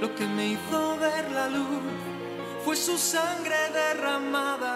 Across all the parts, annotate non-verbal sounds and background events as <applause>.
lo que me hizo ver la luz fue su sangre derramada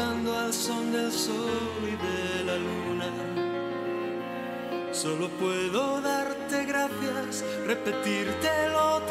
al son del sol y de la luna. Solo puedo darte gracias, repetírtelo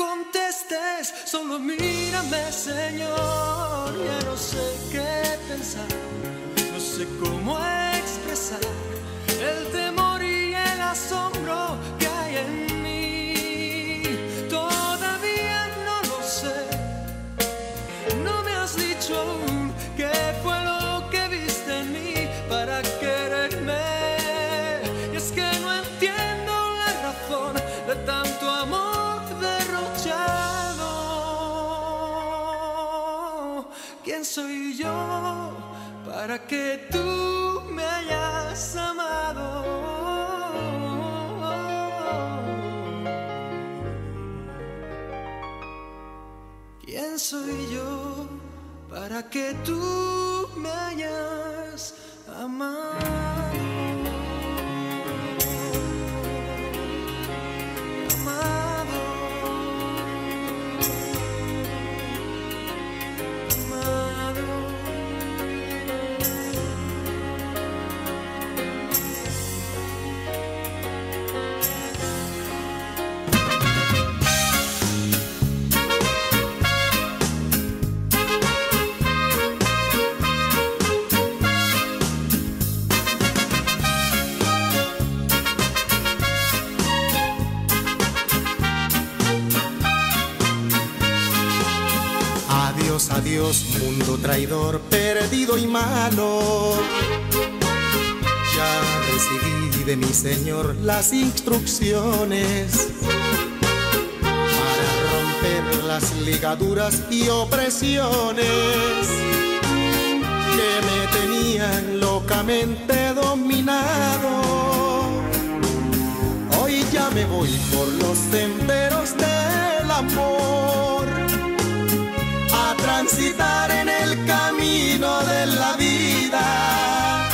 contestes, solo mírame, Señor. Ya no sé qué pensar, no sé cómo expresar el temor y el asombro. para que tú me hayas amado. ¿Quién soy yo para que tú me hayas amado? Adiós, mundo traidor, perdido y malo. Ya recibí de mi Señor las instrucciones para romper las ligaduras y opresiones que me tenían locamente dominado. Hoy ya me voy por los senderos del amor transitar en el camino de la vida.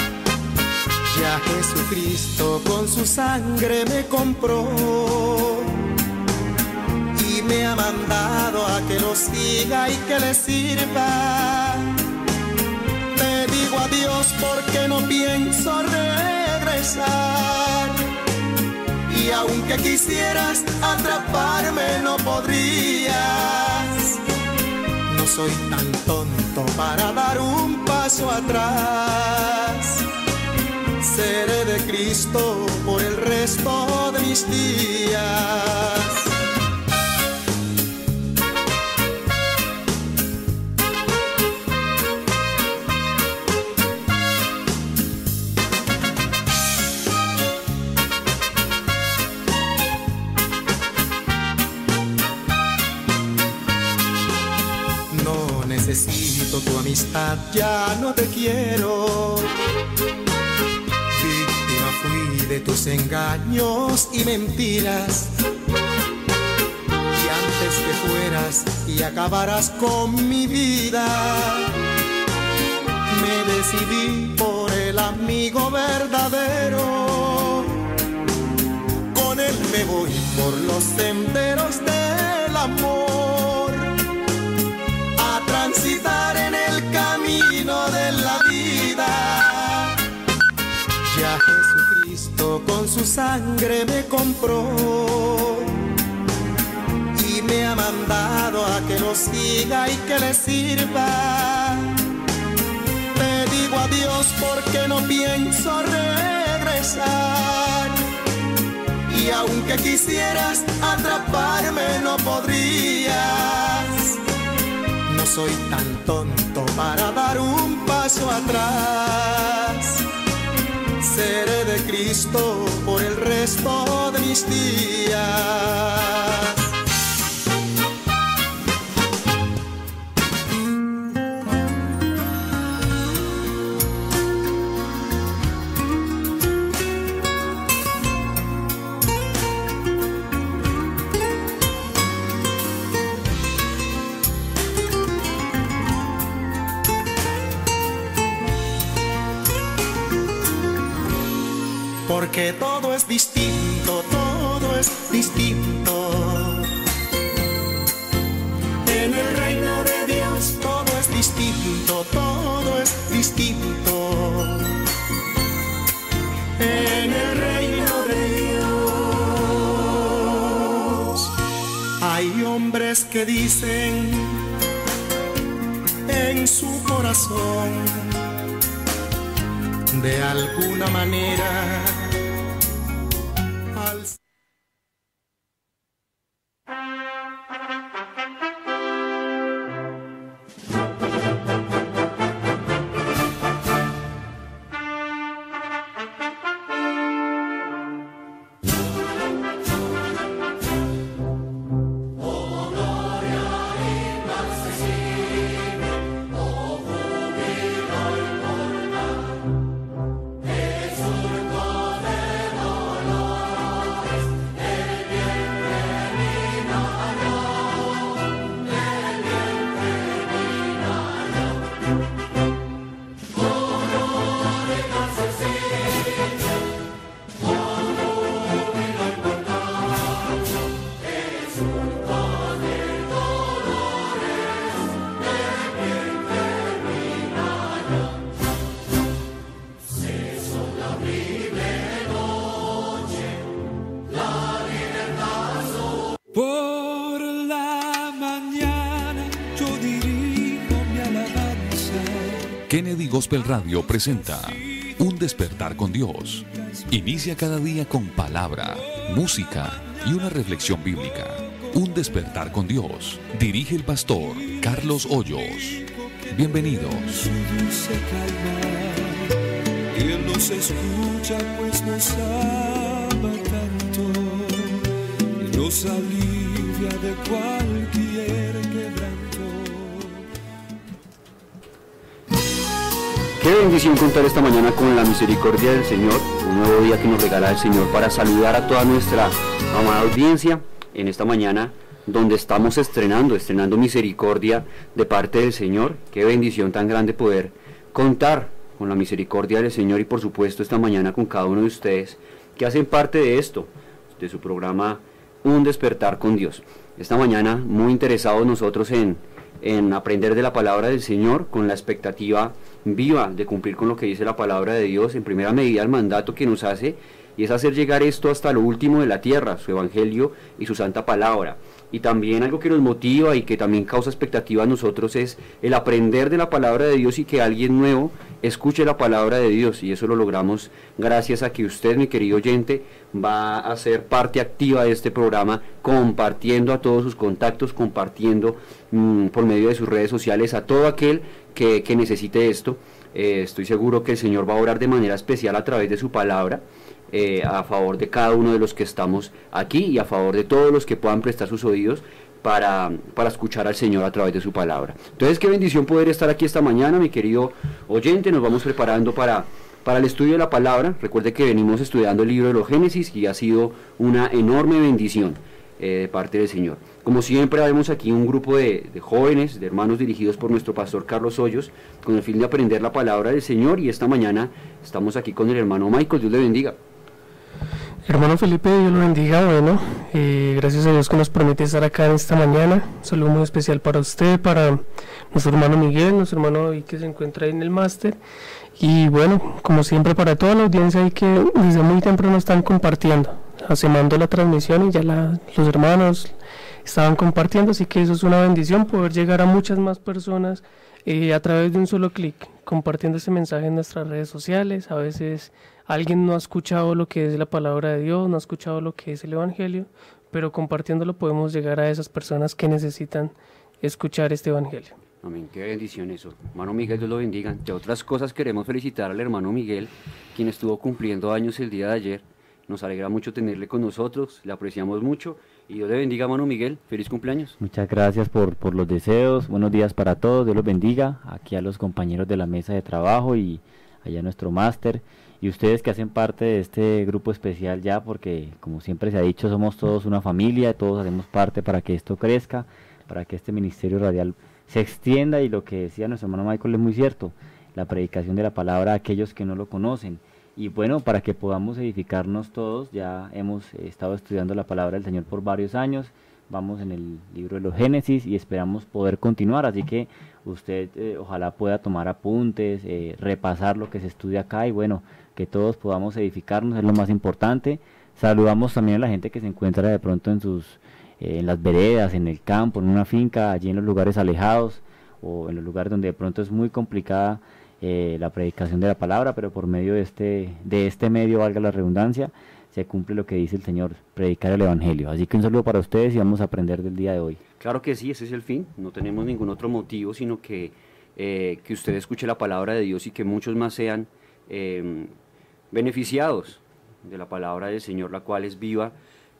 Ya Jesucristo con su sangre me compró y me ha mandado a que lo siga y que le sirva. Te digo adiós porque no pienso regresar. Y aunque quisieras atraparme no podrías. Soy tan tonto para dar un paso atrás. Seré de Cristo por el resto de mis días. Tu amistad, ya no te quiero. Víctima fui de tus engaños y mentiras. Y antes que fueras y acabaras con mi vida, me decidí por el amigo verdadero. Con él me voy por los senderos del amor su sangre me compró y me ha mandado a que lo siga y que le sirva. Te digo adiós porque no pienso regresar. Y aunque quisieras atraparme no podrías no soy tan tonto para dar un paso atrás. Seré de Cristo por el resto de mis días. Porque todo es distinto, todo es distinto. En el reino de Dios todo es distinto, todo es distinto. En el reino de Dios hay hombres que dicen en su corazón de alguna manera Gospel Radio presenta Un despertar con Dios. Inicia cada día con palabra, música y una reflexión bíblica. Un despertar con Dios. Dirige el pastor Carlos Hoyos. Bienvenidos. Él nos escucha pues nos ama tanto y nos alivia de bendición contar esta mañana con la misericordia del Señor, un nuevo día que nos regala el Señor para saludar a toda nuestra amada audiencia en esta mañana donde estamos estrenando, estrenando misericordia de parte del Señor. Qué bendición tan grande poder contar con la misericordia del Señor y por supuesto esta mañana con cada uno de ustedes que hacen parte de esto, de su programa Un despertar con Dios. Esta mañana muy interesados nosotros en, en aprender de la palabra del Señor con la expectativa viva de cumplir con lo que dice la palabra de Dios, en primera medida el mandato que nos hace, y es hacer llegar esto hasta lo último de la tierra, su evangelio y su santa palabra. Y también algo que nos motiva y que también causa expectativa a nosotros es el aprender de la palabra de Dios y que alguien nuevo escuche la palabra de Dios. Y eso lo logramos gracias a que usted, mi querido oyente, va a ser parte activa de este programa, compartiendo a todos sus contactos, compartiendo mm, por medio de sus redes sociales a todo aquel que, que necesite esto. Eh, estoy seguro que el Señor va a orar de manera especial a través de su palabra. Eh, a favor de cada uno de los que estamos aquí y a favor de todos los que puedan prestar sus oídos para, para, escuchar al Señor a través de su palabra. Entonces, qué bendición poder estar aquí esta mañana, mi querido oyente. Nos vamos preparando para, para el estudio de la palabra. Recuerde que venimos estudiando el libro de los Génesis y ha sido una enorme bendición eh, de parte del Señor. Como siempre, vemos aquí un grupo de, de, jóvenes, de hermanos dirigidos por nuestro pastor Carlos Hoyos, con el fin de aprender la palabra del Señor. Y esta mañana estamos aquí con el hermano Michael. Dios le bendiga. Hermano Felipe, Dios lo bendiga. Bueno, eh, gracias a Dios que nos permite estar acá en esta mañana. Saludo muy especial para usted, para nuestro hermano Miguel, nuestro hermano hoy que se encuentra ahí en el máster. Y bueno, como siempre, para toda la audiencia ahí que desde muy temprano están compartiendo, hacemos la transmisión y ya la, los hermanos estaban compartiendo. Así que eso es una bendición, poder llegar a muchas más personas eh, a través de un solo clic, compartiendo ese mensaje en nuestras redes sociales. A veces alguien no ha escuchado lo que es la palabra de Dios, no ha escuchado lo que es el Evangelio, pero compartiéndolo podemos llegar a esas personas que necesitan escuchar este Evangelio. Amén, qué bendición eso. Hermano Miguel, Dios lo bendiga. De otras cosas queremos felicitar al hermano Miguel, quien estuvo cumpliendo años el día de ayer. Nos alegra mucho tenerle con nosotros, le apreciamos mucho. Y Dios le bendiga, hermano Miguel. Feliz cumpleaños. Muchas gracias por, por los deseos. Buenos días para todos. Dios los bendiga. Aquí a los compañeros de la mesa de trabajo y allá a nuestro máster y ustedes que hacen parte de este grupo especial ya, porque como siempre se ha dicho, somos todos una familia, todos hacemos parte para que esto crezca, para que este ministerio radial se extienda y lo que decía nuestro hermano Michael es muy cierto, la predicación de la palabra a aquellos que no lo conocen. Y bueno, para que podamos edificarnos todos, ya hemos estado estudiando la palabra del Señor por varios años, vamos en el libro de los Génesis y esperamos poder continuar, así que usted eh, ojalá pueda tomar apuntes, eh, repasar lo que se estudia acá y bueno, que todos podamos edificarnos, es lo más importante. Saludamos también a la gente que se encuentra de pronto en sus eh, en las veredas, en el campo, en una finca, allí en los lugares alejados o en los lugares donde de pronto es muy complicada eh, la predicación de la palabra, pero por medio de este, de este medio, valga la redundancia, se cumple lo que dice el Señor, predicar el Evangelio. Así que un saludo para ustedes y vamos a aprender del día de hoy. Claro que sí, ese es el fin, no tenemos ningún otro motivo, sino que, eh, que usted escuche la palabra de Dios y que muchos más sean eh, beneficiados de la palabra del Señor, la cual es viva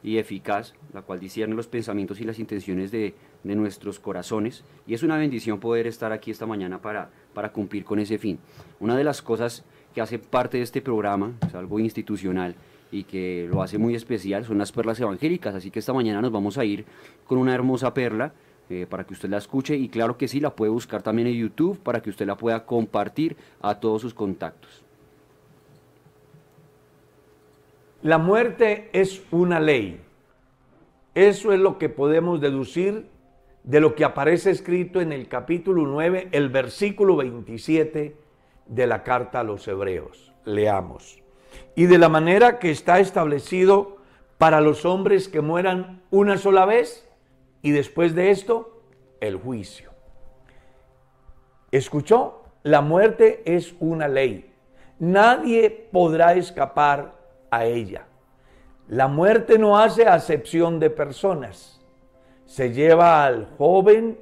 y eficaz, la cual discierne los pensamientos y las intenciones de, de, nuestros corazones. Y es una bendición poder estar aquí esta mañana para, para cumplir con ese fin. Una de las cosas que hace parte de este programa, es algo institucional y que lo hace muy especial, son las perlas evangélicas. Así que esta mañana nos vamos a ir con una hermosa perla. Eh, para que usted la escuche y claro que sí, la puede buscar también en YouTube para que usted la pueda compartir a todos sus contactos. La muerte es una ley. Eso es lo que podemos deducir de lo que aparece escrito en el capítulo 9, el versículo 27 de la carta a los hebreos. Leamos. Y de la manera que está establecido para los hombres que mueran una sola vez y después de esto, el juicio. ¿Escuchó? La muerte es una ley. Nadie podrá escapar a ella. La muerte no hace acepción de personas. Se lleva al joven,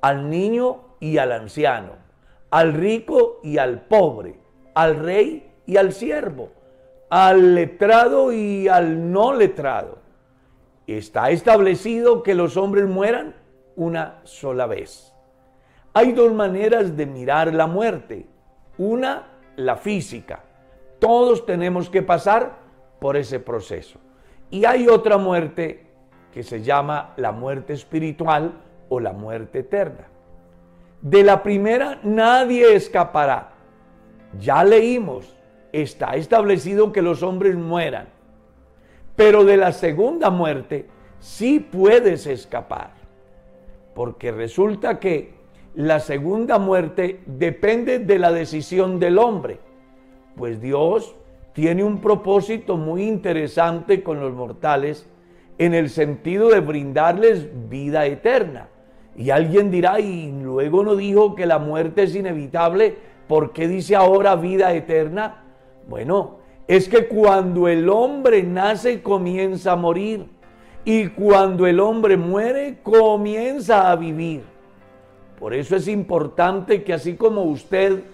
al niño y al anciano, al rico y al pobre, al rey y al siervo, al letrado y al no letrado. Está establecido que los hombres mueran una sola vez. Hay dos maneras de mirar la muerte. Una, la física. Todos tenemos que pasar por ese proceso. Y hay otra muerte que se llama la muerte espiritual o la muerte eterna. De la primera nadie escapará. Ya leímos, está establecido que los hombres mueran. Pero de la segunda muerte sí puedes escapar. Porque resulta que la segunda muerte depende de la decisión del hombre. Pues Dios tiene un propósito muy interesante con los mortales en el sentido de brindarles vida eterna. Y alguien dirá, y luego no dijo que la muerte es inevitable, ¿por qué dice ahora vida eterna? Bueno, es que cuando el hombre nace comienza a morir y cuando el hombre muere comienza a vivir. Por eso es importante que así como usted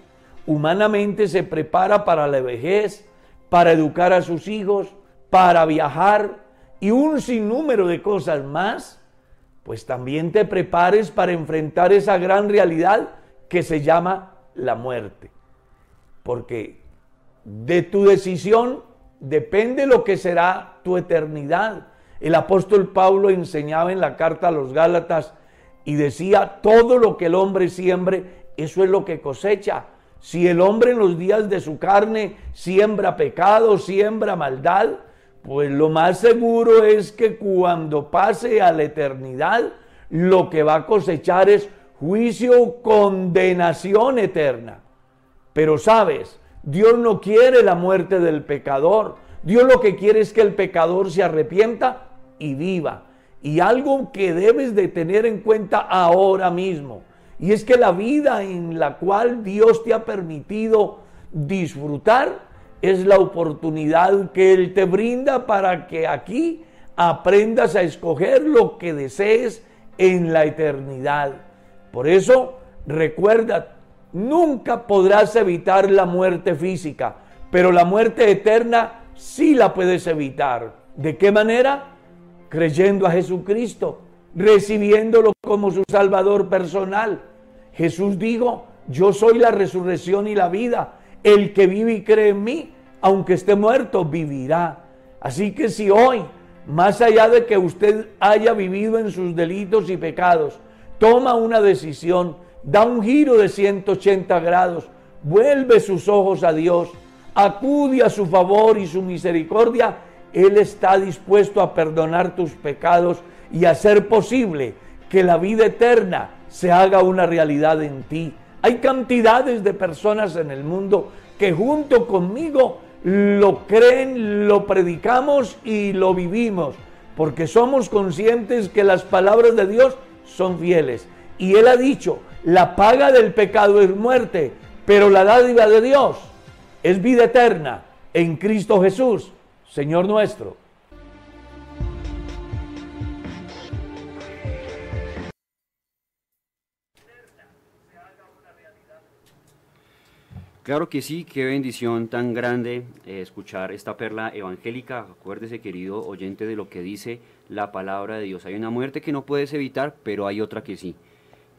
humanamente se prepara para la vejez, para educar a sus hijos, para viajar y un sinnúmero de cosas más, pues también te prepares para enfrentar esa gran realidad que se llama la muerte. Porque de tu decisión depende lo que será tu eternidad. El apóstol Pablo enseñaba en la carta a los Gálatas y decía, todo lo que el hombre siembre, eso es lo que cosecha. Si el hombre en los días de su carne siembra pecado, siembra maldad, pues lo más seguro es que cuando pase a la eternidad, lo que va a cosechar es juicio, condenación eterna. Pero sabes, Dios no quiere la muerte del pecador. Dios lo que quiere es que el pecador se arrepienta y viva. Y algo que debes de tener en cuenta ahora mismo, y es que la vida en la cual Dios te ha permitido disfrutar es la oportunidad que Él te brinda para que aquí aprendas a escoger lo que desees en la eternidad. Por eso, recuerda, nunca podrás evitar la muerte física, pero la muerte eterna sí la puedes evitar. ¿De qué manera? creyendo a Jesucristo, recibiéndolo como su Salvador personal. Jesús dijo, yo soy la resurrección y la vida. El que vive y cree en mí, aunque esté muerto, vivirá. Así que si hoy, más allá de que usted haya vivido en sus delitos y pecados, toma una decisión, da un giro de 180 grados, vuelve sus ojos a Dios, acude a su favor y su misericordia, él está dispuesto a perdonar tus pecados y hacer posible que la vida eterna se haga una realidad en ti. Hay cantidades de personas en el mundo que junto conmigo lo creen, lo predicamos y lo vivimos, porque somos conscientes que las palabras de Dios son fieles. Y Él ha dicho, la paga del pecado es muerte, pero la dádiva de Dios es vida eterna en Cristo Jesús. Señor nuestro. Claro que sí, qué bendición tan grande eh, escuchar esta perla evangélica. Acuérdese, querido oyente, de lo que dice la palabra de Dios. Hay una muerte que no puedes evitar, pero hay otra que sí.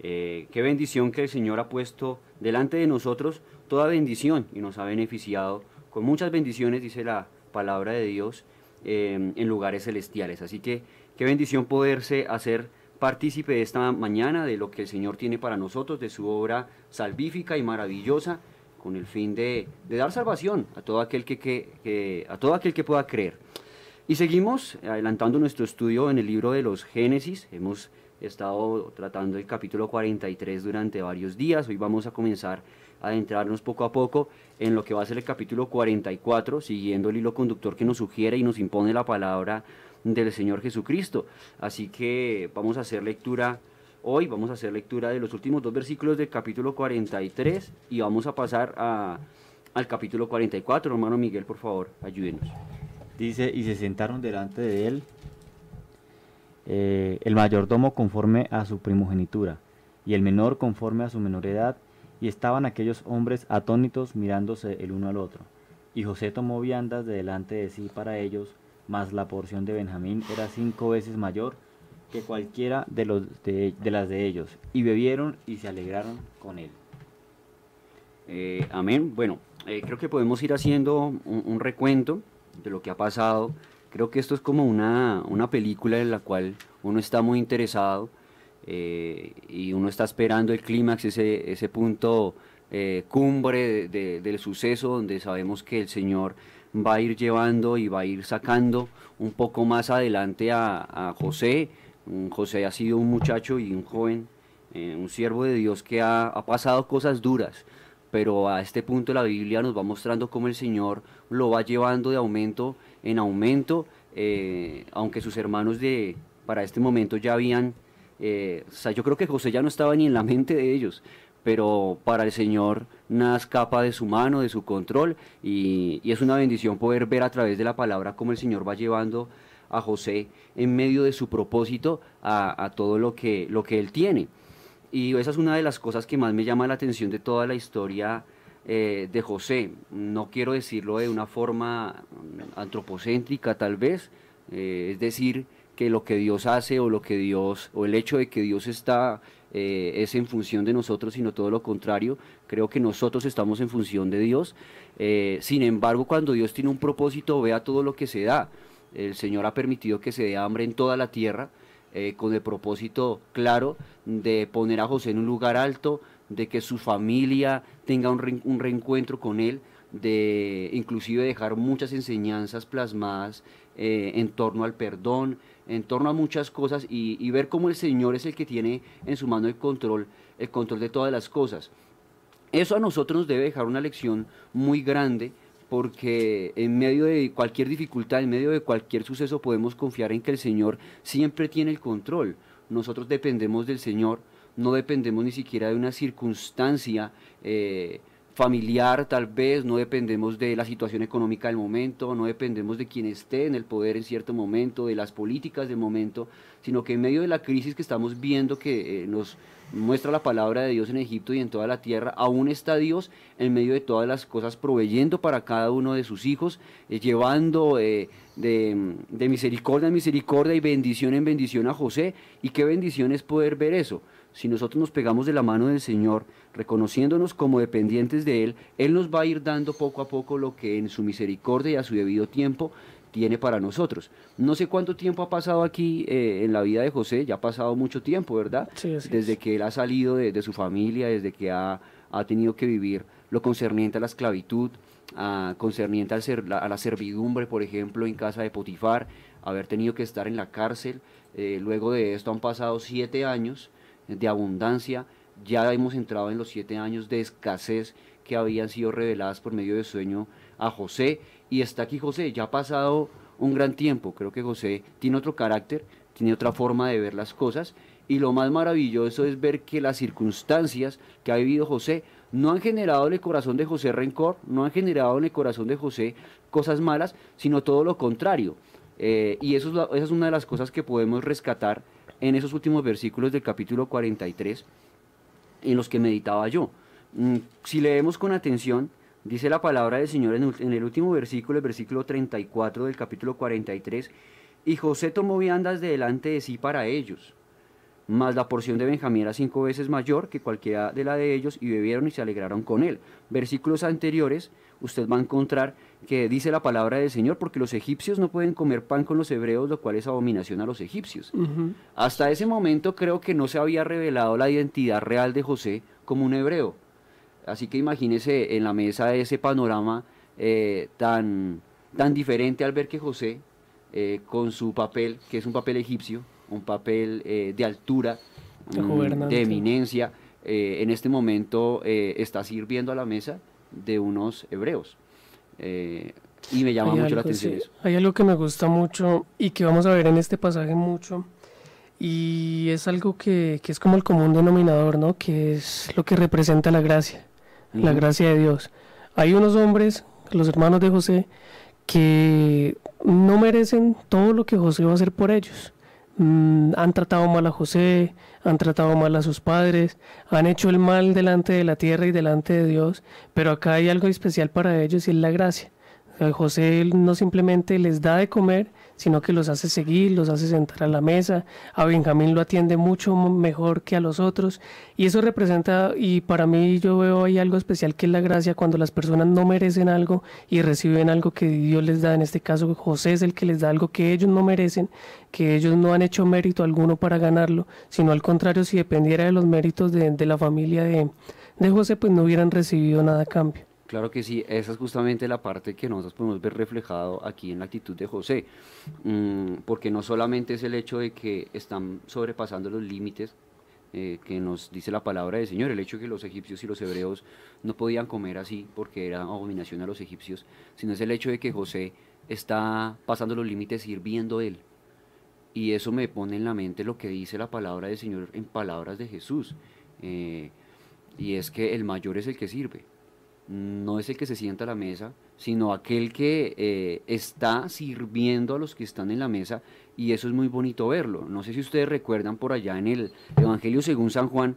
Eh, qué bendición que el Señor ha puesto delante de nosotros toda bendición y nos ha beneficiado con muchas bendiciones, dice la, palabra de Dios em, en lugares celestiales. Así que qué bendición poderse hacer partícipe de esta mañana de lo que el Señor tiene para nosotros, de su obra salvífica y maravillosa, con el fin de, dar salvación a todo, aquel que, a todo aquel que pueda creer. Y seguimos adelantando nuestro estudio en el libro de los Génesis. Hemos estado tratando el capítulo 43 durante varios días. Hoy vamos a comenzar adentrarnos poco a poco en lo que va a ser el capítulo 44, siguiendo el hilo conductor que nos sugiere y nos impone la palabra del Señor Jesucristo. Así que vamos a hacer lectura hoy, vamos a hacer lectura de los últimos dos versículos del capítulo 43 y vamos a pasar a, al capítulo 44. Hermano Miguel, por favor, ayúdenos. Dice, y se sentaron delante de él eh, el mayordomo conforme a su primogenitura, y el menor conforme a su menor edad, y estaban aquellos hombres atónitos mirándose el uno al otro. Y José tomó viandas de delante de sí para ellos, mas la porción de Benjamín era cinco veces mayor que cualquiera de, los de, las de ellos, y bebieron y se alegraron con él. Eh, amén. Bueno, eh, creo que podemos ir haciendo un, recuento de lo que ha pasado. Creo que esto es como una, una película en la cual uno está muy interesado eh, y uno está esperando el clímax, ese, ese punto cumbre del suceso donde sabemos que el Señor va a ir llevando y va a ir sacando un poco más adelante a, José. José ha sido un muchacho y un joven, eh, un siervo de Dios que ha, pasado cosas duras, pero a este punto la Biblia nos va mostrando cómo el Señor lo va llevando de aumento en aumento, eh, aunque sus hermanos de para este momento ya habían, eh, o sea, yo creo que José ya no estaba ni en la mente de ellos, pero para el Señor nada escapa de su mano, de su control, y, es una bendición poder ver a través de la palabra cómo el Señor va llevando a José en medio de su propósito a, todo lo que, lo que él tiene. Y esa es una de las cosas que más me llama la atención de toda la historia eh, de José. No quiero decirlo de una forma antropocéntrica tal vez, eh, es decir, que lo que Dios hace o lo que Dios, o el hecho de que Dios está eh, es en función de nosotros, sino todo lo contrario. Creo que nosotros estamos en función de Dios. Sin embargo, cuando Dios tiene un propósito, vea todo lo que se da. El Señor ha permitido que se dé hambre en toda la tierra, eh, con el propósito claro de poner a José en un lugar alto, de que su familia tenga un, un reencuentro con Él, de inclusive dejar muchas enseñanzas plasmadas en torno al perdón, en torno a muchas cosas y, ver cómo el Señor es el que tiene en su mano el control, el control de todas las cosas. Eso a nosotros nos debe dejar una lección muy grande porque en medio de cualquier dificultad, en medio de cualquier suceso podemos confiar en que el Señor siempre tiene el control. Nosotros dependemos del Señor, no dependemos ni siquiera de una circunstancia. Eh, familiar tal vez, no dependemos de la situación económica del momento, no dependemos de quien esté en el poder en cierto momento, de las políticas del momento, sino que en medio de la crisis que estamos viendo que eh, nos muestra la palabra de Dios en Egipto y en toda la tierra, aún está Dios en medio de todas las cosas, proveyendo para cada uno de sus hijos, eh, llevando eh, de, de misericordia en misericordia y bendición en bendición a José. Y qué bendición es poder ver eso si nosotros nos pegamos de la mano del Señor, reconociéndonos como dependientes de Él, Él nos va a ir dando poco a poco lo que en su misericordia y a su debido tiempo tiene para nosotros. No sé cuánto tiempo ha pasado aquí eh, en la vida de José, ya ha pasado mucho tiempo, ¿verdad? Sí, desde que él ha salido de, su familia, desde que ha, tenido que vivir lo concerniente a la esclavitud, a, concerniente al ser, a la servidumbre, por ejemplo, en casa de Potifar, haber tenido que estar en la cárcel. Eh, luego de esto han pasado siete años de abundancia, ya hemos entrado en los siete años de escasez que habían sido reveladas por medio de sueño a José, y está aquí José, ya ha pasado un gran tiempo, creo que José tiene otro carácter, tiene otra forma de ver las cosas, y lo más maravilloso es ver que las circunstancias que ha vivido José no han generado en el corazón de José rencor, no han generado en el corazón de José cosas malas, sino todo lo contrario. Eh, y eso esa es una de las cosas que podemos rescatar en esos últimos versículos del capítulo 43 en los que meditaba yo. Mm, si leemos con atención, dice la palabra del Señor en el último versículo, el versículo 34 del capítulo 43, y José tomó viandas de delante de sí para ellos, mas la porción de Benjamín era cinco veces mayor que cualquiera de la de ellos, y bebieron y se alegraron con él. Versículos anteriores, usted va a encontrar que dice la palabra del Señor, porque los egipcios no pueden comer pan con los hebreos, lo cual es abominación a los egipcios. Hasta ese momento creo que no se había revelado la identidad real de José como un hebreo. Así que imagínese en la mesa ese panorama eh, tan, tan diferente al ver que José, eh, con su papel, que es un papel egipcio, un papel eh, de altura, de eminencia, en este momento está sirviendo a la mesa de unos hebreos. Y me llama mucho la atención eso. Hay algo que me gusta mucho y que vamos a ver en este pasaje mucho. Y es algo que, que es como el común denominador, ¿no? Que es lo que representa la gracia, la gracia de Dios. Hay unos hombres, los hermanos de José, que no merecen todo lo que José va a hacer por ellos. mm, han tratado mal a José, han tratado mal a sus padres, han hecho el mal delante de la tierra y delante de Dios, pero acá hay algo especial para ellos y es la gracia. José no simplemente les da de comer, sino que los hace seguir, los hace sentar a la mesa. A Benjamín lo atiende mucho mejor que a los otros. Y eso representa, y para mí yo veo ahí algo especial que es la gracia cuando las personas no merecen algo y reciben algo que Dios les da. En este caso José es el que les da algo que ellos no merecen, que ellos no han hecho mérito alguno para ganarlo, sino al contrario, si dependiera de los méritos de, de la familia de, de José, pues no hubieran recibido nada a cambio. Claro que sí, esa es justamente la parte que nosotros podemos ver reflejado aquí en la actitud de José, mm, porque no solamente es el hecho de que están sobrepasando los límites eh, que nos dice la palabra del Señor, el hecho de que los egipcios y los hebreos no podían comer así porque era abominación a los egipcios, sino es el hecho de que José está pasando los límites sirviendo él. Y eso me pone en la mente lo que dice la palabra del Señor en palabras de Jesús. Eh, y es que el mayor es el que sirve no es el que se sienta a la mesa, sino aquel que eh, está sirviendo a los que están en la mesa y eso es muy bonito verlo. No sé si ustedes recuerdan por allá en el Evangelio según San Juan,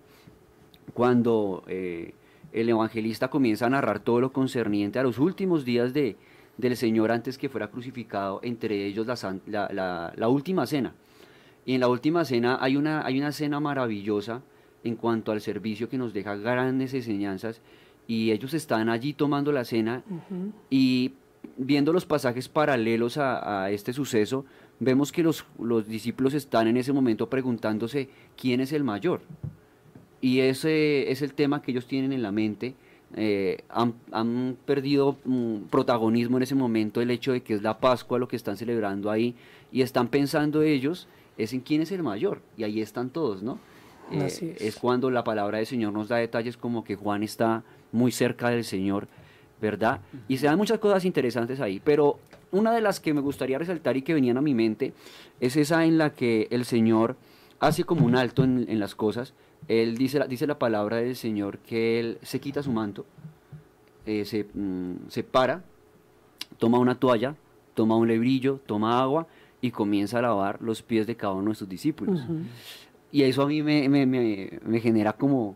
cuando eh, el evangelista comienza a narrar todo lo concerniente a los últimos días de, del Señor antes que fuera crucificado, entre ellos la, la, última cena. Y en la última cena hay una, hay una cena maravillosa en cuanto al servicio que nos deja grandes enseñanzas y ellos están allí tomando la cena y viendo los pasajes paralelos a, este suceso, vemos que los, los, discípulos están en ese momento preguntándose quién es el mayor. Y ese es el tema que ellos tienen en la mente. Eh, han, perdido mm, protagonismo en ese momento el hecho de que es la Pascua lo que están celebrando ahí y están pensando ellos es en quién es el mayor y ahí están todos, ¿no? Eh, es. es cuando la palabra del Señor nos da detalles como que Juan está muy cerca del Señor, ¿verdad? Y se dan muchas cosas interesantes ahí, pero una de las que me gustaría resaltar y que venían a mi mente es esa en la que el Señor hace como un alto en, las cosas. Él dice, dice la palabra del Señor que Él se quita su manto, eh, se, mm, se para, toma una toalla, toma un lebrillo, toma agua y comienza a lavar los pies de cada uno de sus discípulos. Y eso a mí me, me, me genera como,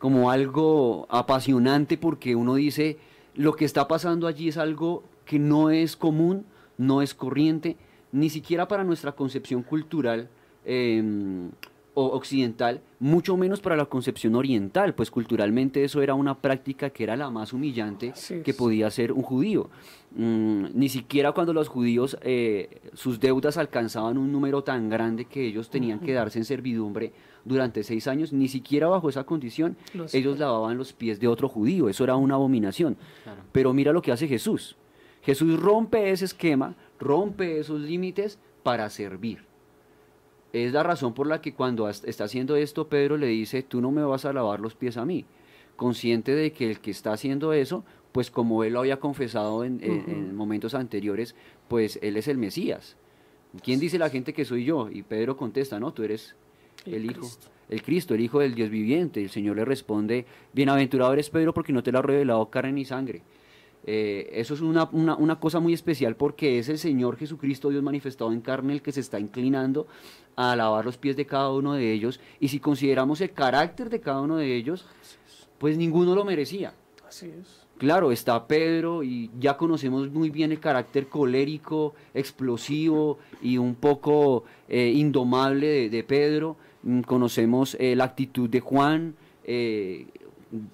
como algo apasionante porque uno dice, lo que está pasando allí es algo que no es común, no es corriente, ni siquiera para nuestra concepción cultural o occidental, mucho menos para la concepción oriental, pues culturalmente eso era una práctica que era la más humillante que podía ser un judío. Mm, ni siquiera cuando los judíos, eh, sus deudas alcanzaban un número tan grande que ellos tenían que darse en servidumbre durante seis años, ni siquiera bajo esa condición, ellos lavaban los pies de otro judío, eso era una abominación. Pero mira lo que hace Jesús. Jesús rompe ese esquema, rompe esos límites para servir. Es la razón por la que cuando está haciendo esto, Pedro le dice, tú no me vas a lavar los pies a mí, consciente de que el que está haciendo eso, pues como él lo había confesado en, en momentos anteriores, pues él es el Mesías. ¿Quién dice la gente que soy yo? Y Pedro contesta, no, tú eres el, Hijo, el Cristo, el Hijo del Dios viviente. El Señor le responde, bienaventurado eres Pedro porque no te lo ha revelado carne ni sangre. Eh, eso es una, una, cosa muy especial porque es el Señor Jesucristo, Dios manifestado en carne, el que se está inclinando a lavar los pies de cada uno de ellos. Y si consideramos el carácter de cada uno de ellos, pues ninguno lo merecía. Así es. Claro, está Pedro y ya conocemos muy bien el carácter colérico, explosivo y un poco eh, indomable de Pedro Mm, conocemos eh, la actitud de Juan, eh,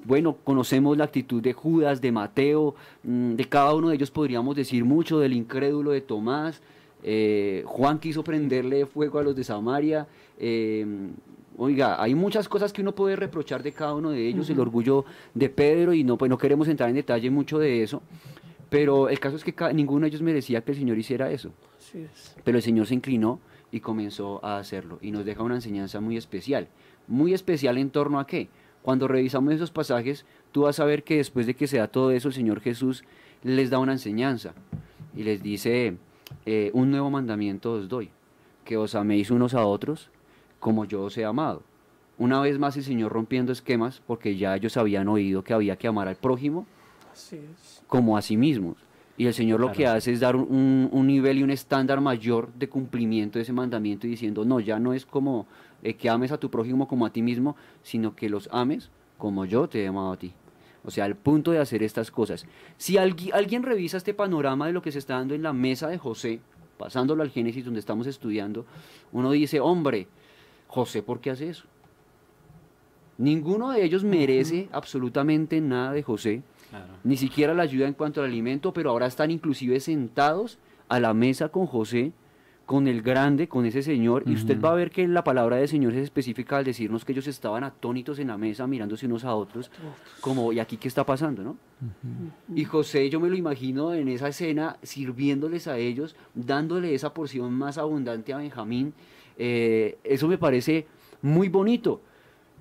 bueno, conocemos la actitud de Judas, de Mateo, mm, de cada uno de ellos podríamos decir mucho, del incrédulo de Tomás, eh, Juan quiso prenderle fuego a los de Samaria, oiga, hay muchas cosas que uno puede reprochar de cada uno de ellos, el orgullo de Pedro, y no, pues no queremos entrar en detalle mucho de eso, pero el caso es que ninguno de ellos merecía que el Señor hiciera eso. Pero el Señor se inclinó y comenzó a hacerlo. Y nos deja una enseñanza muy especial. Muy especial en torno a qué. Cuando revisamos esos pasajes, tú vas a ver que después de que se da todo eso, el Señor Jesús les da una enseñanza y les dice, eh, un nuevo mandamiento os doy, que os améis unos a otros como yo os he amado. Una vez más el Señor rompiendo esquemas, porque ya ellos habían oído que había que amar al prójimo como a sí mismos. Y el Señor lo que hace es dar un, un, nivel y un estándar mayor de cumplimiento de ese mandamiento y diciendo, no, ya no es como eh, que ames a tu prójimo como a ti mismo, sino que los ames como yo te he amado a ti. O sea, al punto de hacer estas cosas. Si alguien, alguien revisa este panorama de lo que se está dando en la mesa de José, pasándolo al Génesis donde estamos estudiando, uno dice, hombre, José, ¿por qué hace eso? Ninguno de ellos merece absolutamente nada de José, ni siquiera la ayuda en cuanto al alimento, pero ahora están inclusive sentados a la mesa con José, con el grande, con ese señor, y usted va a ver que la palabra del Señor es específica al decirnos que ellos estaban atónitos en la mesa, mirándose unos a otros, como, ¿y aquí qué está pasando, no? Y José, yo me lo imagino en esa escena, sirviéndoles a ellos, dándole esa porción más abundante a Benjamín, eh, eso me parece muy bonito.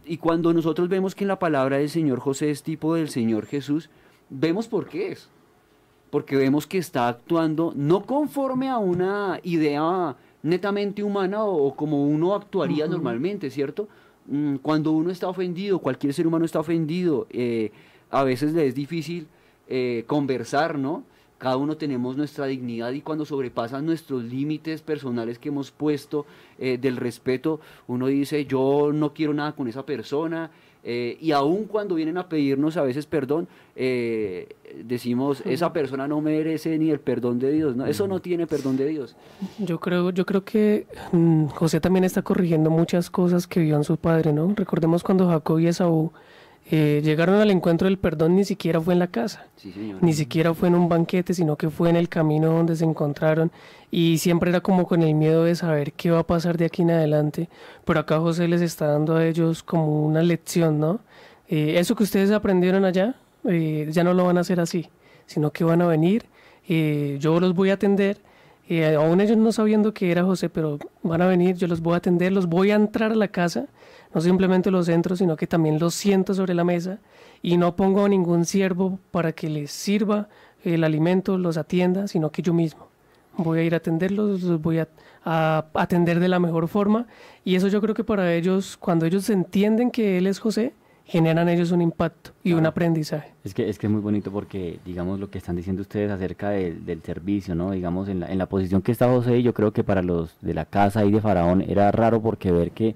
Y cuando nosotros vemos que en la palabra del Señor José es tipo del Señor Jesús, vemos por qué es. Porque vemos que está actuando no conforme a una idea netamente humana o, como uno actuaría normalmente, ¿cierto? Mm, cuando uno está ofendido, cualquier ser humano está ofendido, eh, a veces le es difícil eh, conversar, ¿no? Cada uno tenemos nuestra dignidad y cuando sobrepasan nuestros límites personales que hemos puesto eh, del respeto, uno dice, yo no quiero nada con esa persona. Eh, y aun cuando vienen a pedirnos a veces perdón, eh, decimos, esa persona no merece ni el perdón de Dios. ¿no? Eso no tiene perdón de Dios. Yo creo, yo creo que mm, José también está corrigiendo muchas cosas que vio en su padre. ¿no? Recordemos cuando Jacob y Esaú eh, llegaron al encuentro del perdón ni siquiera fue en la casa, ni siquiera fue en un banquete, sino que fue en el camino donde se encontraron. Y siempre era como con el miedo de saber qué va a pasar de aquí en adelante, pero acá José les está dando a ellos como una lección, ¿no? Eh, eso que ustedes aprendieron allá, eh, ya no lo van a hacer así, sino que van a venir, yo los voy a atender, aún ellos no sabiendo que era José, pero van a venir, yo los voy a atender, los voy a entrar a la casa no simplemente los entro, sino que también los siento sobre la mesa y no pongo a ningún siervo para que les sirva el alimento, los atienda, sino que yo mismo. Voy a ir a atenderlos, los voy a, atender de la mejor forma y eso yo creo que para ellos, cuando ellos entienden que Él es José, generan ellos un impacto y un aprendizaje. Es que, es que es muy bonito porque, digamos, lo que están diciendo ustedes acerca del servicio, ¿no? Digamos, en la, en la posición que está José, yo creo que para los de la casa y de Faraón era raro porque ver que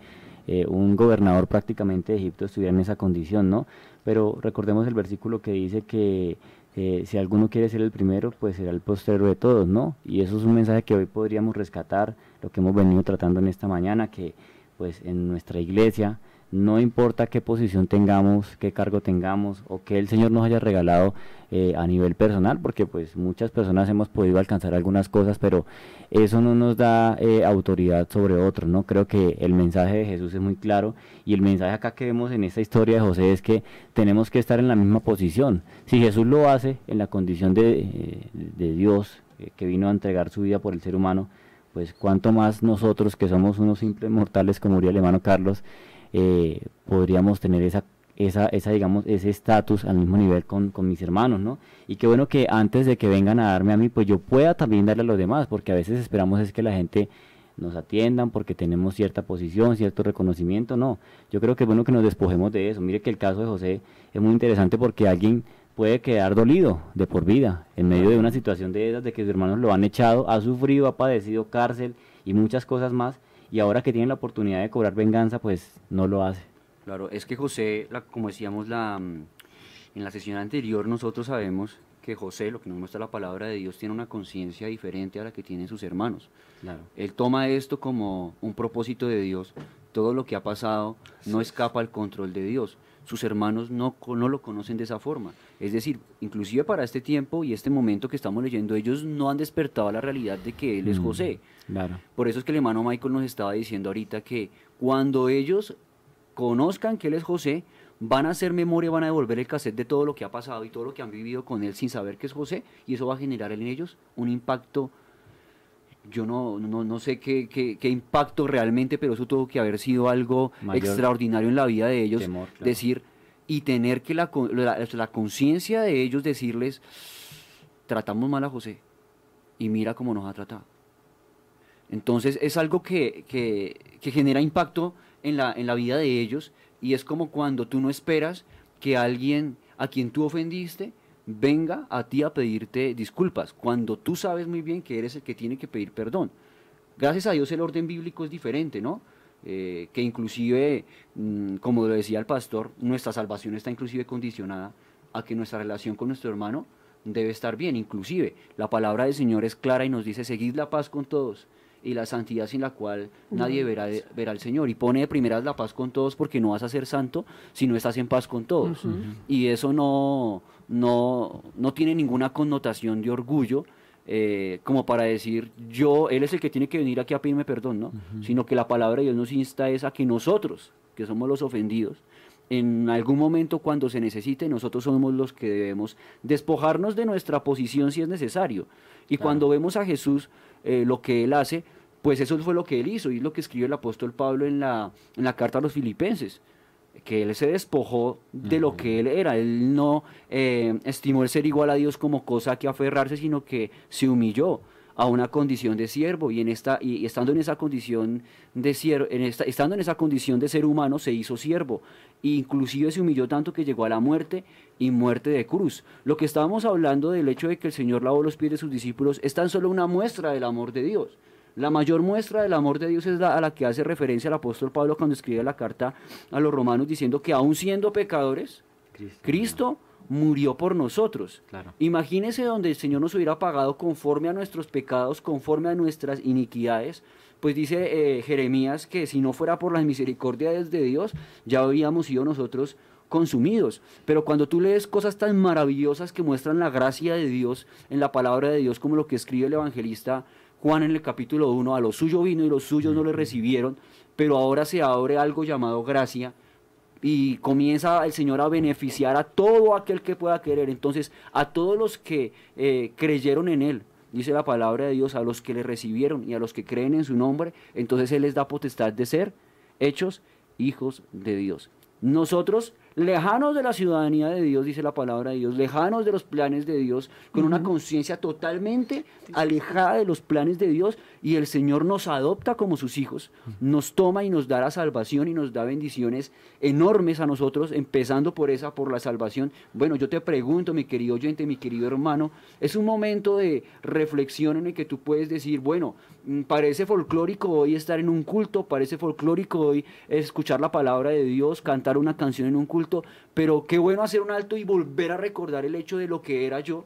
eh, un gobernador prácticamente de Egipto estuviera en esa condición, ¿no? Pero recordemos el versículo que dice que eh, si alguno quiere ser el primero, pues será el postrero de todos, ¿no? Y eso es un mensaje que hoy podríamos rescatar, lo que hemos venido tratando en esta mañana, que pues en nuestra iglesia no importa qué posición tengamos, qué cargo tengamos o que el Señor nos haya regalado eh, a nivel personal, porque pues muchas personas hemos podido alcanzar algunas cosas, pero eso no nos da eh, autoridad sobre otros, ¿no? Creo que el mensaje de Jesús es muy claro y el mensaje acá que vemos en esta historia de José es que tenemos que estar en la misma posición. Si Jesús lo hace en la condición de, eh, de Dios, que vino a entregar su vida por el ser humano, pues cuanto más nosotros que somos unos simples mortales, como diría el hermano Carlos, eh, podríamos tener esa, esa, esa digamos, ese estatus al mismo nivel con, con, mis hermanos, ¿no? Y qué bueno que antes de que vengan a darme a mí, pues yo pueda también darle a los demás, porque a veces esperamos es que la gente nos atiendan porque tenemos cierta posición, cierto reconocimiento, no. Yo creo que es bueno que nos despojemos de eso. Mire que el caso de José es muy interesante porque alguien puede quedar dolido de por vida en medio de una situación de esas, de que sus hermanos lo han echado, ha sufrido, ha padecido cárcel y muchas cosas más, y ahora que tiene la oportunidad de cobrar venganza, pues no lo hace. Claro, es que José, como decíamos la, mm, en la sesión anterior, nosotros sabemos que José, lo que nos muestra la palabra de Dios, tiene una conciencia diferente a la que tienen sus hermanos. Claro. Él toma esto como un propósito de Dios. Todo lo que ha pasado no escapa al control de Dios. Sus hermanos no, no lo conocen de esa forma. Es decir, inclusive para este tiempo y este momento que estamos leyendo, ellos no han despertado la realidad de que Él es mm, José. Claro. Por eso es que el hermano Michael nos estaba diciendo ahorita que cuando ellos conozcan que Él es José, van a hacer memoria, van a devolver el cassette de todo lo que ha pasado y todo lo que han vivido con Él sin saber que es José, y eso va a generar en ellos un impacto yo no, no, no sé qué, qué, impacto realmente, pero eso tuvo que haber sido algo extraordinario en la vida de ellos. Decir, y tener que la, la, conciencia de ellos decirles, tratamos mal a José y mira cómo nos ha tratado. Entonces es algo que, que, genera impacto en la, en la vida de ellos y es como cuando tú no esperas que alguien a quien tú ofendiste venga a ti a pedirte disculpas, cuando tú sabes muy bien que eres el que tiene que pedir perdón. Gracias a Dios el orden bíblico es diferente, ¿no? Eh, que inclusive, mm, como lo decía el pastor, nuestra salvación está inclusive condicionada a que nuestra relación con nuestro hermano debe estar bien. Inclusive, la palabra del Señor es clara y nos dice, seguid la paz con todos y la santidad sin la cual nadie verá, verá al Señor. Y pone de primeras la paz con todos porque no vas a ser santo si no estás en paz con todos. Y eso no, no, no tiene ninguna connotación de orgullo. Eh, como para decir, yo, Él es el que tiene que venir aquí a pedirme perdón, ¿no? Sino que la palabra de Dios nos insta es a que nosotros, que somos los ofendidos, en algún momento cuando se necesite, nosotros somos los que debemos despojarnos de nuestra posición si es necesario. Y cuando vemos a Jesús, eh, lo que él hace, pues eso fue lo que él hizo y es lo que escribió el apóstol Pablo en la, en la carta a los filipenses que él se despojó de lo que él era. Él no eh, estimó el ser igual a Dios como cosa que aferrarse, sino que se humilló a una condición de siervo y en esta y estando en esa condición de siervo, en esta, estando en esa condición de ser humano se hizo siervo e inclusive se humilló tanto que llegó a la muerte y muerte de cruz. Lo que estábamos hablando del hecho de que el Señor lavó los pies de sus discípulos es tan solo una muestra del amor de Dios. La mayor muestra del amor de Dios es la a la que hace referencia el apóstol Pablo cuando escribe la carta a los romanos diciendo que aún siendo pecadores, Cristo murió por nosotros. Claro. Imagínese donde el Señor nos hubiera pagado conforme a nuestros pecados, conforme a nuestras iniquidades. Pues dice eh, Jeremías que si no fuera por las misericordias de Dios, ya habríamos sido nosotros consumidos. Pero cuando tú lees cosas tan maravillosas que muestran la gracia de Dios en la palabra de Dios, como lo que escribe el evangelista Juan en el capítulo 1, a lo suyo vino y los suyos no le recibieron, pero ahora se abre algo llamado gracia y comienza el Señor a beneficiar a todo aquel que pueda querer. Entonces, a todos los que eh, creyeron en Él, dice la palabra de Dios, a los que le recibieron y a los que creen en su nombre, entonces Él les da potestad de ser hechos hijos de Dios. Nosotros lejanos de la ciudadanía de Dios, dice la palabra de Dios, lejanos de los planes de Dios, con una conciencia totalmente alejada de los planes de Dios, y el Señor nos adopta como sus hijos, nos toma y nos da la salvación y nos da bendiciones enormes a nosotros, empezando por esa, por la salvación. Bueno, yo te pregunto, mi querido oyente, mi querido hermano, es un momento de reflexión en el que tú puedes decir, bueno, mm, parece folclórico hoy estar en un culto, parece folclórico hoy escuchar la palabra de Dios, cantar una canción en un culto, pero qué bueno hacer un alto y volver a recordar el hecho de lo que era yo,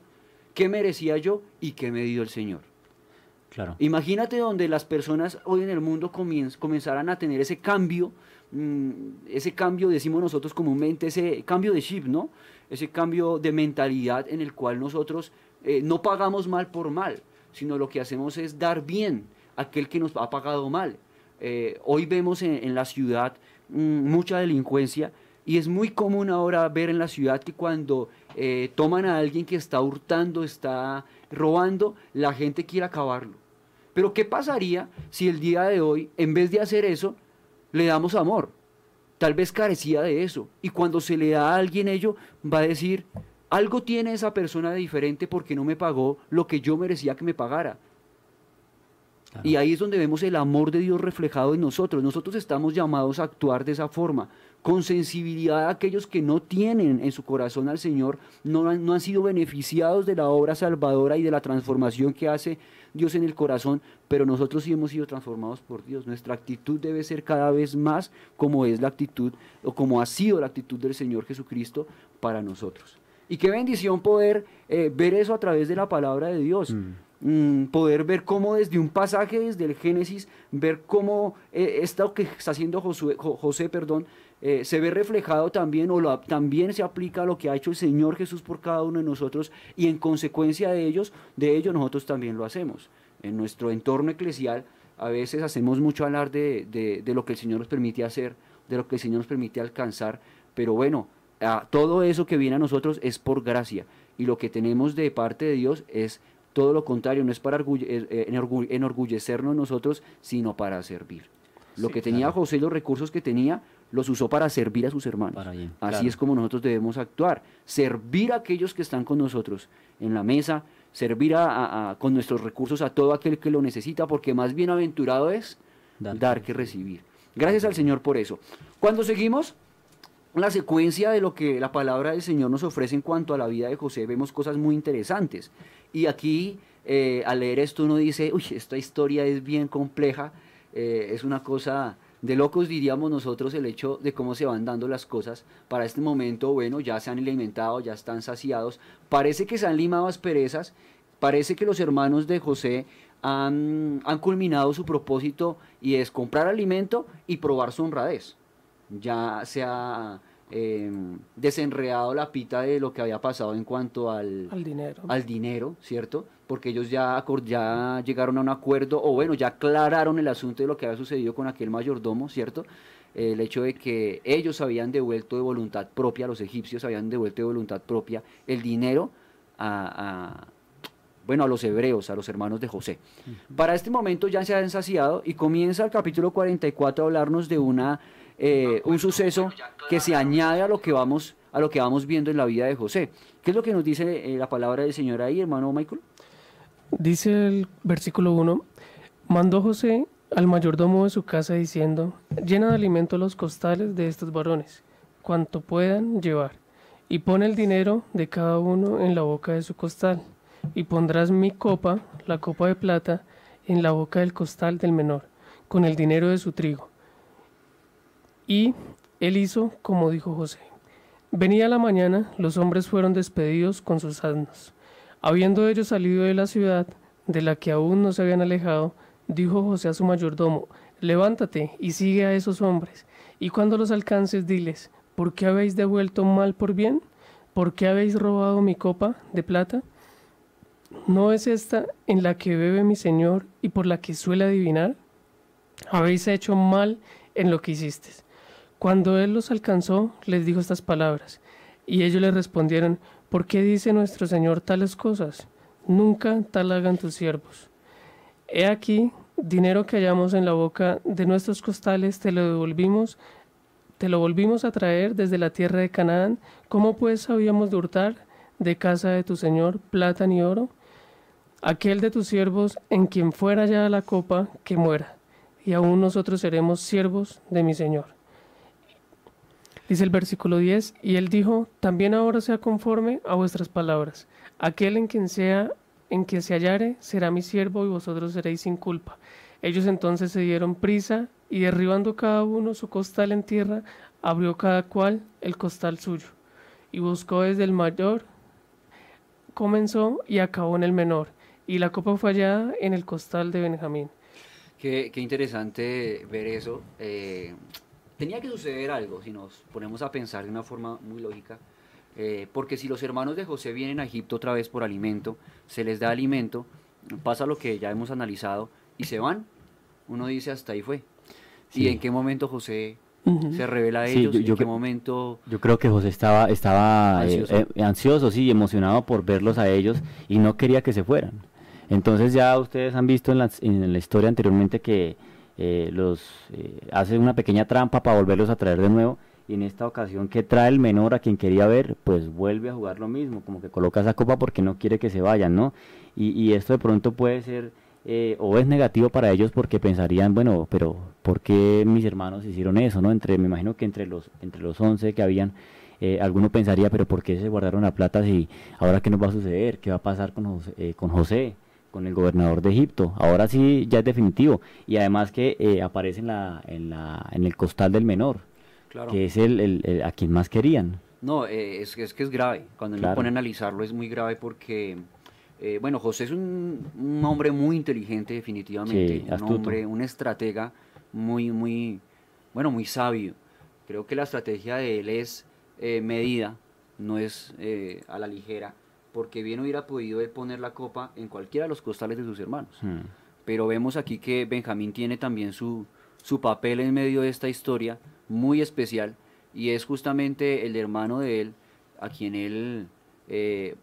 qué merecía yo y qué me dio el Señor. Claro. Imagínate donde las personas hoy en el mundo comenzaran a tener ese cambio, mm, ese cambio, decimos nosotros comúnmente, ese cambio de chip, ¿no? Ese cambio de mentalidad en el cual nosotros eh, no pagamos mal por mal, sino lo que hacemos es dar bien a aquel que nos ha pagado mal. Eh, hoy vemos en, la ciudad mm, mucha delincuencia y es muy común ahora ver en la ciudad que cuando eh, toman a alguien que está hurtando, está robando, la gente quiere acabarlo. Pero ¿qué pasaría si el día de hoy, en vez de hacer eso, le damos amor? Tal vez carecía de eso. Y cuando se le da a alguien ello, va a decir, algo tiene esa persona de diferente porque no me pagó lo que yo merecía que me pagara. Y ahí es donde vemos el amor de Dios reflejado en nosotros. Nosotros estamos llamados a actuar de esa forma, con sensibilidad a aquellos que no tienen en su corazón al Señor, no han, no han sido beneficiados de la obra salvadora y de la transformación que hace Dios en el corazón, pero nosotros sí hemos sido transformados por Dios. Nuestra actitud debe ser cada vez más como es la actitud o como ha sido la actitud del Señor Jesucristo para nosotros. Y qué bendición poder eh, ver eso a través de la palabra de Dios. Mm. Mm, poder ver cómo desde un pasaje, desde el Génesis, ver cómo eh, esto que está haciendo José, perdón, eh, se ve reflejado también o también se aplica a lo que ha hecho el Señor Jesús por cada uno de nosotros y en consecuencia de ellos, de ello nosotros también lo hacemos. En nuestro entorno eclesial a veces hacemos mucho hablar de, de, lo que el Señor nos permite hacer, de lo que el Señor nos permite alcanzar, pero bueno, todo eso que viene a nosotros es por gracia y lo que tenemos de parte de Dios es todo lo contrario, no es para eh, enorgullecernos nosotros, sino para servir. Lo que tenía José, los recursos que tenía, los usó para servir a sus hermanos. Así es como nosotros debemos actuar. Servir a aquellos que están con nosotros en la mesa, servir con nuestros recursos a todo aquel que lo necesita, porque más bienaventurado es dar, dar que recibir. Gracias al Señor por eso. Cuando seguimos, la secuencia de lo que la palabra del Señor nos ofrece en cuanto a la vida de José, vemos cosas muy interesantes. Y aquí, eh, al leer esto, uno dice, uy, esta historia es bien compleja, eh, es una cosa de locos, diríamos nosotros, el hecho de cómo se van dando las cosas. Para este momento, bueno, ya se han alimentado, ya están saciados, parece que se han limado asperezas, parece que los hermanos de José han, han culminado su propósito y es comprar alimento y probar su honradez. Ya se ha eh, desenredado la pita de lo que había pasado en cuanto al, Al dinero. al dinero, ¿cierto? Porque ellos ya, ya llegaron a un acuerdo, o bueno, ya aclararon el asunto de lo que había sucedido con aquel mayordomo, ¿cierto? El hecho de que ellos habían devuelto de voluntad propia, los egipcios habían devuelto de voluntad propia el dinero a, a- bueno, a los hebreos, a los hermanos de José. Para este momento ya se han saciado y comienza el capítulo 44 a hablarnos de una, eh, un suceso que se añade a lo que vamos a lo que vamos viendo en la vida de José. ¿Qué es lo que nos dice eh, la palabra del Señor ahí, hermano Michael? Dice el versículo 1, mandó José al mayordomo de su casa diciendo, llena de alimento los costales de estos varones, cuanto puedan llevar, y pon el dinero de cada uno en la boca de su costal, y pondrás mi copa, la copa de plata, en la boca del costal del menor, con el dinero de su trigo. Y él hizo como dijo José. Venía la mañana, los hombres fueron despedidos con sus asnos. Habiendo ellos salido de la ciudad, de la que aún no se habían alejado, dijo José a su mayordomo, levántate y sigue a esos hombres, y cuando los alcances diles, ¿por qué habéis devuelto mal por bien? ¿Por qué habéis robado mi copa de plata? ¿No es esta en la que bebe mi señor y por la que suele adivinar? Habéis hecho mal en lo que hicisteis. Cuando él los alcanzó, les dijo estas palabras, y ellos le respondieron, ¿por qué dice nuestro Señor tales cosas? Nunca tal hagan tus siervos. He aquí, dinero que hallamos en la boca de nuestros costales, te lo devolvimos, te lo volvimos a traer desde la tierra de Canaán. ¿Cómo pues habíamos de hurtar de casa de tu Señor plata ni oro? Aquel de tus siervos, en quien fuera ya la copa, que muera, y aún nosotros seremos siervos de mi Señor. Dice el versículo 10, y él dijo, también ahora sea conforme a vuestras palabras. Aquel en quien sea, en quien se hallare, será mi siervo y vosotros seréis sin culpa. Ellos entonces se dieron prisa y derribando cada uno su costal en tierra, abrió cada cual el costal suyo y buscó desde el mayor, comenzó y acabó en el menor, y la copa fue hallada en el costal de Benjamín. Qué, qué interesante ver eso. Eh, tenía que suceder algo, si nos ponemos a pensar de una forma muy lógica, eh, porque si los hermanos de José vienen a Egipto otra vez por alimento, se les da alimento, pasa lo que ya hemos analizado, y se van, uno dice hasta ahí fue. Sí. ¿Y en qué momento José se revela a Sí, ellos? yo- ¿En qué momento? Yo creo que José estaba, estaba eh, Ansioso. eh, ansioso, sí, emocionado por verlos a ellos y no quería que se fueran. Entonces ya ustedes han visto en la, en la historia anteriormente que eh, los eh, hace una pequeña trampa para volverlos a traer de nuevo y en esta ocasión que trae el menor a quien quería ver, pues vuelve a jugar lo mismo, como que coloca esa copa porque no quiere que se vayan, ¿no? Y, y esto de pronto puede ser eh, o es negativo para ellos porque pensarían, bueno, pero ¿por qué mis hermanos hicieron eso, no? Entre, me imagino que entre los, entre los 11 que habían, eh, alguno pensaría, pero ¿por qué se guardaron la plata si ahora qué nos va a suceder? ¿Qué va a pasar con José? eh, con, José con el gobernador de Egipto? Ahora sí ya es definitivo. Y además que eh, aparece en, la, en, la, en el costal del menor, Claro. que es el, el- el- a quien más querían. No, eh, es, es que es grave. Cuando uno Claro. pone a analizarlo es muy grave porque, eh, bueno, José es un, un hombre muy inteligente definitivamente, Sí, un astuto. hombre, un estratega muy, muy, bueno, muy sabio. Creo que la estrategia de él es eh, medida, no es eh, a la ligera, porque bien hubiera podido él poner la copa en cualquiera de los costales de sus hermanos. Hmm. Pero vemos aquí que Benjamín tiene también su, su papel en medio de esta historia muy especial y es justamente el hermano de él a quien él eh,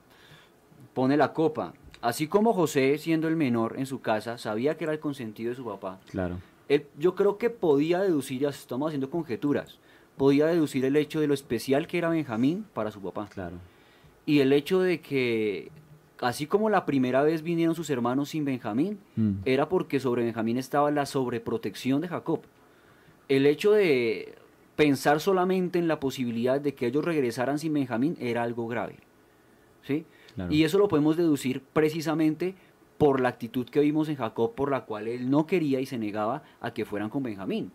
pone la copa. Así como José, siendo el menor en su casa, sabía que era el consentido de su papá, Claro. él, yo creo que podía deducir, ya estamos haciendo conjeturas, podía deducir el hecho de lo especial que era Benjamín para su papá. Claro. Y el hecho de que, así como la primera vez vinieron sus hermanos sin Benjamín, Mm. era porque sobre Benjamín estaba la sobreprotección de Jacob. El hecho de pensar solamente en la posibilidad de que ellos regresaran sin Benjamín era algo grave. ¿sí? Claro. Y eso lo podemos deducir precisamente por la actitud que vimos en Jacob, por la cual él no quería y se negaba a que fueran con Benjamín.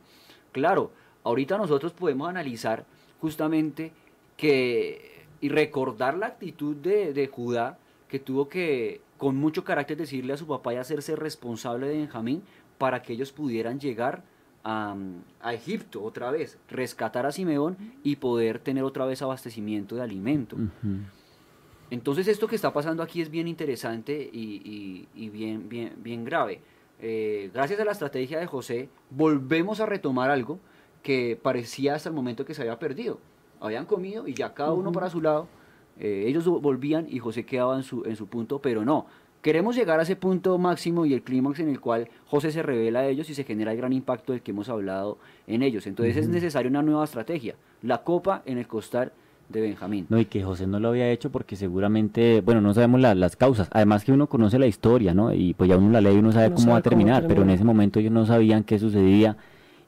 Claro, ahorita nosotros podemos analizar justamente que y recordar la actitud de, de Judá, que tuvo que con mucho carácter decirle a su papá y hacerse responsable de Benjamín para que ellos pudieran llegar a, a Egipto otra vez, rescatar a Simeón y poder tener otra vez abastecimiento de alimento. Entonces esto que está pasando aquí es bien interesante y, y- y bien, bien, bien grave. Eh, gracias a la estrategia de José, volvemos a retomar algo que parecía hasta el momento que se había perdido. Habían comido y ya cada uno para su lado, eh, ellos volvían y José quedaba en su, en su punto, pero no. Queremos llegar a ese punto máximo y el clímax en el cual José se revela a ellos y se genera el gran impacto del que hemos hablado en ellos. Entonces es necesaria una nueva estrategia. La copa en el costal de Benjamín. No, y que José no lo había hecho porque seguramente, bueno, no sabemos la- las causas. Además que uno conoce la historia, ¿no? Y pues ya uno la lee y uno sabe cómo va a cómo terminar, pero en ese momento ellos no sabían qué sucedía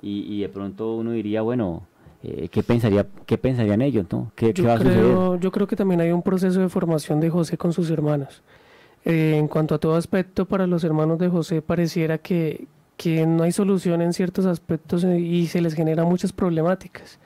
y, y de pronto uno diría, bueno, eh, ¿qué, pensaría, ¿qué pensarían ellos, no? ¿Qué, qué Yo va a creo, yo creo que también hay un proceso de formación de José con sus hermanos. Eh, en cuanto a todo aspecto, para los hermanos de José pareciera que, que no hay solución en ciertos aspectos eh, y se les genera muchas problemáticas.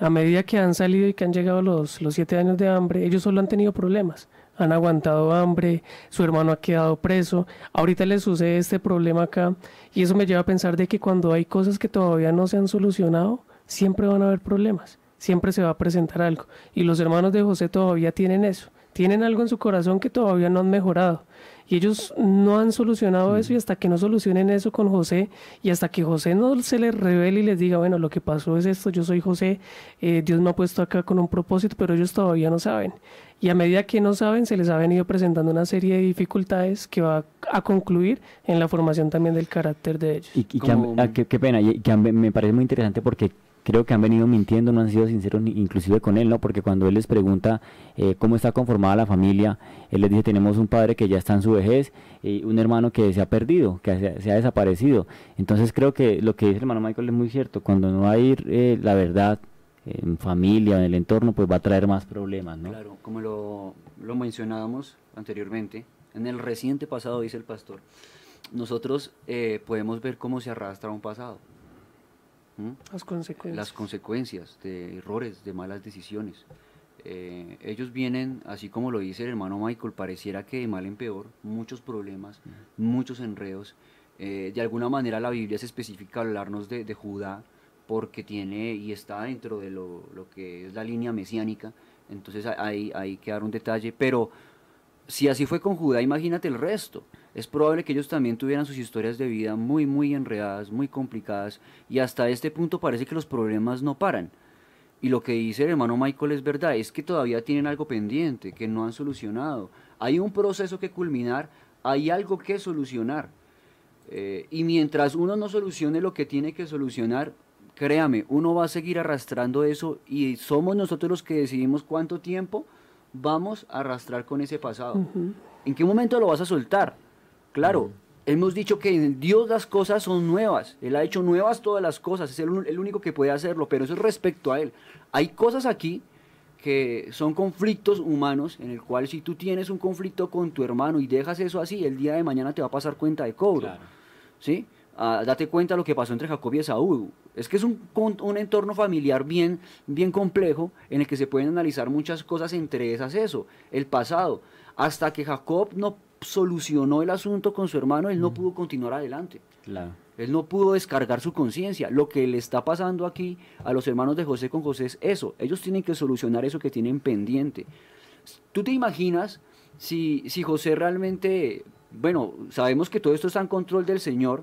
A medida que han salido y que han llegado los, los siete años de hambre, ellos solo han tenido problemas. Han aguantado hambre, su hermano ha quedado preso, ahorita les sucede este problema acá y eso me lleva a pensar de que cuando hay cosas que todavía no se han solucionado, siempre van a haber problemas, siempre se va a presentar algo. Y los hermanos de José todavía tienen eso, tienen algo en su corazón que todavía no han mejorado. Y ellos no han solucionado eso y hasta que no solucionen eso con José y hasta que José no se les revele y les diga, bueno, lo que pasó es esto, yo soy José, eh, Dios me ha puesto acá con un propósito, pero ellos todavía no saben. Y a medida que no saben, se les ha venido presentando una serie de dificultades que va a concluir en la formación también del carácter de ellos. Y, y que han- Como- ah, qué, qué pena, y que me parece muy interesante porque creo que han venido mintiendo, no han sido sinceros ni- inclusive con él, ¿no? Porque cuando él les pregunta eh, cómo está conformada la familia, él les dice, tenemos un padre que ya está en su vejez y un hermano que se ha perdido, que se, se ha desaparecido. Entonces creo que lo que dice el hermano Michael es muy cierto, cuando no hay eh, la verdad en familia en el entorno, pues va a traer más problemas, ¿no? Claro, como lo, lo mencionábamos anteriormente, en el reciente pasado, dice el pastor, nosotros eh, podemos ver cómo se arrastra un pasado. Las consecuencias. Las consecuencias de errores, de malas decisiones. Eh, ellos vienen, así como lo dice el hermano Michael, pareciera que de mal en peor, muchos problemas, muchos enredos. Eh, de alguna manera la Biblia es específica al hablarnos de, de Judá, porque tiene y está dentro de lo, lo que es la línea mesiánica, entonces hay, hay que dar un detalle, pero si así fue con Judá, imagínate el resto. Es probable que ellos también tuvieran sus historias de vida muy, muy enredadas, muy complicadas, y hasta este punto parece que los problemas no paran. Y lo que dice el hermano Michael es verdad, es que todavía tienen algo pendiente, que no han solucionado. Hay un proceso que culminar, hay algo que solucionar. Eh, y mientras uno no solucione lo que tiene que solucionar, créame, uno va a seguir arrastrando eso y somos nosotros los que decidimos cuánto tiempo vamos a arrastrar con ese pasado. ¿En qué momento lo vas a soltar? Claro, hemos dicho que en Dios las cosas son nuevas. Él ha hecho nuevas todas las cosas. Es el, el único que puede hacerlo, pero eso es respecto a Él. Hay cosas aquí que son conflictos humanos en el cual si tú tienes un conflicto con tu hermano y dejas eso así, el día de mañana te va a pasar cuenta de cobro. ¿sí? Ah, date cuenta lo que pasó entre Jacob y Esaú. Es que es un, un entorno familiar bien, bien complejo en el que se pueden analizar muchas cosas, entre esas eso, el pasado. Hasta que Jacob no solucionó el asunto con su hermano, él no pudo continuar adelante. Claro. Él no pudo descargar su conciencia. Lo que le está pasando aquí a los hermanos de José con José es eso. Ellos tienen que solucionar eso que tienen pendiente. ¿Tú te imaginas si, si José realmente, bueno, sabemos que todo esto está en control del Señor,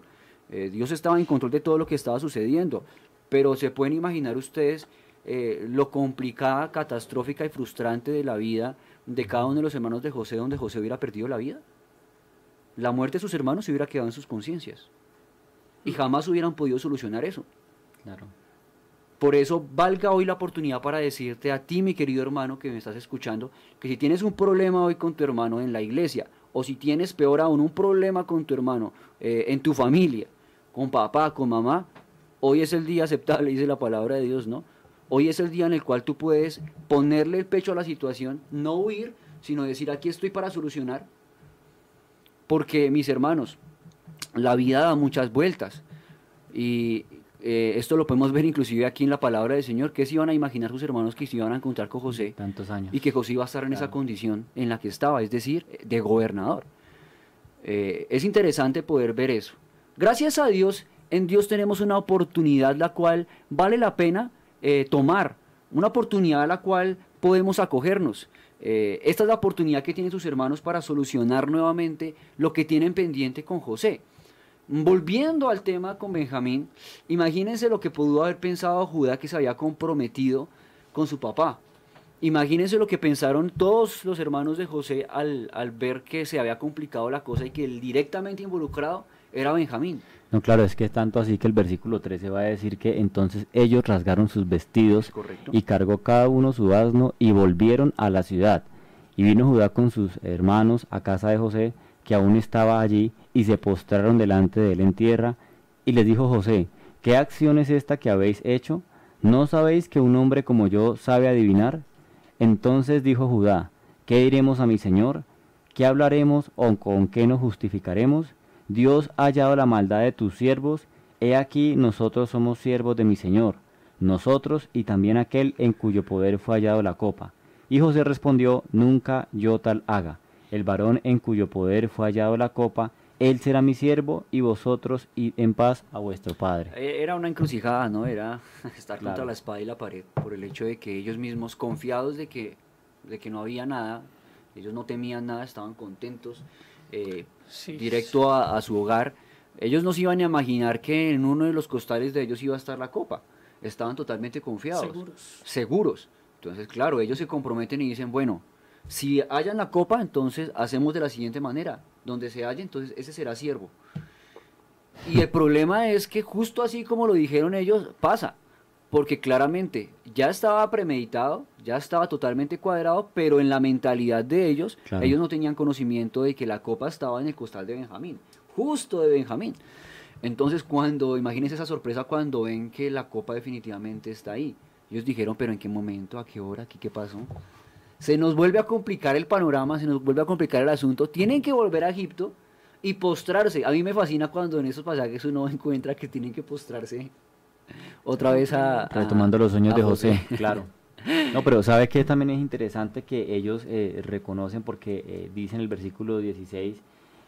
eh, Dios estaba en control de todo lo que estaba sucediendo, pero se pueden imaginar ustedes eh, lo complicada, catastrófica y frustrante de la vida de cada uno de los hermanos de José, donde José hubiera perdido la vida? La muerte de sus hermanos se hubiera quedado en sus conciencias y jamás hubieran podido solucionar eso. Claro. Por eso valga hoy la oportunidad para decirte a ti, mi querido hermano que me estás escuchando, que si tienes un problema hoy con tu hermano en la iglesia, o si tienes peor aún un problema con tu hermano eh, en tu familia, con papá, con mamá, hoy es el día aceptable, dice la palabra de Dios, ¿no? Hoy es el día en el cual tú puedes ponerle el pecho a la situación, no huir, sino decir aquí estoy para solucionar. Porque mis hermanos, la vida da muchas vueltas. Y eh, esto lo podemos ver inclusive aquí en la palabra del Señor, que se iban a imaginar sus hermanos que se iban a encontrar con José. Tantos años. Y que José iba a estar en esa condición en la que estaba, es decir, de gobernador. Eh, es interesante poder ver eso. Gracias a Dios, en Dios tenemos una oportunidad la cual vale la pena eh, tomar, una oportunidad a la cual podemos acogernos. esta es la oportunidad que tienen sus hermanos para solucionar nuevamente lo que tienen pendiente con José. Volviendo al tema con Benjamín, imagínense lo que pudo haber pensado Judá que se había comprometido con su papá. Imagínense lo que pensaron todos los hermanos de José al, al, ver que se había complicado la cosa y que el directamente involucrado era Benjamín. No, claro, es que es tanto así que el versículo 13 va a decir que entonces ellos rasgaron sus vestidos Correcto. y cargó cada uno su asno y volvieron a la ciudad. Y vino Judá con sus hermanos a casa de José, que aún estaba allí, y se postraron delante de él en tierra, y les dijo José, ¿qué acción es esta que habéis hecho? ¿No sabéis que un hombre como yo sabe adivinar? Entonces dijo Judá, ¿qué diremos a mi señor? ¿Qué hablaremos o con qué nos justificaremos? Dios ha hallado la maldad de tus siervos, he aquí nosotros somos siervos de mi señor, nosotros y también aquel en cuyo poder fue hallado la copa. Y José respondió, nunca yo tal haga. El varón en cuyo poder fue hallado la copa, él será mi siervo y vosotros id en paz a vuestro padre. Eh, Era una encrucijada, ¿no? Era <laughs> estar contra Claro. la espada y la pared por el hecho de que ellos mismos, confiados de que, de que no había nada, ellos no temían nada, estaban contentos, eh, Sí. directo a, a su hogar, ellos no se iban a imaginar que en uno de los costales de ellos iba a estar la copa. Estaban totalmente confiados. Seguros. Seguros. Entonces, claro, ellos se comprometen y dicen, bueno, si hallan la copa, entonces hacemos de la siguiente manera. Donde se halle, entonces ese será siervo. Y el problema es que justo así como lo dijeron ellos, pasa. Porque claramente ya estaba premeditado, ya estaba totalmente cuadrado, pero en la mentalidad de ellos, Claro. ellos no tenían conocimiento de que la copa estaba en el costal de Benjamín, justo de Benjamín. Entonces cuando, imagínense esa sorpresa cuando ven que la copa definitivamente está ahí. Ellos dijeron, pero ¿en qué momento? ¿A qué hora? ¿Aquí qué pasó? Se nos vuelve a complicar el panorama, se nos vuelve a complicar el asunto. Tienen que volver a Egipto y postrarse. A mí me fascina cuando en esos pasajes uno <laughs> encuentra que tienen que postrarse otra vez a... a- Retomando los sueños de José, <laughs> claro. No, pero ¿sabe que también es interesante que ellos eh, reconocen porque eh, dice en el versículo 16,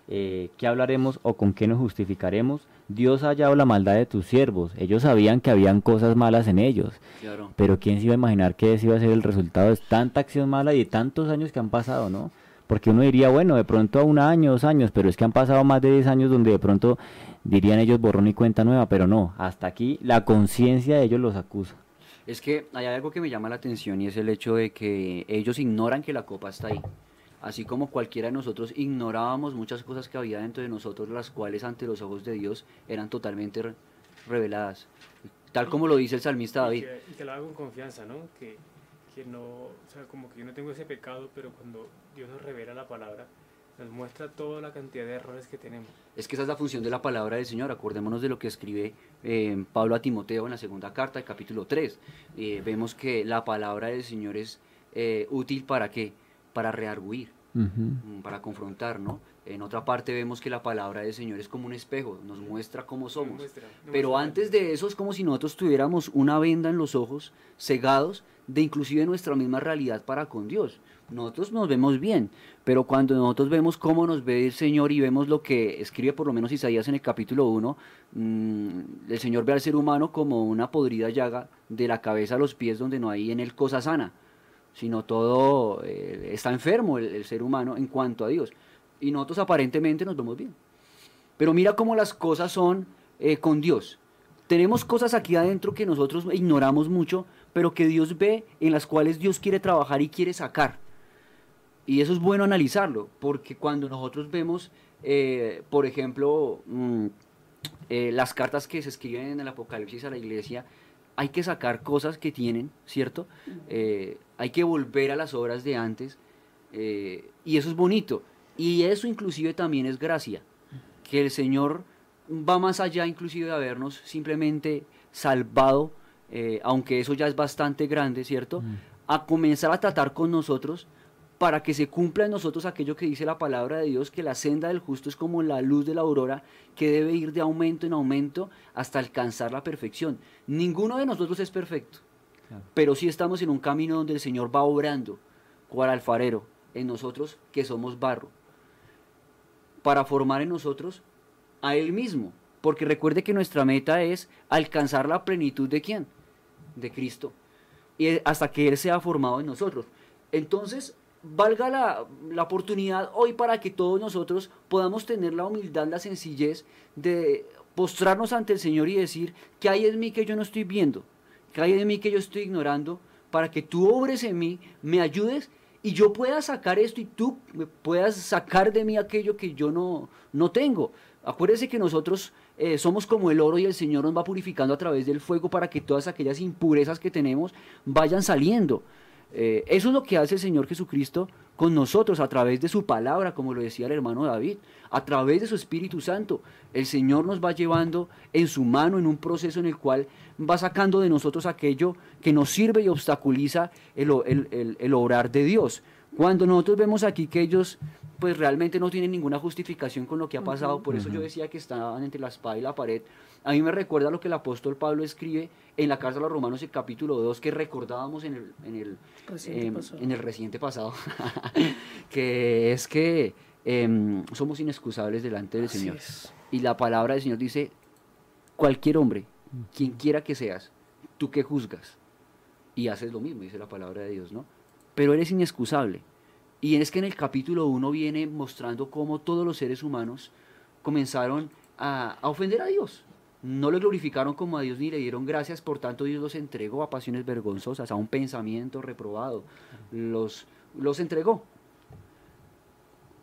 eh, ¿qué hablaremos o con qué nos justificaremos? Dios ha hallado la maldad de tus siervos. Ellos sabían que habían cosas malas en ellos, Claro. pero ¿quién se iba a imaginar que ese iba a ser el resultado de tanta acción mala y de tantos años que han pasado, no? Porque uno diría, bueno, de pronto a un año, dos años, pero es que han pasado más de 10 años donde de pronto dirían ellos borrón y cuenta nueva, pero no, hasta aquí la conciencia de ellos los acusa. Es que hay algo que me llama la atención y es el hecho de que ellos ignoran que la copa está ahí. Así como cualquiera de nosotros ignorábamos muchas cosas que había dentro de nosotros, las cuales ante los ojos de Dios eran totalmente re- reveladas. Tal como lo dice el salmista Y David. que, y que lo haga con confianza, ¿no? Que, que no, o sea, como que yo no tengo ese pecado, pero cuando Dios nos revela la palabra, nos muestra toda la cantidad de errores que tenemos. Es que esa es la función de la palabra del Señor. Acordémonos de lo que escribe eh, Pablo a Timoteo en la segunda carta, el capítulo 3. Eh, vemos que la palabra del Señor es eh, útil para qué? Para rearguir. mm, para confrontar, ¿no? En otra parte vemos que la palabra del Señor es como un espejo, nos muestra cómo somos. muestra- nos Pero muestra- antes de eso es como si nosotros tuviéramos una venda en los ojos, cegados de inclusive nuestra misma realidad para con Dios. Nosotros nos vemos bien, pero cuando nosotros vemos cómo nos ve el Señor y vemos lo que escribe por lo menos Isaías en el capítulo 1, mm, el Señor ve al ser humano como una podrida llaga de la cabeza a los pies donde no hay en él cosa sana sino todo eh, está enfermo el, ser humano en cuanto a Dios. Y nosotros aparentemente nos vemos bien. Pero mira cómo las cosas son eh, con Dios. Tenemos cosas aquí adentro que nosotros ignoramos mucho, pero que Dios ve, en las cuales Dios quiere trabajar y quiere sacar. Y eso es bueno analizarlo, porque cuando nosotros vemos, eh, por ejemplo, mm, eh, las cartas que se escriben en el Apocalipsis a la iglesia, hay que sacar cosas que tienen, ¿cierto? Eh, hay que volver a las obras de antes, y eso es bonito. Y eso inclusive también es gracia, que el Señor va más allá inclusive de habernos simplemente salvado eh, aunque eso ya es bastante grande, ¿cierto? Mm. A comenzar a tratar con nosotros para que se cumpla en nosotros aquello que dice la palabra de Dios, que la senda del justo es como la luz de la aurora, que debe ir de aumento en aumento hasta alcanzar la perfección. Ninguno de nosotros es perfecto, Claro. pero sí estamos en un camino donde el Señor va obrando, cual alfarero, en nosotros que somos barro, para formar en nosotros a Él mismo. Porque recuerde que nuestra meta es alcanzar la plenitud de quién? De Cristo. Y hasta que Él sea formado en nosotros. Entonces, valga la, la oportunidad hoy para que todos nosotros podamos tener la humildad, la sencillez de postrarnos ante el Señor y decir, ¿qué hay en mí que yo no estoy viendo? ¿Qué hay en mí que yo estoy ignorando? Para que tú obres en mí, me ayudes y yo pueda sacar esto y tú puedas sacar de mí aquello que yo no, no tengo. Acuérdese que nosotros eh, somos como el oro y el Señor nos va purificando a través del fuego para que todas aquellas impurezas que tenemos vayan saliendo. Eh, eso es lo que hace el Señor Jesucristo con nosotros a través de su palabra, como lo decía el hermano David, a través de su Espíritu Santo. El Señor nos va llevando en su mano en un proceso en el cual va sacando de nosotros aquello que nos sirve y obstaculiza el, el- el obrar de Dios. Cuando nosotros vemos aquí que ellos pues realmente no tienen ninguna justificación con lo que ha pasado, por eso yo decía que estaban entre la espada y la pared. A mí me recuerda lo que el apóstol Pablo escribe en la carta a los Romanos, el capítulo 2, que recordábamos en el, en el, Reciente em, pasado. en el reciente pasado, <laughs> que es que em, somos inexcusables delante del Así Señor. es. Y la palabra del Señor dice, cualquier hombre, quien quiera que seas, tú que juzgas, y haces lo mismo, dice la palabra de Dios, ¿no? Pero eres inexcusable. Y es que en el capítulo 1 viene mostrando cómo todos los seres humanos comenzaron a, a ofender a Dios. No lo glorificaron como a Dios ni le dieron gracias, por tanto Dios los entregó a pasiones vergonzosas, a un pensamiento reprobado. Los, los entregó.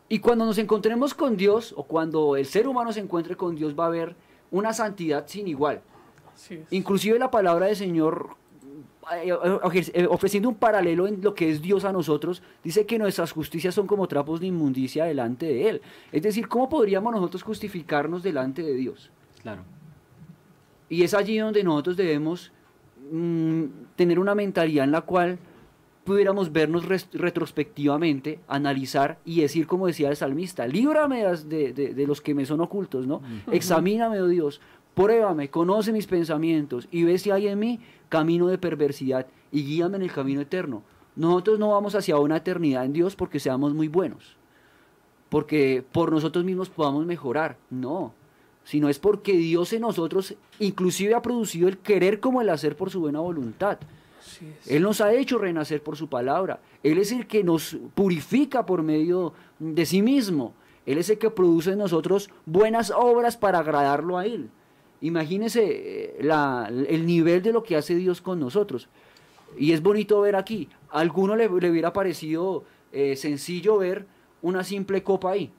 Y cuando nos encontremos con Dios, o cuando el ser humano se encuentre con Dios, va a haber una santidad sin igual. Inclusive la palabra del Señor, ofreciendo un paralelo en lo que es Dios a nosotros, dice que nuestras justicias son como trapos de inmundicia delante de Él. Es decir, ¿cómo podríamos nosotros justificarnos delante de Dios? Claro. Y es allí donde nosotros debemos mm, tener una mentalidad en la cual pudiéramos vernos retrospectivamente, analizar y decir, como decía el salmista, líbrame de- de los que me son ocultos, ¿no? Examíname, oh Dios, pruébame, conoce mis pensamientos y ve si hay en mí camino de perversidad y guíame en el camino eterno. Nosotros no vamos hacia una eternidad en Dios porque seamos muy buenos, porque por nosotros mismos podamos mejorar, no, sino es porque Dios en nosotros inclusive ha producido el querer como el hacer por su buena voluntad. Él nos ha hecho renacer por su palabra. Él es el que nos purifica por medio de sí mismo. Él es el que produce en nosotros buenas obras para agradarlo a Él. Imagínese eh, el nivel de lo que hace Dios con nosotros. Y es bonito ver aquí. A alguno le, le hubiera parecido eh, sencillo ver una simple copa ahí.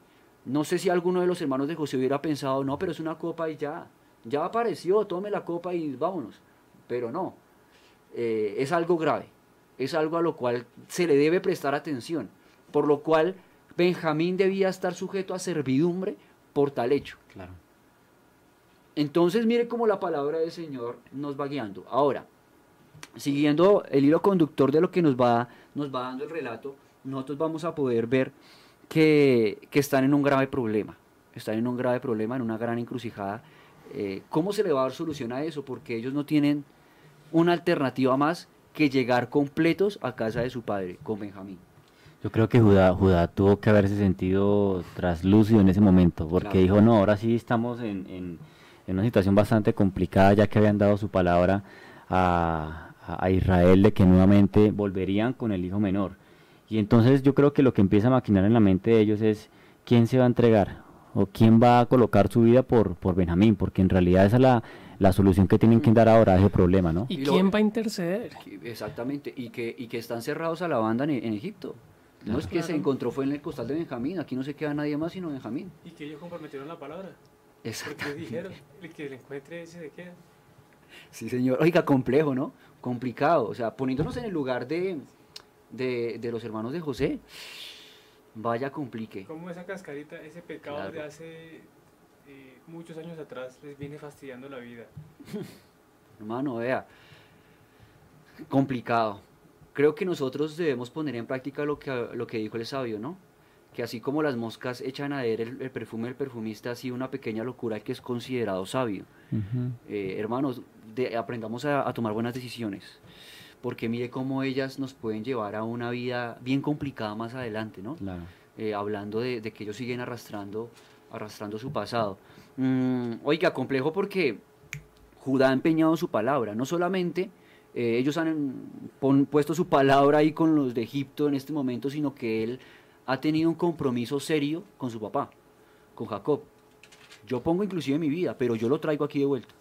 No sé si alguno de los hermanos de José hubiera pensado, no, pero es una copa y ya. Ya apareció, tome la copa y vámonos. Pero no eh, es algo grave, es algo a lo cual se le debe prestar atención, por lo cual Benjamín debía estar sujeto a servidumbre por tal hecho. Claro. Entonces mire cómo la palabra del Señor nos va guiando. Ahora, siguiendo el hilo conductor de lo que nos va, nos va dando el relato, nosotros vamos a poder ver que, que están en un grave problema. Están en un grave problema, en una gran encrucijada. Eh, ¿Cómo se le va a dar solución a eso? Porque ellos no tienen una alternativa más que llegar completos a casa de su padre, con Benjamín. Yo creo que Judá, Judá tuvo que haberse sentido traslúcido en ese momento, porque Claro. dijo, no, ahora sí estamos en, en- en una situación bastante complicada, ya que habían dado su palabra a, Israel de que nuevamente volverían con el hijo menor. Y entonces yo creo que lo que empieza a maquinar en la mente de ellos es quién se va a entregar o quién va a colocar su vida por, por Benjamín, porque en realidad esa es la, la solución que tienen que dar ahora a ese problema, ¿no? ¿Y quién va a interceder? Exactamente, y que, y que están cerrados a la banda en, en Egipto. No es que se encontró fue en el costal de Benjamín, aquí no se queda nadie más sino Benjamín. Y que ellos comprometieron la palabra. Exactamente. dijeron, el que le encuentre ese se queda. Sí, señor. Oiga, complejo, ¿no? Complicado. O sea, poniéndonos en el lugar de, de, de los hermanos de José, vaya complique. Como esa cascarita, ese pecado Claro. de hace eh, muchos años atrás les viene fastidiando la vida. <laughs> Hermano, vea. complicado. Creo que nosotros debemos poner en práctica lo que, lo que dijo el sabio, ¿no? Que así como las moscas echan a ver el, perfume del perfumista, así una pequeña locura que es considerado sabio. Eh, hermanos, aprendamos a, tomar buenas decisiones, porque mire cómo ellas nos pueden llevar a una vida bien complicada más adelante, ¿no? Eh, hablando de, que ellos siguen arrastrando, arrastrando su pasado. Mm, oiga, complejo porque Judá ha empeñado su palabra, no solamente eh, ellos han puesto su palabra ahí con los de Egipto en este momento, sino que él ha tenido un compromiso serio con su papá, con Jacob. Yo pongo inclusive mi vida, pero yo lo traigo aquí de vuelta.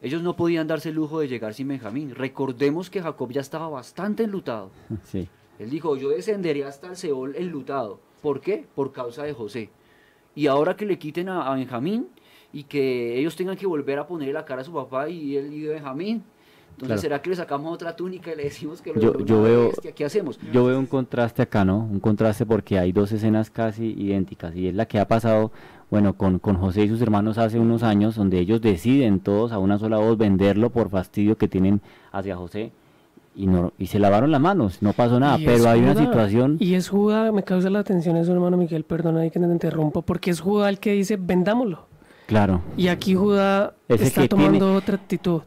Ellos no podían darse el lujo de llegar sin Benjamín. Recordemos que Jacob ya estaba bastante enlutado. <laughs> Sí. Él dijo, yo descenderé hasta el Seol enlutado. ¿Por qué? Por causa de José. Y ahora que le quiten a, Benjamín y que ellos tengan que volver a ponerle la cara a su papá y él y Benjamín, entonces, ¿será que le sacamos otra túnica y le decimos que lo yo, veo, ¿Qué hacemos? Yo veo un contraste acá, ¿no? Un contraste porque hay dos escenas casi idénticas y es la que ha pasado, bueno, con, con José y sus hermanos hace unos años, donde ellos deciden todos a una sola voz venderlo por fastidio que tienen hacia José y no y se lavaron las manos, no pasó nada, pero hay una situación y es Judá, me causa la atención eso, hermano Miguel, perdona ahí que te interrumpo, porque es Judá el que dice vendámoslo. Claro. Y aquí Judá está tomando otra actitud.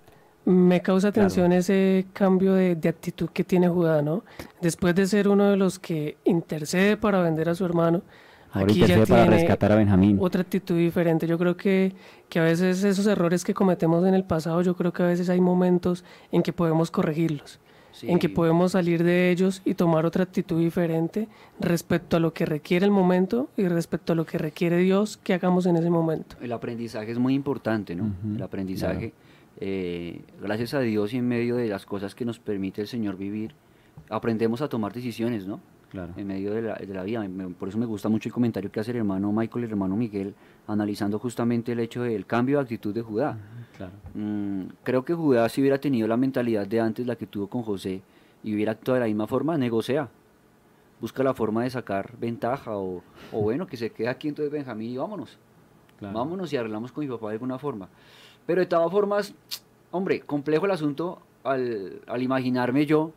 Me causa atención ese cambio de, actitud que tiene Judá, ¿no? Después de ser uno de los que intercede para vender a su hermano, aquí ya tiene rescatar a Benjamín. otra actitud diferente. Yo creo que, que a veces esos errores que cometemos en el pasado, yo creo que a veces hay momentos en que podemos corregirlos. en que podemos salir de ellos y tomar otra actitud diferente respecto a lo que requiere el momento y respecto a lo que requiere Dios que hagamos en ese momento. El aprendizaje es muy importante, ¿no? el aprendizaje. Eh, gracias a Dios y en medio de las cosas que nos permite el Señor vivir, aprendemos a tomar decisiones, ¿no? Claro. En medio de la, de la vida. por eso me gusta mucho el comentario que hace el hermano Michael y el hermano Miguel, analizando justamente el hecho del cambio de actitud de Judá. Claro. Mm, creo que Judá, si hubiera tenido la mentalidad de antes, la que tuvo con José, y hubiera actuado de la misma forma, negocia. Busca la forma de sacar ventaja, o, o bueno, que se quede aquí entonces Benjamín y vámonos. Vámonos y arreglamos con mi papá de alguna forma. Pero de todas formas, hombre, complejo el asunto al, imaginarme yo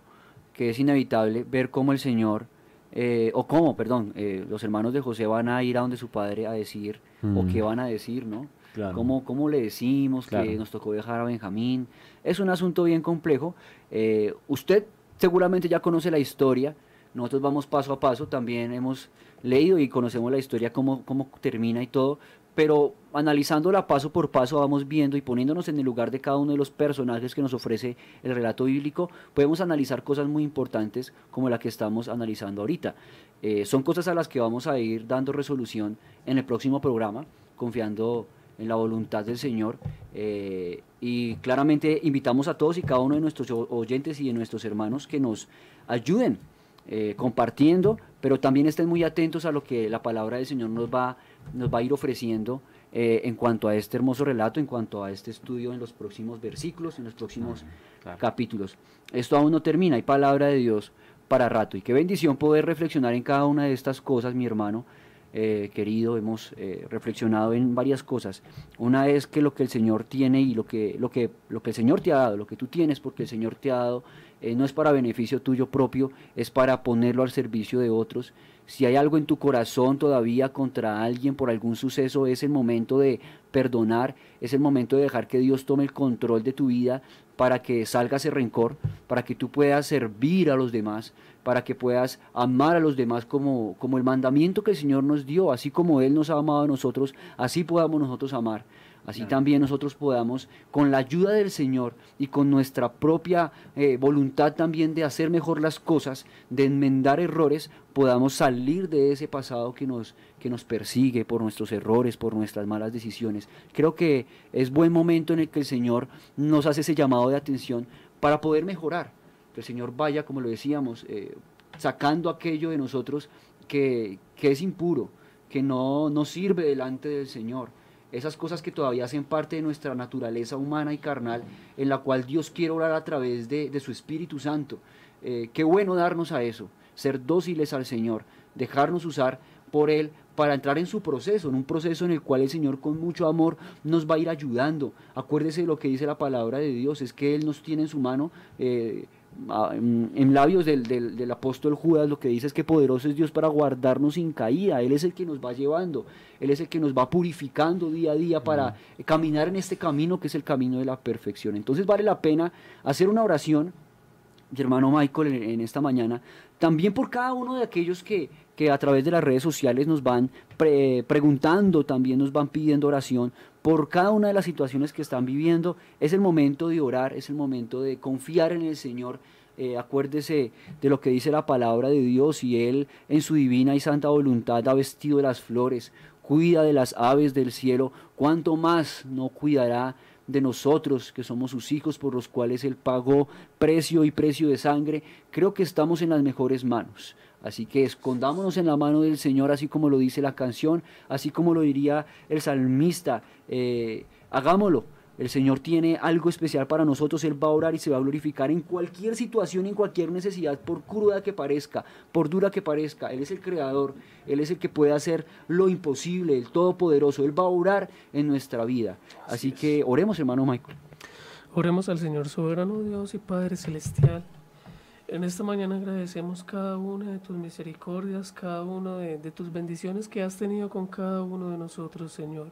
que es inevitable ver cómo el Señor, eh, o cómo, perdón, eh, los hermanos de José van a ir a donde su padre a decir, o qué van a decir, ¿no? ¿Cómo, ¿Cómo, le decimos que nos tocó dejar a Benjamín? Es un asunto bien complejo. Eh, usted seguramente ya conoce la historia, nosotros vamos paso a paso, también hemos leído y conocemos la historia, cómo, cómo termina y todo, pero analizándola paso por paso vamos viendo y poniéndonos en el lugar de cada uno de los personajes que nos ofrece el relato bíblico, podemos analizar cosas muy importantes como la que estamos analizando ahorita. Eh, son cosas a las que vamos a ir dando resolución en el próximo programa, confiando en la voluntad del Señor. Eh, y claramente invitamos a todos y cada uno de nuestros oyentes y de nuestros hermanos que nos ayuden eh, compartiendo, pero también estén muy atentos a lo que la palabra del Señor nos va nos va a ir ofreciendo eh, en cuanto a este hermoso relato, en cuanto a este estudio en los próximos versículos, en los próximos capítulos. Esto aún no termina, hay palabra de Dios para rato. Y qué bendición poder reflexionar en cada una de estas cosas, mi hermano. Eh, querido, hemos eh, reflexionado en varias cosas. Una es que lo que el Señor tiene y lo que, lo, que, lo que el Señor te ha dado, lo que tú tienes porque el Señor te ha dado, no es para beneficio tuyo propio, es para ponerlo al servicio de otros si hay algo en tu corazón todavía contra alguien por algún suceso, es el momento de perdonar, es el momento de dejar que Dios tome el control de tu vida para que salga ese rencor, para que tú puedas servir a los demás, para que puedas amar a los demás como, como el mandamiento que el Señor nos dio, así como Él nos ha amado a nosotros, así podamos nosotros amar. Así también nosotros podamos, con la ayuda del Señor y con nuestra propia eh, voluntad también de hacer mejor las cosas, de enmendar errores, podamos salir de ese pasado que nos, que nos persigue por nuestros errores, por nuestras malas decisiones. Creo que es buen momento en el que el Señor nos hace ese llamado de atención para poder mejorar. Que el Señor vaya, como lo decíamos, eh, sacando aquello de nosotros que, que es impuro, que no, no sirve delante del Señor esas cosas que todavía hacen parte de nuestra naturaleza humana y carnal, en la cual Dios quiere orar a través de, su Espíritu Santo. Eh, qué bueno darnos a eso, ser dóciles al Señor, dejarnos usar por Él para entrar en su proceso, en un proceso en el cual el Señor con mucho amor nos va a ir ayudando. Acuérdese de lo que dice la palabra de Dios, es que Él nos tiene en su mano. Eh, en labios del, del, apóstol Judas lo que dice es que poderoso es Dios para guardarnos sin caída, Él es el que nos va llevando, Él es el que nos va purificando día a día para caminar en este camino que es el camino de la perfección. Entonces vale la pena hacer una oración, mi hermano Michael, en, esta mañana, también por cada uno de aquellos que, que a través de las redes sociales nos van preguntando, también nos van pidiendo oración por cada una de las situaciones que están viviendo. Es el momento de orar, es el momento de confiar en el Señor. Eh, acuérdese de lo que dice la palabra de Dios y Él en su divina y santa voluntad ha vestido las flores, cuida de las aves del cielo, cuánto más no cuidará de nosotros que somos sus hijos por los cuales Él pagó precio y precio de sangre. Creo que estamos en las mejores manos. Así que escondámonos en la mano del Señor, así como lo dice la canción, así como lo diría el salmista. Eh, hagámoslo. El Señor tiene algo especial para nosotros, Él va a orar y se va a glorificar en cualquier situación, en cualquier necesidad, por cruda que parezca, por dura que parezca. Él es el creador, Él es el que puede hacer lo imposible, el todopoderoso. Él va a orar en nuestra vida. Así, que oremos, hermano Michael. Oremos al Señor soberano Dios y Padre celestial. En esta mañana agradecemos cada una de tus misericordias, cada una de, tus bendiciones que has tenido con cada uno de nosotros, Señor.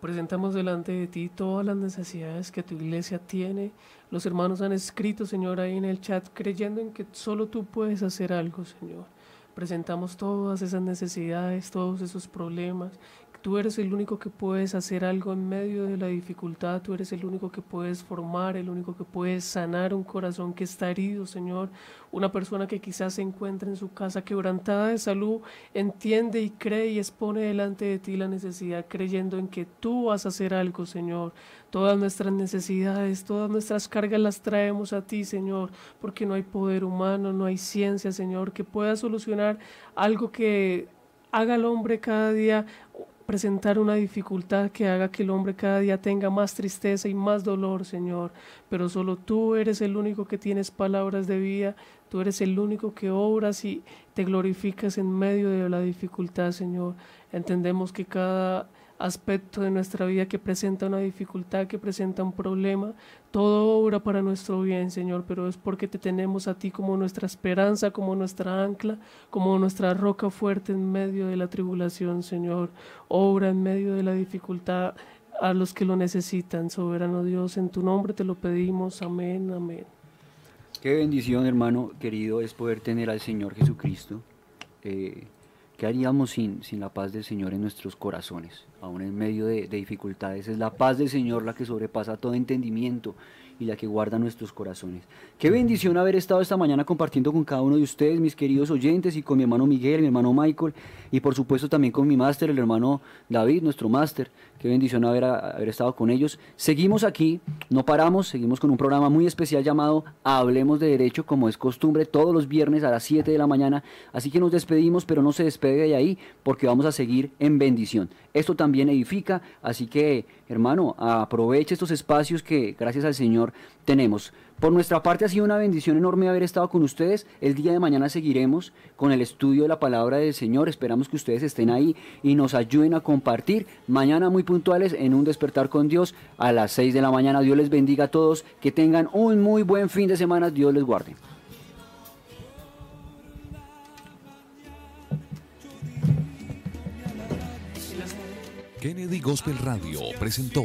Presentamos delante de ti todas las necesidades que tu iglesia tiene. Los hermanos han escrito, Señor, ahí en el chat, creyendo en que solo tú puedes hacer algo, Señor. Presentamos todas esas necesidades, todos esos problemas Tú eres el único que puedes hacer algo en medio de la dificultad, tú eres el único que puedes formar, el único que puedes sanar un corazón que está herido, Señor. Una persona que quizás se encuentra en su casa quebrantada de salud, entiende y cree y expone delante de ti la necesidad, creyendo en que tú vas a hacer algo, Señor. Todas nuestras necesidades, todas nuestras cargas las traemos a ti, Señor, porque no hay poder humano, no hay ciencia, Señor, que pueda solucionar algo que haga al hombre cada día presentar una dificultad que haga que el hombre cada día tenga más tristeza y más dolor, Señor. Pero solo tú eres el único que tienes palabras de vida, tú eres el único que obras y te glorificas en medio de la dificultad, Señor. Entendemos que cada aspecto de nuestra vida que presenta una dificultad, que presenta un problema, todo obra para nuestro bien, Señor, pero es porque te tenemos a ti como nuestra esperanza, como nuestra ancla, como nuestra roca fuerte en medio de la tribulación, Señor. Obra en medio de la dificultad a los que lo necesitan, soberano Dios, en tu nombre te lo pedimos, amén, amén. Qué bendición, hermano querido, es poder tener al Señor Jesucristo. Eh, ¿Qué haríamos sin, sin la paz del Señor en nuestros corazones? Aún en medio de, de, dificultades, es la paz del Señor la que sobrepasa todo entendimiento y la que guarda nuestros corazones. Qué bendición haber estado esta mañana compartiendo con cada uno de ustedes, mis queridos oyentes, y con mi hermano Miguel, mi hermano Michael, y por supuesto también con mi máster, el hermano David, nuestro máster. Qué bendición haber, haber estado con ellos. Seguimos aquí, no paramos, seguimos con un programa muy especial llamado Hablemos de Derecho, como es costumbre, todos los viernes a las 7 de la mañana. Así que nos despedimos, pero no se despegue de ahí, porque vamos a seguir en bendición. Esto también edifica, así que, hermano, aproveche estos espacios que, gracias al Señor, tenemos. Por nuestra parte ha sido una bendición enorme haber estado con ustedes. El día de mañana seguiremos con el estudio de la palabra del Señor. Esperamos que ustedes estén ahí y nos ayuden a compartir. Mañana muy puntuales en un despertar con Dios a las 6 de la mañana. Dios les bendiga a todos. Que tengan un muy buen fin de semana. Dios les guarde. Kennedy Gospel Radio presentó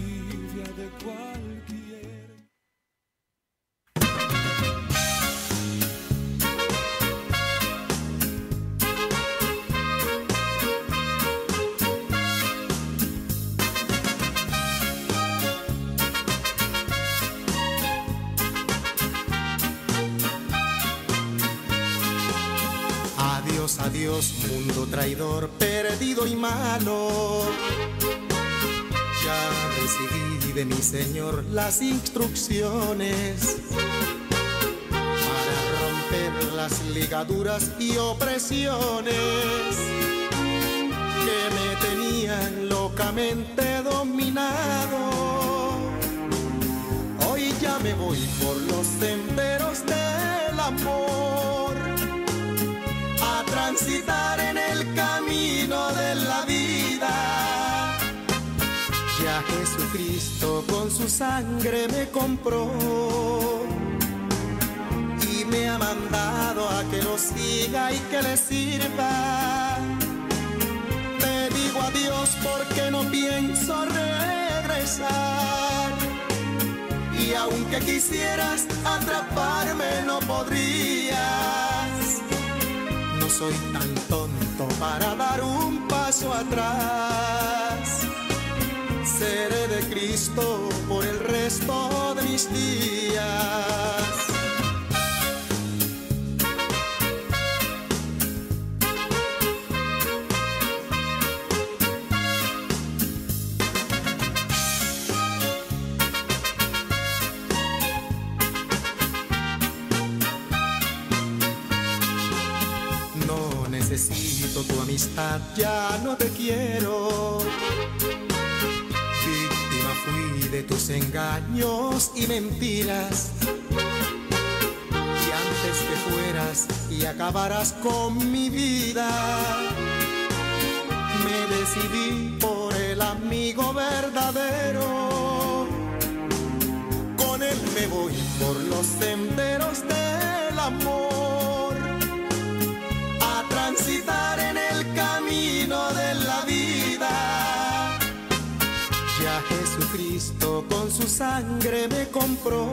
Adiós, mundo traidor, perdido y malo. Ya recibí de mi Señor las instrucciones. las ligaduras y opresiones que me tenían locamente dominado. Hoy ya me voy por los senderos del amor transitar en el camino de la vida. Ya Jesucristo con su sangre me compró y me ha mandado a que lo siga y que le sirva. Te digo adiós porque no pienso regresar. Y aunque quisieras atraparme no podrías. Soy tan tonto para dar un paso atrás. Seré de Cristo por el resto de mis días. Tu amistad, ya no te quiero. Víctima fui de tus engaños y mentiras. Y antes que fueras y acabaras con mi vida, me decidí por el amigo verdadero. Con él me voy por los senderos del amor su sangre me compró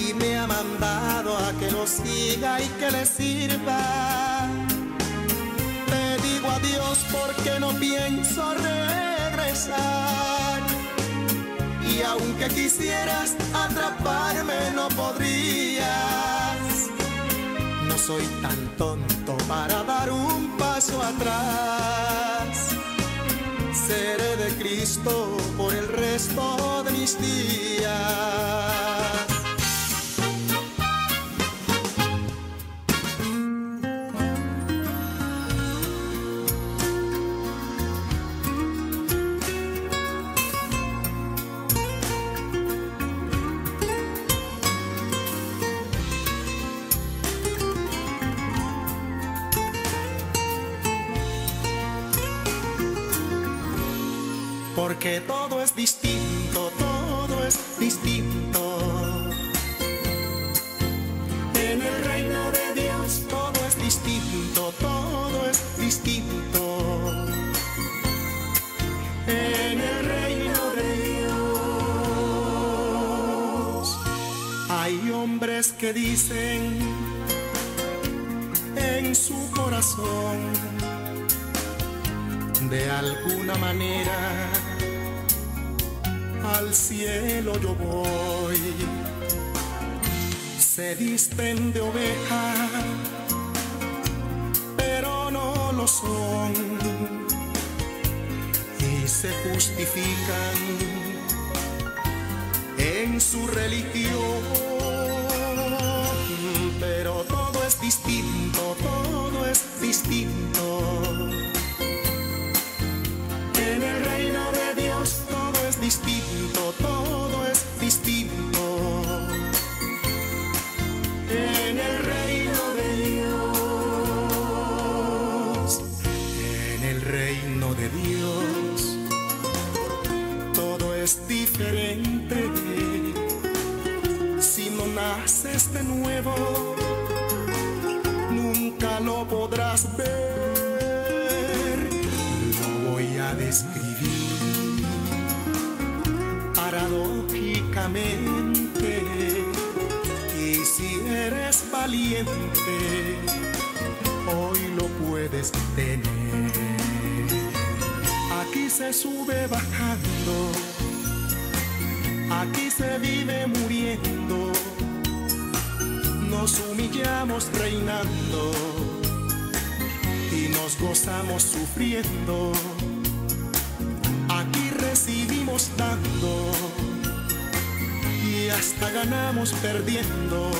y me ha mandado a que lo siga y que le sirva. Te digo adiós porque no pienso regresar. Y aunque quisieras atraparme no podrías. No soy tan tonto para dar un paso atrás. Seré de Cristo por el resto de mis días. Porque todo es distinto, todo es distinto. En el reino de Dios todo es distinto, todo es distinto. En el reino de Dios hay hombres que dicen en su corazón de alguna manera al cielo yo voy. Se visten de oveja, pero no lo son. Y se justifican en su religión. Pero todo es distinto, todo es distinto. Nuevo, nunca lo podrás ver. Lo voy a describir paradójicamente. Y si eres valiente, hoy lo puedes tener. Aquí se sube bajando, aquí se vive muriendo, nos humillamos reinando y nos gozamos sufriendo. Aquí recibimos dando y hasta ganamos perdiendo.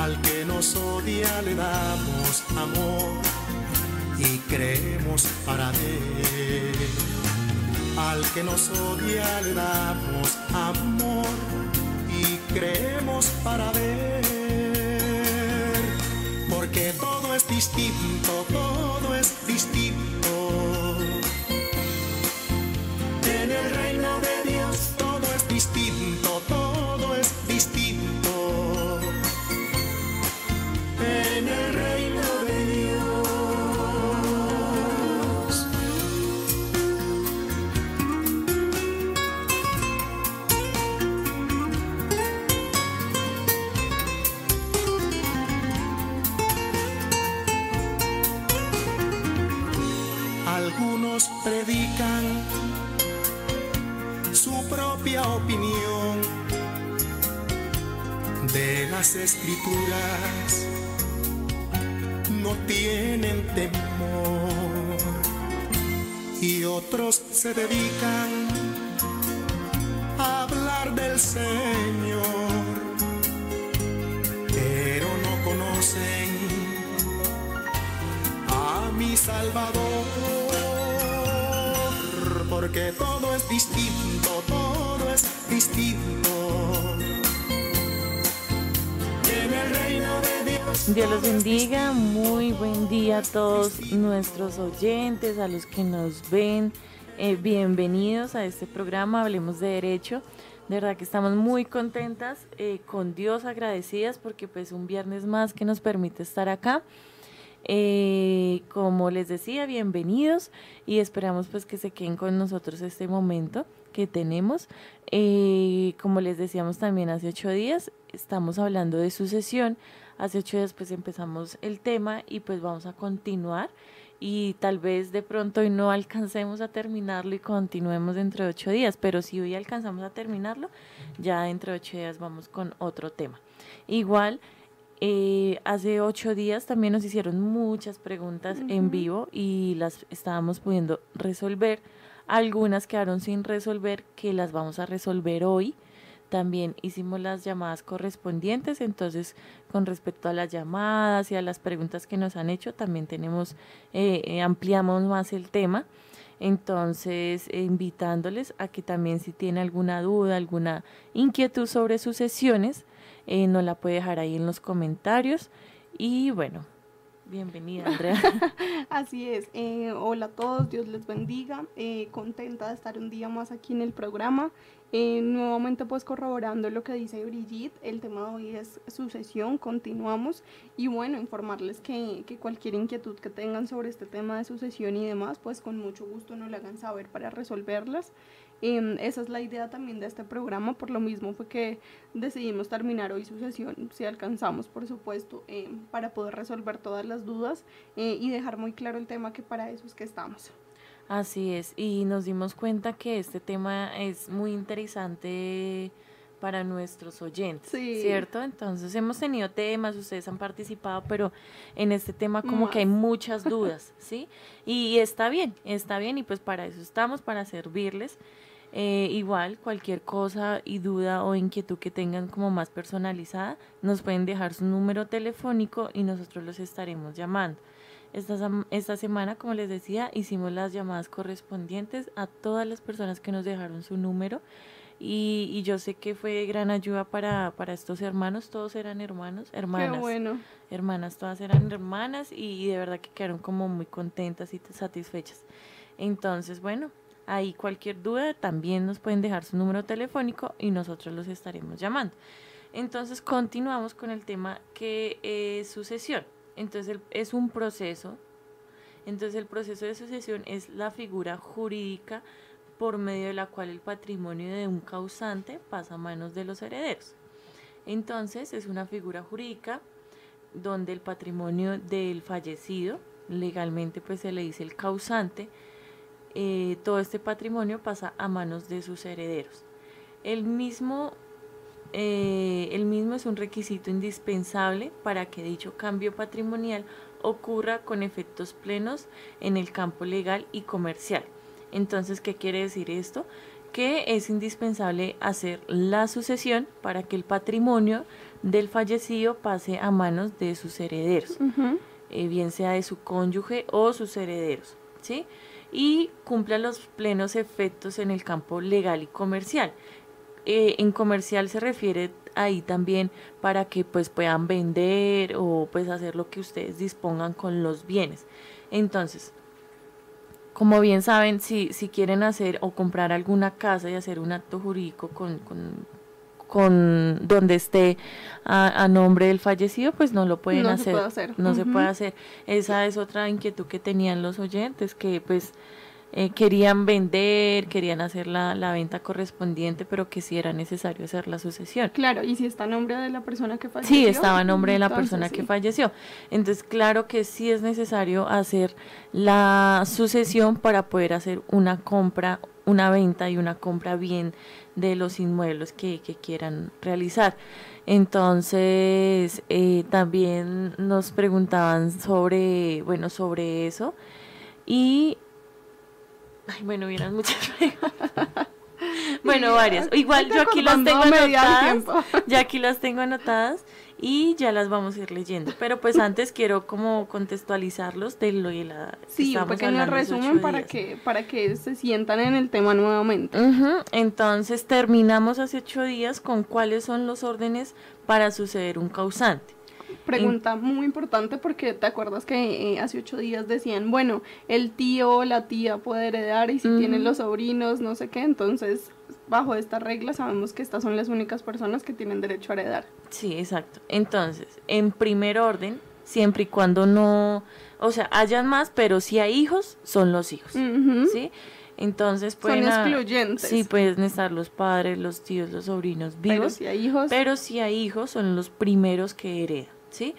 Al que nos odia le damos amor y creemos para ver. Al que nos odia le damos amor creemos para ver. Porque todo es distinto, todo es predican su propia opinión de las escrituras. No tienen temor y otros se dedican a hablar del Señor, todo es distinto, todo es distinto. En el reino de Dios. Dios los bendiga, muy buen día a todos nuestros oyentes, a los que nos ven. Eh, bienvenidos a este programa, Hablemos de Derecho. De verdad que estamos muy contentas, eh, con Dios agradecidas porque pues un viernes más que nos permite estar acá. Eh, como les decía, bienvenidos y esperamos pues que se queden con nosotros este momento que tenemos. Eh, como les decíamos también hace ocho días, estamos hablando de sucesión. Hace ocho días pues empezamos el tema y pues vamos a continuar y tal vez de pronto hoy no alcancemos a terminarlo y continuemos dentro de ocho días, pero si hoy alcanzamos a terminarlo, ya dentro de ocho días vamos con otro tema. Igual, eh, hace ocho días también nos hicieron muchas preguntas en vivo y las estábamos pudiendo resolver. Algunas quedaron sin resolver que las vamos a resolver hoy. También hicimos las llamadas correspondientes, entonces con respecto a las llamadas y a las preguntas que nos han hecho, también tenemos, eh, eh, ampliamos más el tema. Entonces, eh, invitándoles a que también si tiene alguna duda, alguna inquietud sobre sus sesiones, eh, la puede dejar ahí en los comentarios. Y bueno, bienvenida Andrea. <laughs> Así es. Eh, hola a todos, Dios les bendiga. Eh, contenta de estar un día más aquí en el programa. Eh, nuevamente pues corroborando lo que dice Brigitte, el tema de hoy es sucesión, continuamos y bueno, informarles que, que cualquier inquietud que tengan sobre este tema de sucesión y demás, pues con mucho gusto nos la hagan saber para resolverlas. Em, esa es la idea también de este programa, por lo mismo fue que decidimos terminar hoy su sesión, si alcanzamos, por supuesto, em, para poder resolver todas las dudas eh, y dejar muy claro el tema que para eso es que estamos. Así es, y nos dimos cuenta que este tema es muy interesante para nuestros oyentes, Sí. ¿cierto? Entonces hemos tenido temas, ustedes han participado, pero en este tema como que hay Más. muchas dudas, <laughs> ¿sí? Y está bien, está bien, y pues para eso estamos, para servirles. Eh, igual, cualquier cosa y duda o inquietud que tengan como más personalizada, nos pueden dejar su número telefónico y nosotros los estaremos llamando. Esta, esta semana, como les decía, hicimos las llamadas correspondientes a todas las personas que nos dejaron su número y, y yo sé que fue de gran ayuda para, para estos hermanos, todos eran hermanos, hermanas, Qué bueno. hermanas, todas eran hermanas y, y de verdad que quedaron como muy contentas y satisfechas. Entonces, bueno, ahí cualquier duda también nos pueden dejar su número telefónico y nosotros los estaremos llamando. Entonces continuamos con el tema que es sucesión. Entonces es un proceso. Entonces el proceso de sucesión es la figura jurídica por medio de la cual el patrimonio de un causante pasa a manos de los herederos. Entonces es una figura jurídica donde el patrimonio del fallecido, legalmente pues se le dice el causante, eh, todo este patrimonio pasa a manos de sus herederos. El mismo, eh, el mismo es un requisito indispensable para que dicho cambio patrimonial ocurra con efectos plenos en el campo legal y comercial. Entonces, ¿qué quiere decir esto? que es indispensable hacer la sucesión para que el patrimonio del fallecido pase a manos de sus herederos, eh, bien sea de su cónyuge o sus herederos, ¿sí? Y cumpla los plenos efectos en el campo legal y comercial. Eh, en comercial se refiere ahí también para que pues puedan vender o pues hacer lo que ustedes dispongan con los bienes. Entonces, como bien saben, si, si quieren hacer o comprar alguna casa y hacer un acto jurídico con, con, donde esté a, nombre del fallecido, pues no lo pueden hacer. No se puede hacer. Esa es otra inquietud que tenían los oyentes, que pues eh, querían vender, querían hacer la, la, venta correspondiente, pero que sí era necesario hacer la sucesión. Claro, y si está a nombre de la persona que falleció. Sí, estaba a nombre de la persona que falleció. Entonces, claro que sí es necesario hacer la sucesión para poder hacer una compra, una venta y una compra bien de los inmuebles que, que quieran realizar. Entonces, eh, también nos preguntaban sobre, bueno, sobre eso. Y Ay, bueno, vieran muchas <laughs> bueno, varias. Igual yo aquí las tengo anotadas. Ya aquí las tengo anotadas y ya las vamos a ir leyendo. Pero pues <laughs> antes quiero como contextualizarlos de lo y la Sí, un pequeño resumen para que para que se sientan en el tema nuevamente. Entonces terminamos hace ocho días con cuáles son los órdenes para suceder un causante. Pregunta muy importante porque te acuerdas que eh, hace ocho días decían, bueno, el tío o la tía puede heredar y si tienen los sobrinos, no sé qué, entonces bajo esta regla sabemos que estas son las únicas personas que tienen derecho a heredar. Sí, exacto. Entonces, en primer orden, siempre y cuando no, o sea, hayan más, pero si hay hijos, son los hijos, ¿sí? Entonces pueden son excluyentes. Sí, pueden estar los padres, los tíos, los sobrinos vivos. Pero si hay hijos. Pero si hay hijos, son los primeros que heredan. ¿sí?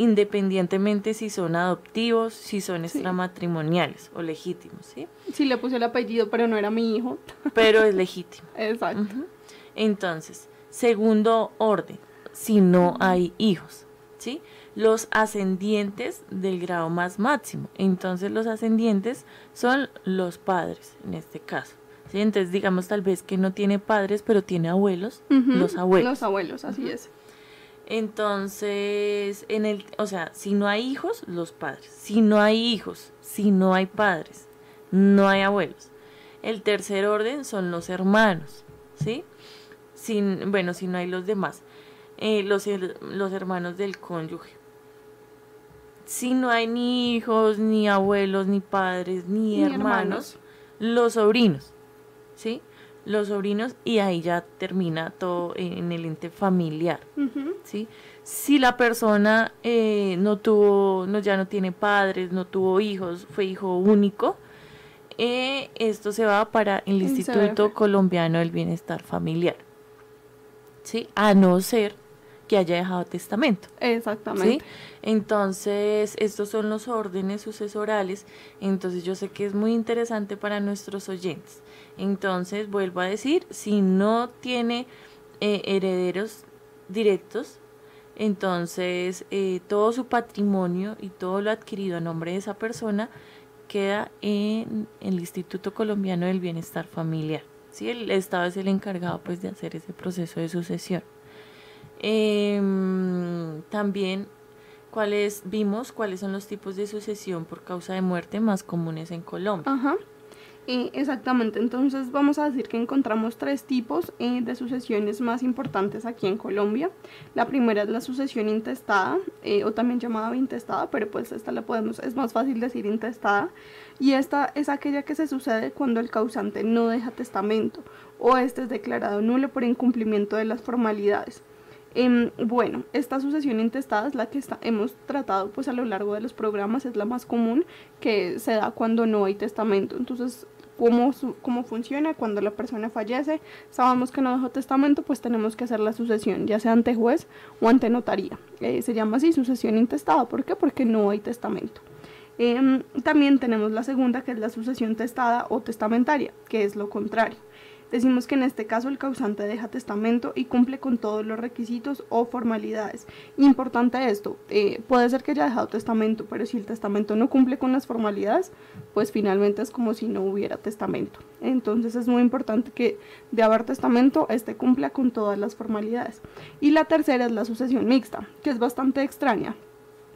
Independientemente si son adoptivos, si son extramatrimoniales o legítimos, ¿sí? Si le puse el apellido, pero no era mi hijo. Pero es <laughs> legítimo. Exacto. Entonces, segundo orden, si no hay hijos, ¿sí? Los ascendientes del grado más máximo. Entonces, los ascendientes son los padres, en este caso. ¿sí? Entonces, digamos tal vez que no tiene padres, pero tiene abuelos, los abuelos. Los abuelos, así es. Entonces, en el, o sea, si no hay hijos, los padres. Si no hay hijos, si no hay padres, no hay abuelos. El tercer orden son los hermanos, ¿sí? Sin, bueno, si no hay los demás, eh, los, los hermanos del cónyuge. Si no hay ni hijos, ni abuelos, ni padres, ni, hermanos, los sobrinos, ¿sí? Los sobrinos y ahí ya termina todo en el ente familiar, ¿sí? Si la persona eh, no tuvo, no, ya no tiene padres, no tuvo hijos, fue hijo único, eh, esto se va para el Instituto Colombiano del Bienestar Familiar, ¿sí? A no ser que haya dejado testamento. Exactamente. Entonces, estos son los órdenes sucesorales. Entonces, yo sé que es muy interesante para nuestros oyentes. Entonces, vuelvo a decir, si no tiene eh, herederos directos, entonces eh, todo su patrimonio y todo lo adquirido a nombre de esa persona queda en el Instituto Colombiano del Bienestar Familiar. ¿sí? El Estado es el encargado pues, de hacer ese proceso de sucesión. Em, también cuáles vimos cuáles son los tipos de sucesión por causa de muerte más comunes en Colombia. Ajá. Exactamente, entonces vamos a decir que encontramos tres tipos eh, de sucesiones más importantes aquí en Colombia. La primera es la sucesión intestada, eh, o también llamada intestada, pero pues esta la podemos, es más fácil decir intestada. Y esta es aquella que se sucede cuando el causante no deja testamento o este es declarado nulo por incumplimiento de las formalidades. Em, bueno, esta sucesión intestada es la que hemos tratado pues a lo largo de los programas, es la más común que se da cuando no hay testamento. Entonces, ¿cómo, cómo funciona? Cuando la persona fallece, sabemos que no dejó testamento, pues tenemos que hacer la sucesión, ya sea ante juez o ante notaría. Eh, se llama así sucesión intestada. ¿Por qué? Porque no hay testamento. Em, también tenemos la segunda, que es la sucesión testada o testamentaria, que es lo contrario decimos que en este caso el causante deja testamento y cumple con todos los requisitos o formalidades. Importante esto, eh, puede ser que haya dejado testamento, pero si el testamento no cumple con las formalidades, pues finalmente es como si no hubiera testamento. Entonces es muy importante que de haber testamento, este cumpla con todas las formalidades. Y la tercera es la sucesión mixta, que es bastante extraña.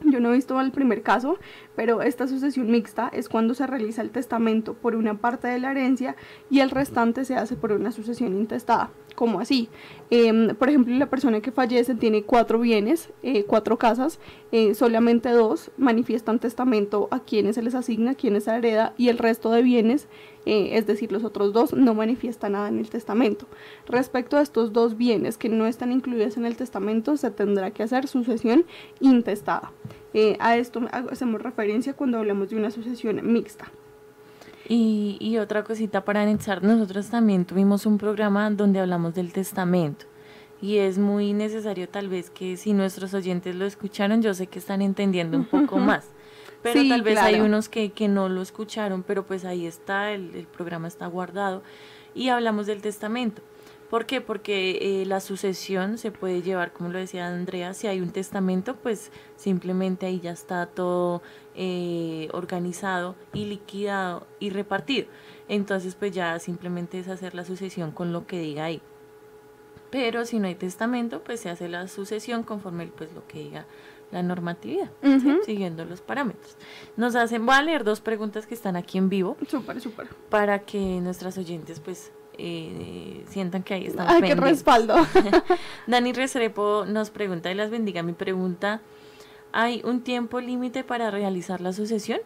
<laughs> Yo no he visto el primer caso, pero esta sucesión mixta es cuando se realiza el testamento por una parte de la herencia y el restante se hace por una sucesión intestada. ¿Cómo así? Em, por ejemplo, la persona que fallece tiene cuatro bienes, eh, cuatro casas, eh, solamente dos manifiestan testamento a quienes se les asigna, a quienes se hereda, y el resto de bienes, eh, es decir, los otros dos, no manifiestan nada en el testamento. Respecto a estos dos bienes que no están incluidos en el testamento, se tendrá que hacer sucesión intestada. a esto hacemos referencia cuando hablamos de una sucesión mixta. Y, y otra cosita para anexar, nosotros también tuvimos un programa donde hablamos del testamento. Y es muy necesario tal vez que si nuestros oyentes lo escucharon, yo sé que están entendiendo un poco más, pero tal vez hay unos que, que, no lo escucharon, pero pues ahí está, el, el programa está guardado. Y hablamos del testamento. ¿Por qué? Porque eh, la sucesión se puede llevar, como lo decía Andrea, si hay un testamento, pues simplemente ahí ya está todo eh, organizado y liquidado y repartido. Entonces, pues ya simplemente es hacer la sucesión con lo que diga ahí. Pero si no hay testamento, pues se hace la sucesión conforme pues lo que diga la normatividad, siguiendo los parámetros. Nos hacen, voy a leer dos preguntas que están aquí en vivo. Súper, súper. Para que nuestras oyentes pues eh, sientan que ahí están. Ay, qué respaldo. <laughs> Dani Restrepo nos pregunta y las bendiga. Mi pregunta, ¿hay un tiempo límite para realizar la sucesión?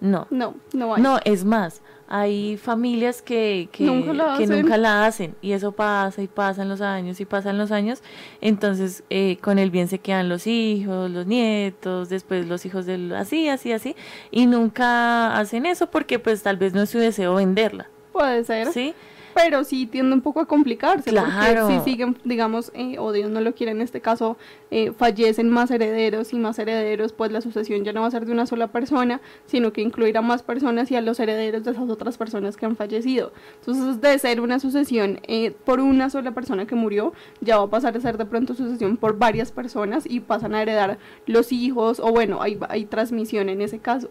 No. No, no hay. No, es más, hay familias que, que, nunca, la que nunca la hacen y eso pasa y pasan los años y pasan los años. Entonces, eh, con el bien se quedan los hijos, los nietos, después los hijos del así, así, así. Y nunca hacen eso porque pues tal vez no es su deseo venderla. Puede ser. Sí pero sí tiende un poco a complicarse. Claro. Porque si siguen, digamos, eh, o Dios no lo quiere en este caso, eh, fallecen más herederos y más herederos, pues la sucesión ya no va a ser de una sola persona, sino que incluirá más personas y a los herederos de esas otras personas que han fallecido. Entonces, de ser una sucesión eh, por una sola persona que murió, ya va a pasar a ser de pronto sucesión por varias personas y pasan a heredar los hijos, o bueno, hay, hay transmisión en ese caso.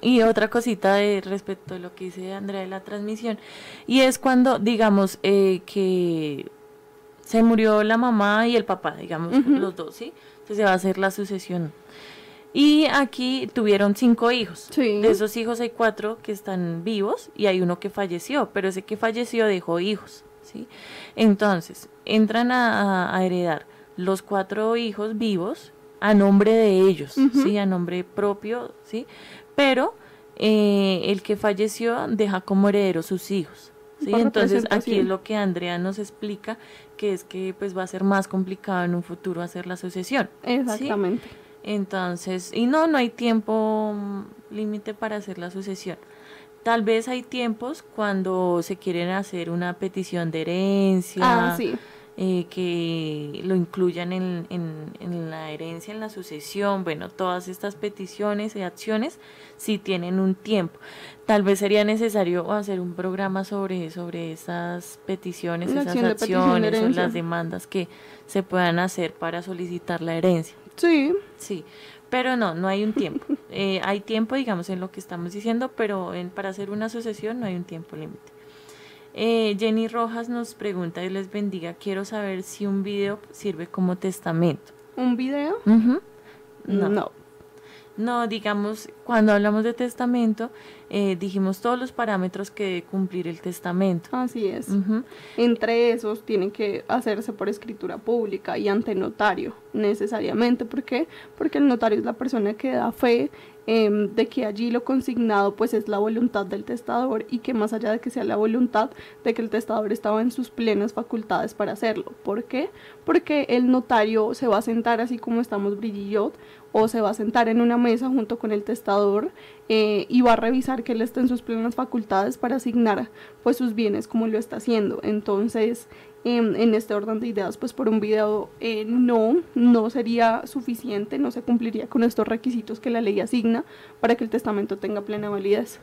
Y otra cosita de respecto a lo que dice Andrea de la transmisión, y es cuando digamos, eh, que se murió la mamá y el papá, digamos, los dos, ¿sí? Entonces se va a hacer la sucesión. Y aquí tuvieron cinco hijos. De esos hijos hay cuatro que están vivos y hay uno que falleció, pero ese que falleció dejó hijos, ¿sí? Entonces, entran a, heredar los cuatro hijos vivos a nombre de ellos, ¿sí? A nombre propio, ¿sí? Pero eh, el que falleció deja como heredero sus hijos. ¿Sí? Entonces aquí es lo que Andrea nos explica, que es que pues va a ser más complicado en un futuro hacer la sucesión. Exactamente. Entonces, y no, no hay tiempo mm, límite para hacer la sucesión. Tal vez hay tiempos cuando se quieren hacer una petición de herencia. Ah, sí eh, que lo incluyan en, en, la herencia, en la sucesión, bueno, todas estas peticiones y acciones si tienen un tiempo. Tal vez sería necesario hacer un programa sobre, sobre esas peticiones, esas acciones o las demandas que se puedan hacer para solicitar la herencia. Sí. Sí, pero no, no hay un tiempo. <laughs> Eh, hay tiempo, digamos, en lo que estamos diciendo, pero en, para hacer una sucesión no hay un tiempo límite. Eh, Jenny Rojas nos pregunta y les bendiga, quiero saber si un video sirve como testamento. ¿Un video? no. no. Digamos, cuando hablamos de testamento, eh, dijimos todos los parámetros que debe cumplir el testamento. Así es. Entre esos tienen que hacerse por escritura pública y ante notario, necesariamente. ¿Por qué? Porque el notario es la persona que da fe Em, de que allí lo consignado pues es la voluntad del testador y que más allá de que sea la voluntad de que el testador estaba en sus plenas facultades para hacerlo. ¿Por qué? Porque el notario se va a sentar así como estamos Brigitte o se va a sentar en una mesa junto con el testador eh, y va a revisar que él esté en sus plenas facultades para asignar pues sus bienes como lo está haciendo. Entonces, en este orden de ideas, pues por un video eh, no, no sería suficiente, no se cumpliría con estos requisitos que la ley asigna para que el testamento tenga plena validez.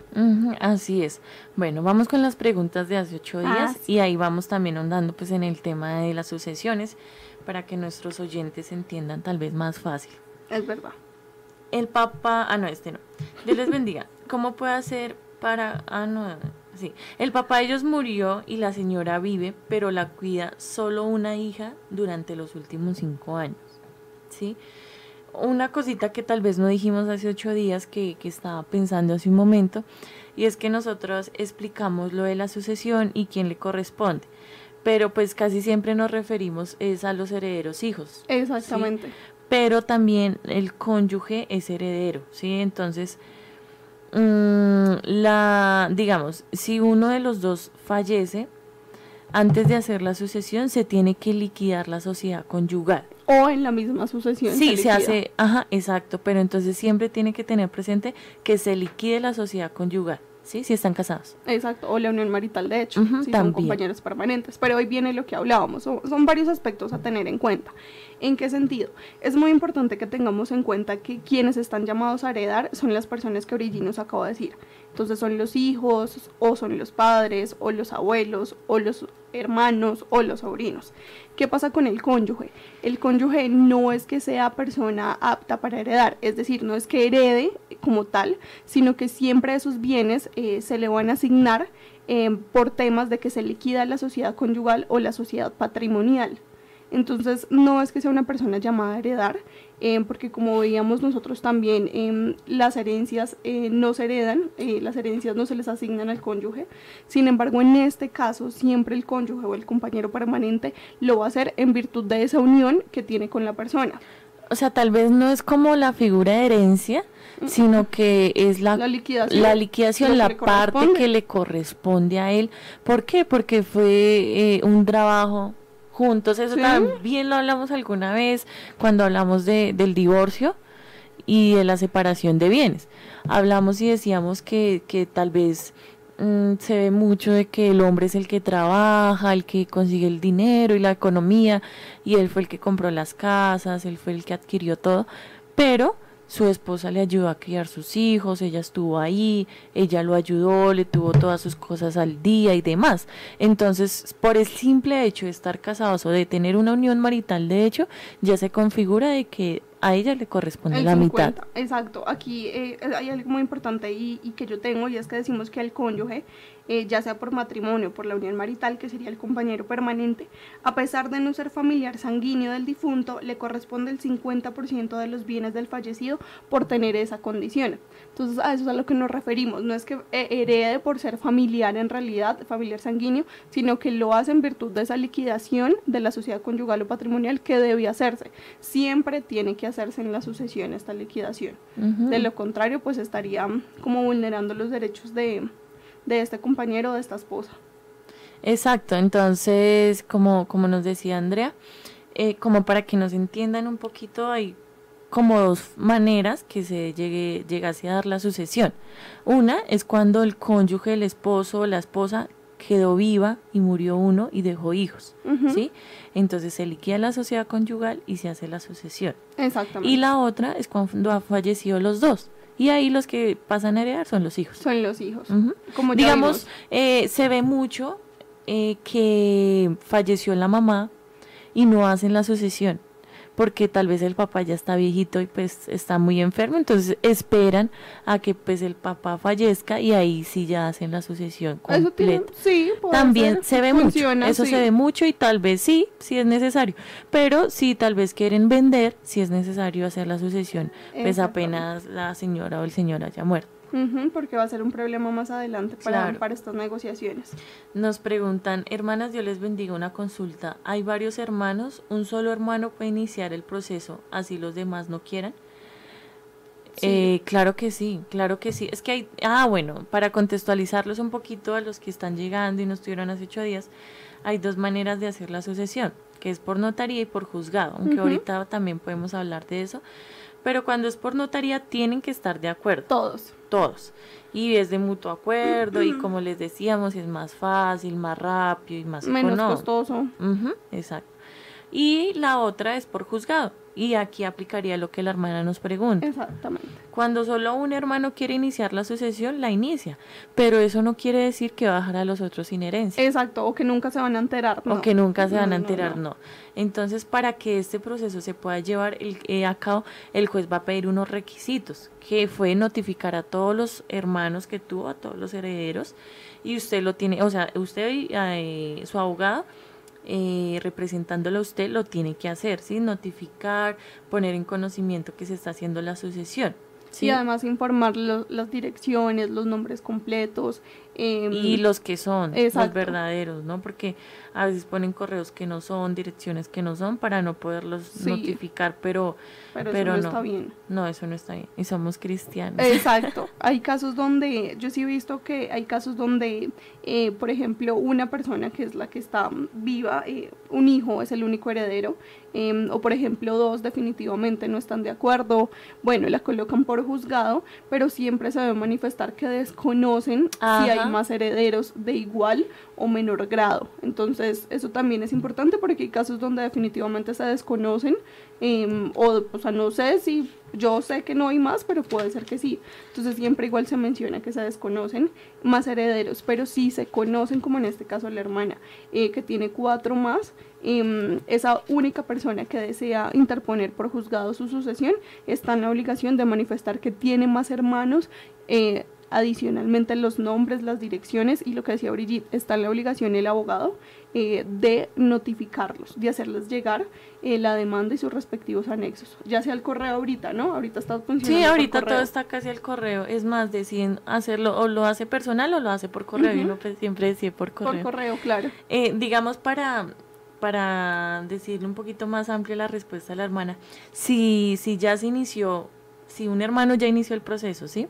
así es. Bueno, vamos con las preguntas de hace ocho días y ahí vamos también andando pues en el tema de las sucesiones para que nuestros oyentes entiendan tal vez más fácil. Es verdad. El papá, ah no, este no. Dios les bendiga. ¿Cómo puede hacer para, ah no, Sí, el papá de ellos murió y la señora vive, pero la cuida solo una hija durante los últimos cinco años. ¿Sí? Una cosita que tal vez no dijimos hace ocho días que, que estaba pensando hace un momento, y es que nosotros explicamos lo de la sucesión y quién le corresponde pero pues casi siempre nos referimos es a los herederos hijos. Exactamente. Pero también el cónyuge es heredero, ¿sí? Entonces, Mm, la, digamos, si uno de los dos fallece, antes de hacer la sucesión se tiene que liquidar la sociedad conyugal. O en la misma sucesión. Sí, se, hace, ajá, exacto, pero entonces siempre tiene que tener presente que se liquide la sociedad conyugal. ¿sí? Si están casados. Exacto, o la unión marital, de hecho, si son compañeros permanentes. Pero hoy viene lo que hablábamos, son, varios aspectos a tener en cuenta. ¿En qué sentido? Es muy importante que tengamos en cuenta que quienes están llamados a heredar son las personas que Origi nos acaba de decir. Entonces son los hijos, o son los padres, o los abuelos, o los hermanos, o los sobrinos. ¿Qué pasa con el cónyuge? El cónyuge no es que sea persona apta para heredar, es decir, no es que herede como tal, sino que siempre esos bienes eh, se le van a asignar eh, por temas de que se liquida la sociedad conyugal o la sociedad patrimonial. Entonces, no es que sea una persona llamada a heredar, eh, porque como veíamos nosotros también, eh, las herencias eh, no se heredan, las herencias no se les asignan al cónyuge. Sin embargo, en este caso, siempre el cónyuge o el compañero permanente lo va a hacer en virtud de esa unión que tiene con la persona. O sea, tal vez no es como la figura de herencia, sino que es la, liquidación, la, liquidación, la parte que le corresponde a él. ¿Por qué? Porque fue un trabajo juntos. Eso también lo hablamos alguna vez cuando hablamos de, del divorcio y de la separación de bienes. Hablamos y decíamos que, que tal vez mm, se ve mucho de que el hombre es el que trabaja, el que consigue el dinero y la economía, y él fue el que compró las casas, él fue el que adquirió todo, pero su esposa le ayudó a criar sus hijos, ella estuvo ahí, ella lo ayudó, le tuvo todas sus cosas al día y demás. Entonces, por el simple hecho de estar casados o de tener una unión marital, de hecho, ya se configura de que a ella le corresponde la mitad. Exacto, aquí eh, hay algo muy importante y, y, que yo tengo y es que decimos que el cónyuge eh, ya sea por matrimonio, por la unión marital, que sería el compañero permanente, a pesar de no ser familiar sanguíneo del difunto, le corresponde el 50% de los bienes del fallecido por tener esa condición. Entonces, a eso es a lo que nos referimos. No es que eh, herede por ser familiar en realidad, familiar sanguíneo, sino que lo hace en virtud de esa liquidación de la sociedad conyugal o patrimonial que debe hacerse. Siempre tiene que hacerse en la sucesión esta liquidación. De lo contrario, pues estaría como vulnerando los derechos de, de este compañero o de esta esposa. Exacto, entonces, como, como nos decía Andrea, eh, como para que nos entiendan un poquito, hay como dos maneras que se llegue, llegase a dar la sucesión. Una es cuando el cónyuge, el esposo o la esposa quedó viva y murió uno y dejó hijos, ¿sí? Entonces se liquida la sociedad conyugal y se hace la sucesión. Exactamente. Y la otra es cuando han fallecido los dos. Y ahí los que pasan a heredar son los hijos. Son los hijos. Como Digamos, eh, se ve mucho eh, que falleció la mamá y no hacen la sucesión porque tal vez el papá ya está viejito y pues está muy enfermo, entonces esperan a que pues el papá fallezca y ahí sí ya hacen la sucesión completa. sí, También se ve mucho, eso se ve mucho y tal vez sí, sí es necesario, pero si tal vez quieren vender, si es necesario hacer la sucesión, pues apenas la señora o el señor haya muerto porque va a ser un problema más adelante para, para estas negociaciones. Nos preguntan, hermanas, Dios les bendiga una consulta. ¿Hay varios hermanos? ¿Un solo hermano puede iniciar el proceso así los demás no quieran? Eh, claro que sí, claro que sí. Es que hay, ah, bueno, para contextualizarlos un poquito a los que están llegando y no estuvieron hace ocho días, hay dos maneras de hacer la sucesión, que es por notaría y por juzgado, aunque ahorita también podemos hablar de eso Pero cuando es por notaría tienen que estar de acuerdo. Todos. Todos. Y es de mutuo acuerdo y como les decíamos es más fácil, más rápido y más Menos económico. costoso. Exacto. Y la otra es por juzgado. Y aquí aplicaría lo que la hermana nos pregunta. Exactamente. Cuando solo un hermano quiere iniciar la sucesión, la inicia. Pero eso no quiere decir que va a dejar a los otros sin herencia. Exacto, o que nunca se van a enterar. O que nunca se van a No, enterar, no. no. Entonces, para que este proceso se pueda llevar el- eh, a cabo, el juez va a pedir unos requisitos, que fue notificar a todos los hermanos que tuvo, a todos los herederos, y usted lo tiene, o sea, usted y eh, su abogado, eh, representándolo a usted, lo tiene que hacer, ¿sí? Notificar, poner en conocimiento que se está haciendo la sucesión. ¿sí? Y además informar lo- las direcciones, los nombres completos. Em, y los que son los verdaderos, ¿no? Porque a veces ponen correos que no son, direcciones que no son para no poderlos Sí. notificar, pero Pero, pero eso no, no. está bien. no, eso no está bien. Y somos cristianos. Exacto. <laughs> Hay casos donde, yo sí he visto que hay casos donde, eh, por ejemplo, una persona que es la que está viva, eh, un hijo es el único heredero, em, o por ejemplo dos definitivamente no están de acuerdo, bueno, la colocan por juzgado, pero siempre se debe manifestar que desconocen si hay. Más herederos de igual o menor grado. Entonces, eso también es importante porque hay casos donde definitivamente se desconocen, em, o, o sea, no sé si yo sé que no hay más, pero puede ser que sí. Entonces, siempre igual se menciona que se desconocen más herederos, pero sí se conocen, como en este caso la hermana, eh, que tiene cuatro más. em, esa única persona que desea interponer por juzgado su sucesión está en la obligación de manifestar que tiene más hermanos. eh, adicionalmente los nombres, las direcciones y lo que decía Brigitte, está en la obligación el abogado eh, de notificarlos, de hacerles llegar eh, la demanda y sus respectivos anexos, ya sea el correo ahorita, ¿no? Ahorita está funcionando. Sí, ahorita todo está casi al correo. Es más, deciden hacerlo o lo hace personal o lo hace por correo. Y Ujú. uno pues siempre decide por correo. Por correo, claro. Eh, digamos, para, para decirle un poquito más amplia la respuesta a la hermana, si, si ya se inició, si un hermano ya inició el proceso, ¿sí?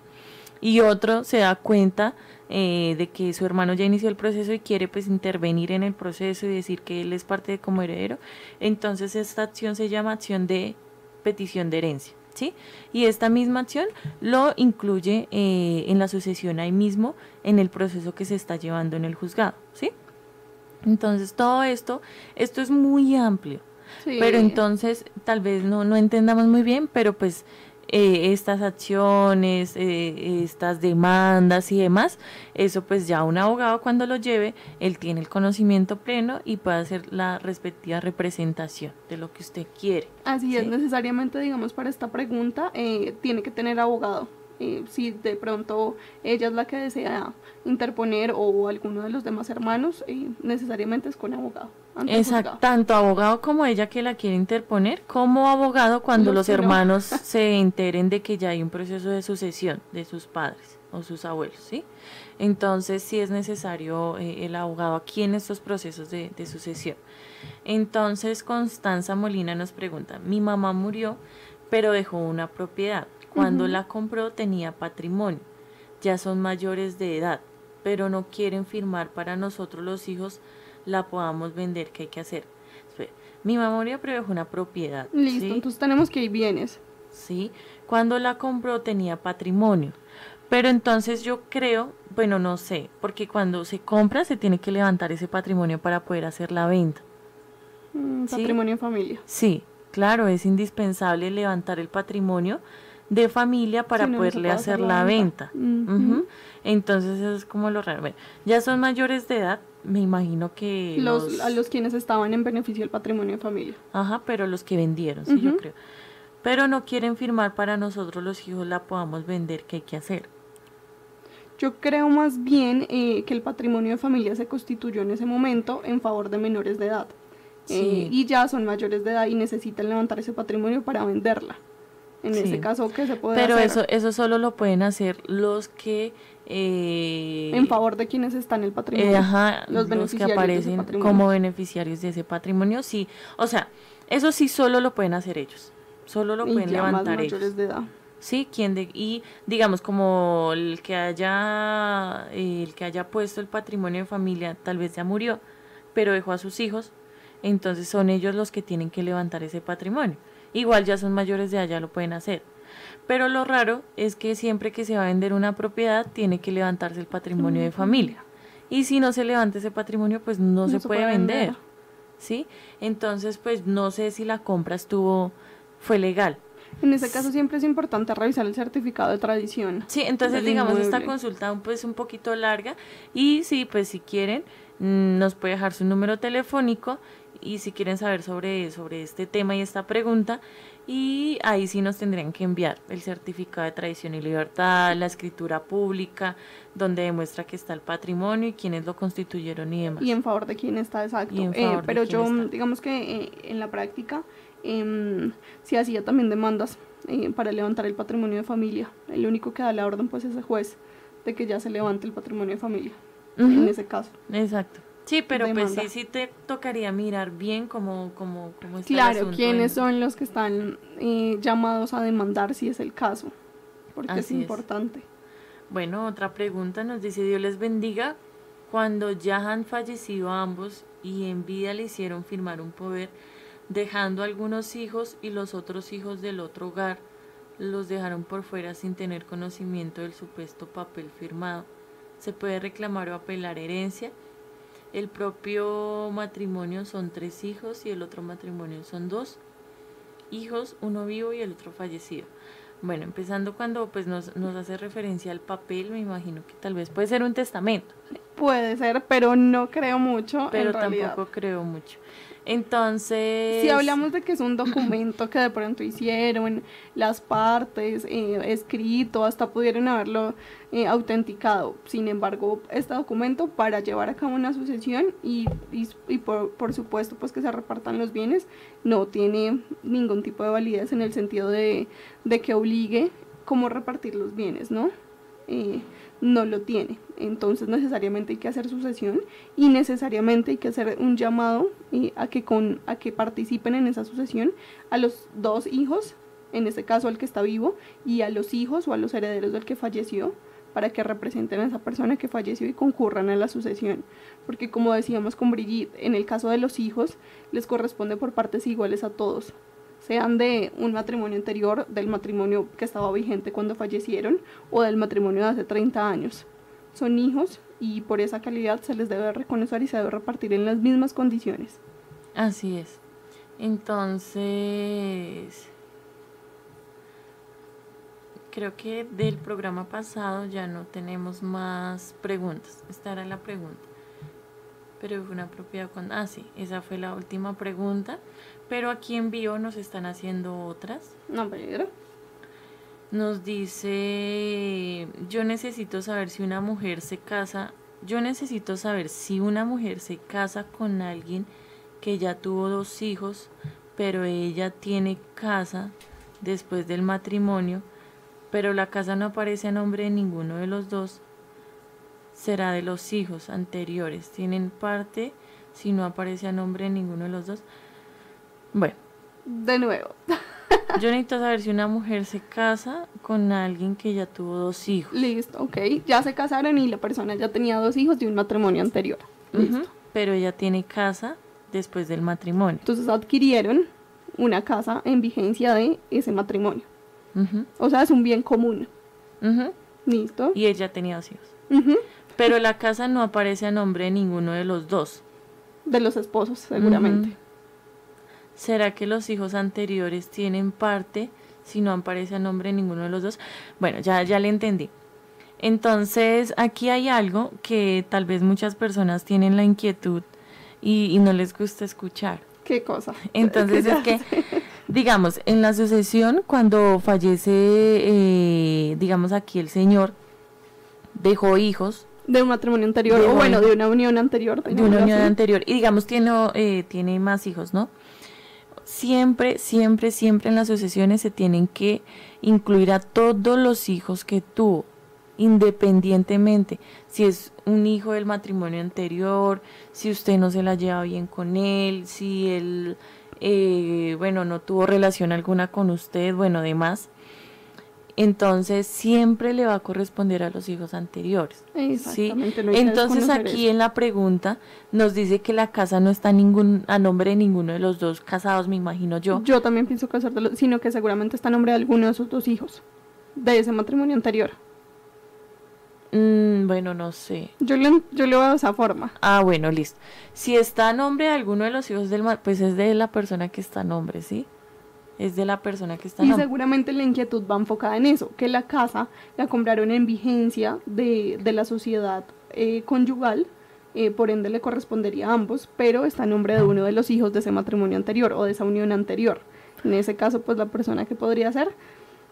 Y otro se da cuenta eh, de que su hermano ya inició el proceso y quiere pues intervenir en el proceso y decir que él es parte de como heredero, entonces esta acción se llama acción de petición de herencia. ¿Sí? Y esta misma acción lo incluye eh, en la sucesión ahí mismo, en el proceso que se está llevando en el juzgado, ¿sí? Entonces, todo esto, esto es muy amplio. Sí. Pero entonces, tal vez no, no entendamos muy bien, pero pues eh, estas acciones, eh, estas demandas y demás, eso pues ya un abogado cuando lo lleve, él tiene el conocimiento pleno y puede hacer la respectiva representación de lo que usted quiere. Así es, necesariamente, digamos, para esta pregunta, eh, tiene que tener abogado. Eh, si de pronto ella es la que desea interponer o alguno de los demás hermanos, eh, necesariamente es con abogado. Exacto, tanto abogado como ella que la quiere interponer, como abogado cuando Los los que no. hermanos <laughs> se enteren de que ya hay un proceso de sucesión de sus padres o sus abuelos, ¿sí? Entonces sí es necesario eh, el abogado aquí en estos procesos de, de sucesión. Entonces Constanza Molina nos pregunta, mi mamá murió, pero dejó una propiedad. Cuando la compró tenía patrimonio. Ya son mayores de edad, pero no quieren firmar para nosotros los hijos la podamos vender. ¿Qué hay que hacer? Mi murió, pero dejó una propiedad. Listo, ¿sí? entonces tenemos que ir bienes. ¿sí? Cuando la compró tenía patrimonio. Pero entonces yo creo, bueno, no sé, porque cuando se compra se tiene que levantar ese patrimonio para poder hacer la venta. Mm, Sí. Patrimonio en familia. Sí, claro, es indispensable levantar el patrimonio de familia para Si no, poderle hacer la venta. Entonces eso es como lo raro. Bueno, ya son mayores de edad, me imagino que Los, los, a los quienes estaban en beneficio del patrimonio en familia. Ajá, pero los que vendieron, sí, yo creo. Pero no quieren firmar para nosotros los hijos la podamos vender, ¿qué hay que hacer? Yo creo más bien eh, que el patrimonio de familia se constituyó en ese momento en favor de menores de edad. Sí. Eh, y ya son mayores de edad y necesitan levantar ese patrimonio para venderla. En Sí. ese caso, ¿qué se puede Pero hacer? eso, eso solo lo pueden hacer los que... eh, en favor de quienes están en el patrimonio. eh, ajá, los los que beneficiarios de ese aparecen como beneficiarios de ese patrimonio, sí. O sea, eso sí solo lo pueden hacer ellos. Solo lo y pueden ya más levantar mayores ellos. de edad. Sí, quien de, y digamos como el que haya el que haya puesto el patrimonio de familia tal vez ya murió, pero dejó a sus hijos, entonces son ellos los que tienen que levantar ese patrimonio. igual ya son mayores de allá, lo pueden hacer. Pero lo raro es que siempre que se va a vender una propiedad tiene que levantarse el patrimonio de familia. Y si no se levanta ese patrimonio, pues no, se, puede, vender. ¿Sí? Entonces, pues no sé si la compra estuvo, fue legal. En ese caso siempre es importante revisar el certificado de tradición. Sí, entonces digamos esta consulta pues un poquito larga y sí, pues si quieren mm, nos puede dejar su número telefónico y si quieren saber sobre, sobre este tema y esta pregunta y ahí sí nos tendrían que enviar el certificado de tradición y libertad, la escritura pública, donde demuestra que está el patrimonio y quiénes lo constituyeron y demás. Y en favor de quién está, exacto. Eh, pero yo, digamos que eh, en la práctica, eh, sí hacía también demandas eh, para levantar el patrimonio de familia. El único que da la orden, pues, es el juez de que ya se levante el patrimonio de familia, en ese caso. Exacto. Sí, pero pues sí, sí te tocaría mirar bien cómo, cómo, cómo está Claro, quiénes son los que están eh, llamados a demandar si es el caso, porque es importante. Bueno, otra pregunta nos dice, Dios les bendiga, cuando ya han fallecido ambos y en vida le hicieron firmar un poder, dejando algunos hijos y los otros hijos del otro hogar, los dejaron por fuera sin tener conocimiento del supuesto papel firmado. ¿Se puede reclamar o apelar herencia? El propio matrimonio son tres hijos y el otro matrimonio son dos hijos, uno vivo y el otro fallecido. Bueno, empezando cuando pues nos, nos hace referencia al papel, me imagino que tal vez puede ser un testamento. Puede ser, pero no creo mucho. Pero tampoco creo mucho. Entonces... Si hablamos de que es un documento que de pronto hicieron, las partes, eh, escrito, hasta pudieron haberlo eh, autenticado. Sin embargo, este documento para llevar a cabo una sucesión y, y, por, por, supuesto pues que se repartan los bienes, no tiene ningún tipo de validez en el sentido de, de que obligue cómo repartir los bienes, ¿no? Eh, no lo tiene. Entonces necesariamente hay que hacer sucesión y necesariamente hay que hacer un llamado eh, a, que con, a que participen en esa sucesión a los dos hijos, en este caso al que está vivo, y a los hijos o a los herederos del que falleció, para que representen a esa persona que falleció y concurran a la sucesión. Porque como decíamos con Brigitte, en el caso de los hijos les corresponde por partes iguales a todos sean de un matrimonio anterior, del matrimonio que estaba vigente cuando fallecieron o del matrimonio de hace 30 años. Son hijos y por esa calidad se les debe reconocer y se debe repartir en las mismas condiciones. Así es. Entonces, creo que del programa pasado ya no tenemos más preguntas. Esta era la pregunta. Pero fue una propiedad con... Ah, sí, esa fue la última pregunta. Pero aquí en vivo nos están haciendo otras. No, pero... Nos dice, yo necesito saber si una mujer se casa, yo necesito saber si una mujer se casa con alguien que ya tuvo dos hijos, pero ella tiene casa después del matrimonio, pero la casa no aparece a nombre de ninguno de los dos, será de los hijos anteriores. Tienen parte si no aparece a nombre de ninguno de los dos. Bueno. De nuevo. <laughs> Yo necesito saber si una mujer se casa con alguien que ya tuvo dos hijos. Listo, ok. Ya se casaron y la persona ya tenía dos hijos de un matrimonio anterior. Listo. Pero ella tiene casa después del matrimonio. Entonces adquirieron una casa en vigencia de ese matrimonio. O sea, es un bien común. Listo. Y ella tenía dos hijos. Pero la casa no aparece a nombre de ninguno de los dos. De los esposos, seguramente. ¿Será que los hijos anteriores tienen parte si no aparece a nombre de ninguno de los dos? Bueno, ya, ya le entendí. Entonces, aquí hay algo que tal vez muchas personas tienen la inquietud y, no les gusta escuchar. ¿Qué cosa? Entonces es que, <laughs> digamos, en la sucesión, cuando fallece, eh, digamos aquí el señor, dejó hijos. De un matrimonio anterior, o bueno, de una unión anterior. De una unión anterior. Y digamos, tiene, eh, tiene más hijos, ¿no? Siempre, siempre, siempre en las sucesiones se tienen que incluir a todos los hijos que tuvo, independientemente si es un hijo del matrimonio anterior, si usted no se la lleva bien con él, si él, eh, bueno, no tuvo relación alguna con usted, bueno, demás. Entonces siempre le va a corresponder a los hijos anteriores. ¿sí? Entonces aquí eso. en la pregunta nos dice que la casa no está ningún, a nombre de ninguno de los dos casados, me imagino yo. Yo también pienso casártelo, sino que seguramente está a nombre de alguno de sus dos hijos, de ese matrimonio anterior. Mm, bueno, no sé. Yo le, yo le veo de esa forma. Ah, bueno, listo. Si está a nombre de alguno de los hijos del pues es de la persona que está a nombre, ¿sí? Es de la persona que está Y seguramente la inquietud va enfocada en eso, que la casa la compraron en vigencia de, de la sociedad eh, conyugal, eh, por ende le correspondería a ambos, pero está a nombre de uno de los hijos de ese matrimonio anterior o de esa unión anterior. En ese caso, pues la persona que podría ser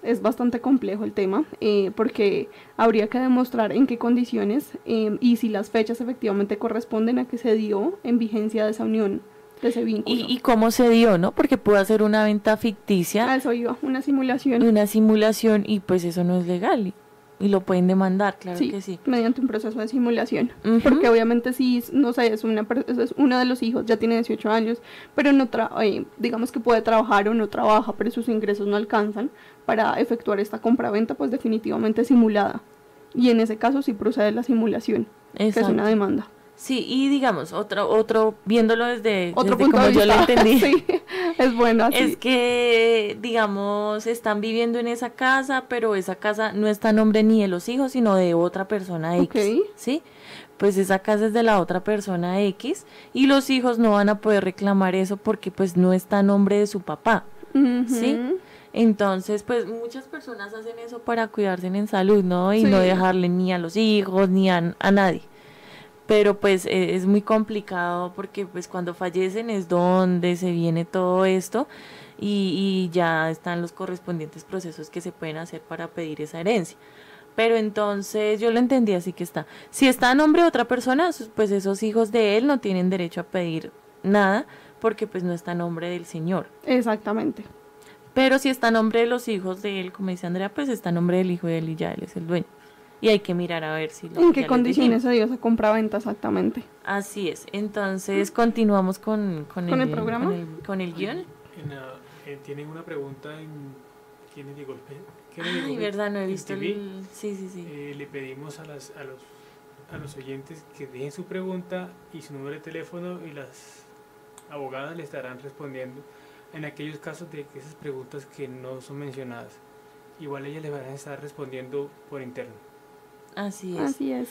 es bastante complejo el tema, eh, porque habría que demostrar en qué condiciones eh, y si las fechas efectivamente corresponden a que se dio en vigencia de esa unión, de ese vínculo. Y, y cómo se dio, ¿no? Porque pudo hacer una venta ficticia. A eso iba, una simulación. Una simulación y pues eso no es legal. Y, y lo pueden demandar, claro sí, que sí. mediante un proceso de simulación. Porque obviamente si, no sé, es, una, es uno de los hijos, ya tiene 18 años, pero no tra eh, digamos que puede trabajar o no trabaja, pero sus ingresos no alcanzan para efectuar esta compraventa, pues definitivamente simulada. Y en ese caso sí procede la simulación, que es Exacto. una demanda. Sí, y digamos, otro, otro, viéndolo desde, Otro desde punto como de yo lo vista. entendí. <laughs> sí, es bueno así. Es que, digamos, están viviendo en esa casa, pero esa casa no está a nombre ni de los hijos, sino de otra persona X. ¿Sí? Pues esa casa es de la otra persona X y los hijos no van a poder reclamar eso porque pues no está a nombre de su papá. ¿Sí? Entonces, pues muchas personas hacen eso para cuidarse en salud, ¿no? Y no dejarle ni a los hijos ni a, a nadie. Pero pues eh, es muy complicado porque pues cuando fallecen es donde se viene todo esto y, y ya están los correspondientes procesos que se pueden hacer para pedir esa herencia. Pero entonces yo lo entendí así que está. Si está a nombre de otra persona, pues esos hijos de él no tienen derecho a pedir nada porque pues no está a nombre del señor. Exactamente. Pero si está a nombre de los hijos de él, como dice Andrea, pues está a nombre del hijo de él y ya él es el dueño. Y hay que mirar a ver si lo ¿En qué les condiciones se dio esa compraventa exactamente? Así es. Entonces continuamos con, con, ¿Con el programa? Con el, con el guion. En eh, tienen una pregunta en Kennedy Golpe. Kennedy Ay, Golpe, verdad, no he visto TV. el... Sí, sí, sí. Eh, le pedimos a, las, a, los, a los oyentes que dejen su pregunta y su número de teléfono y las abogadas le estarán respondiendo en aquellos casos de que esas preguntas que no son mencionadas. Igual ellas le van a estar respondiendo por interno. Así es. Así es.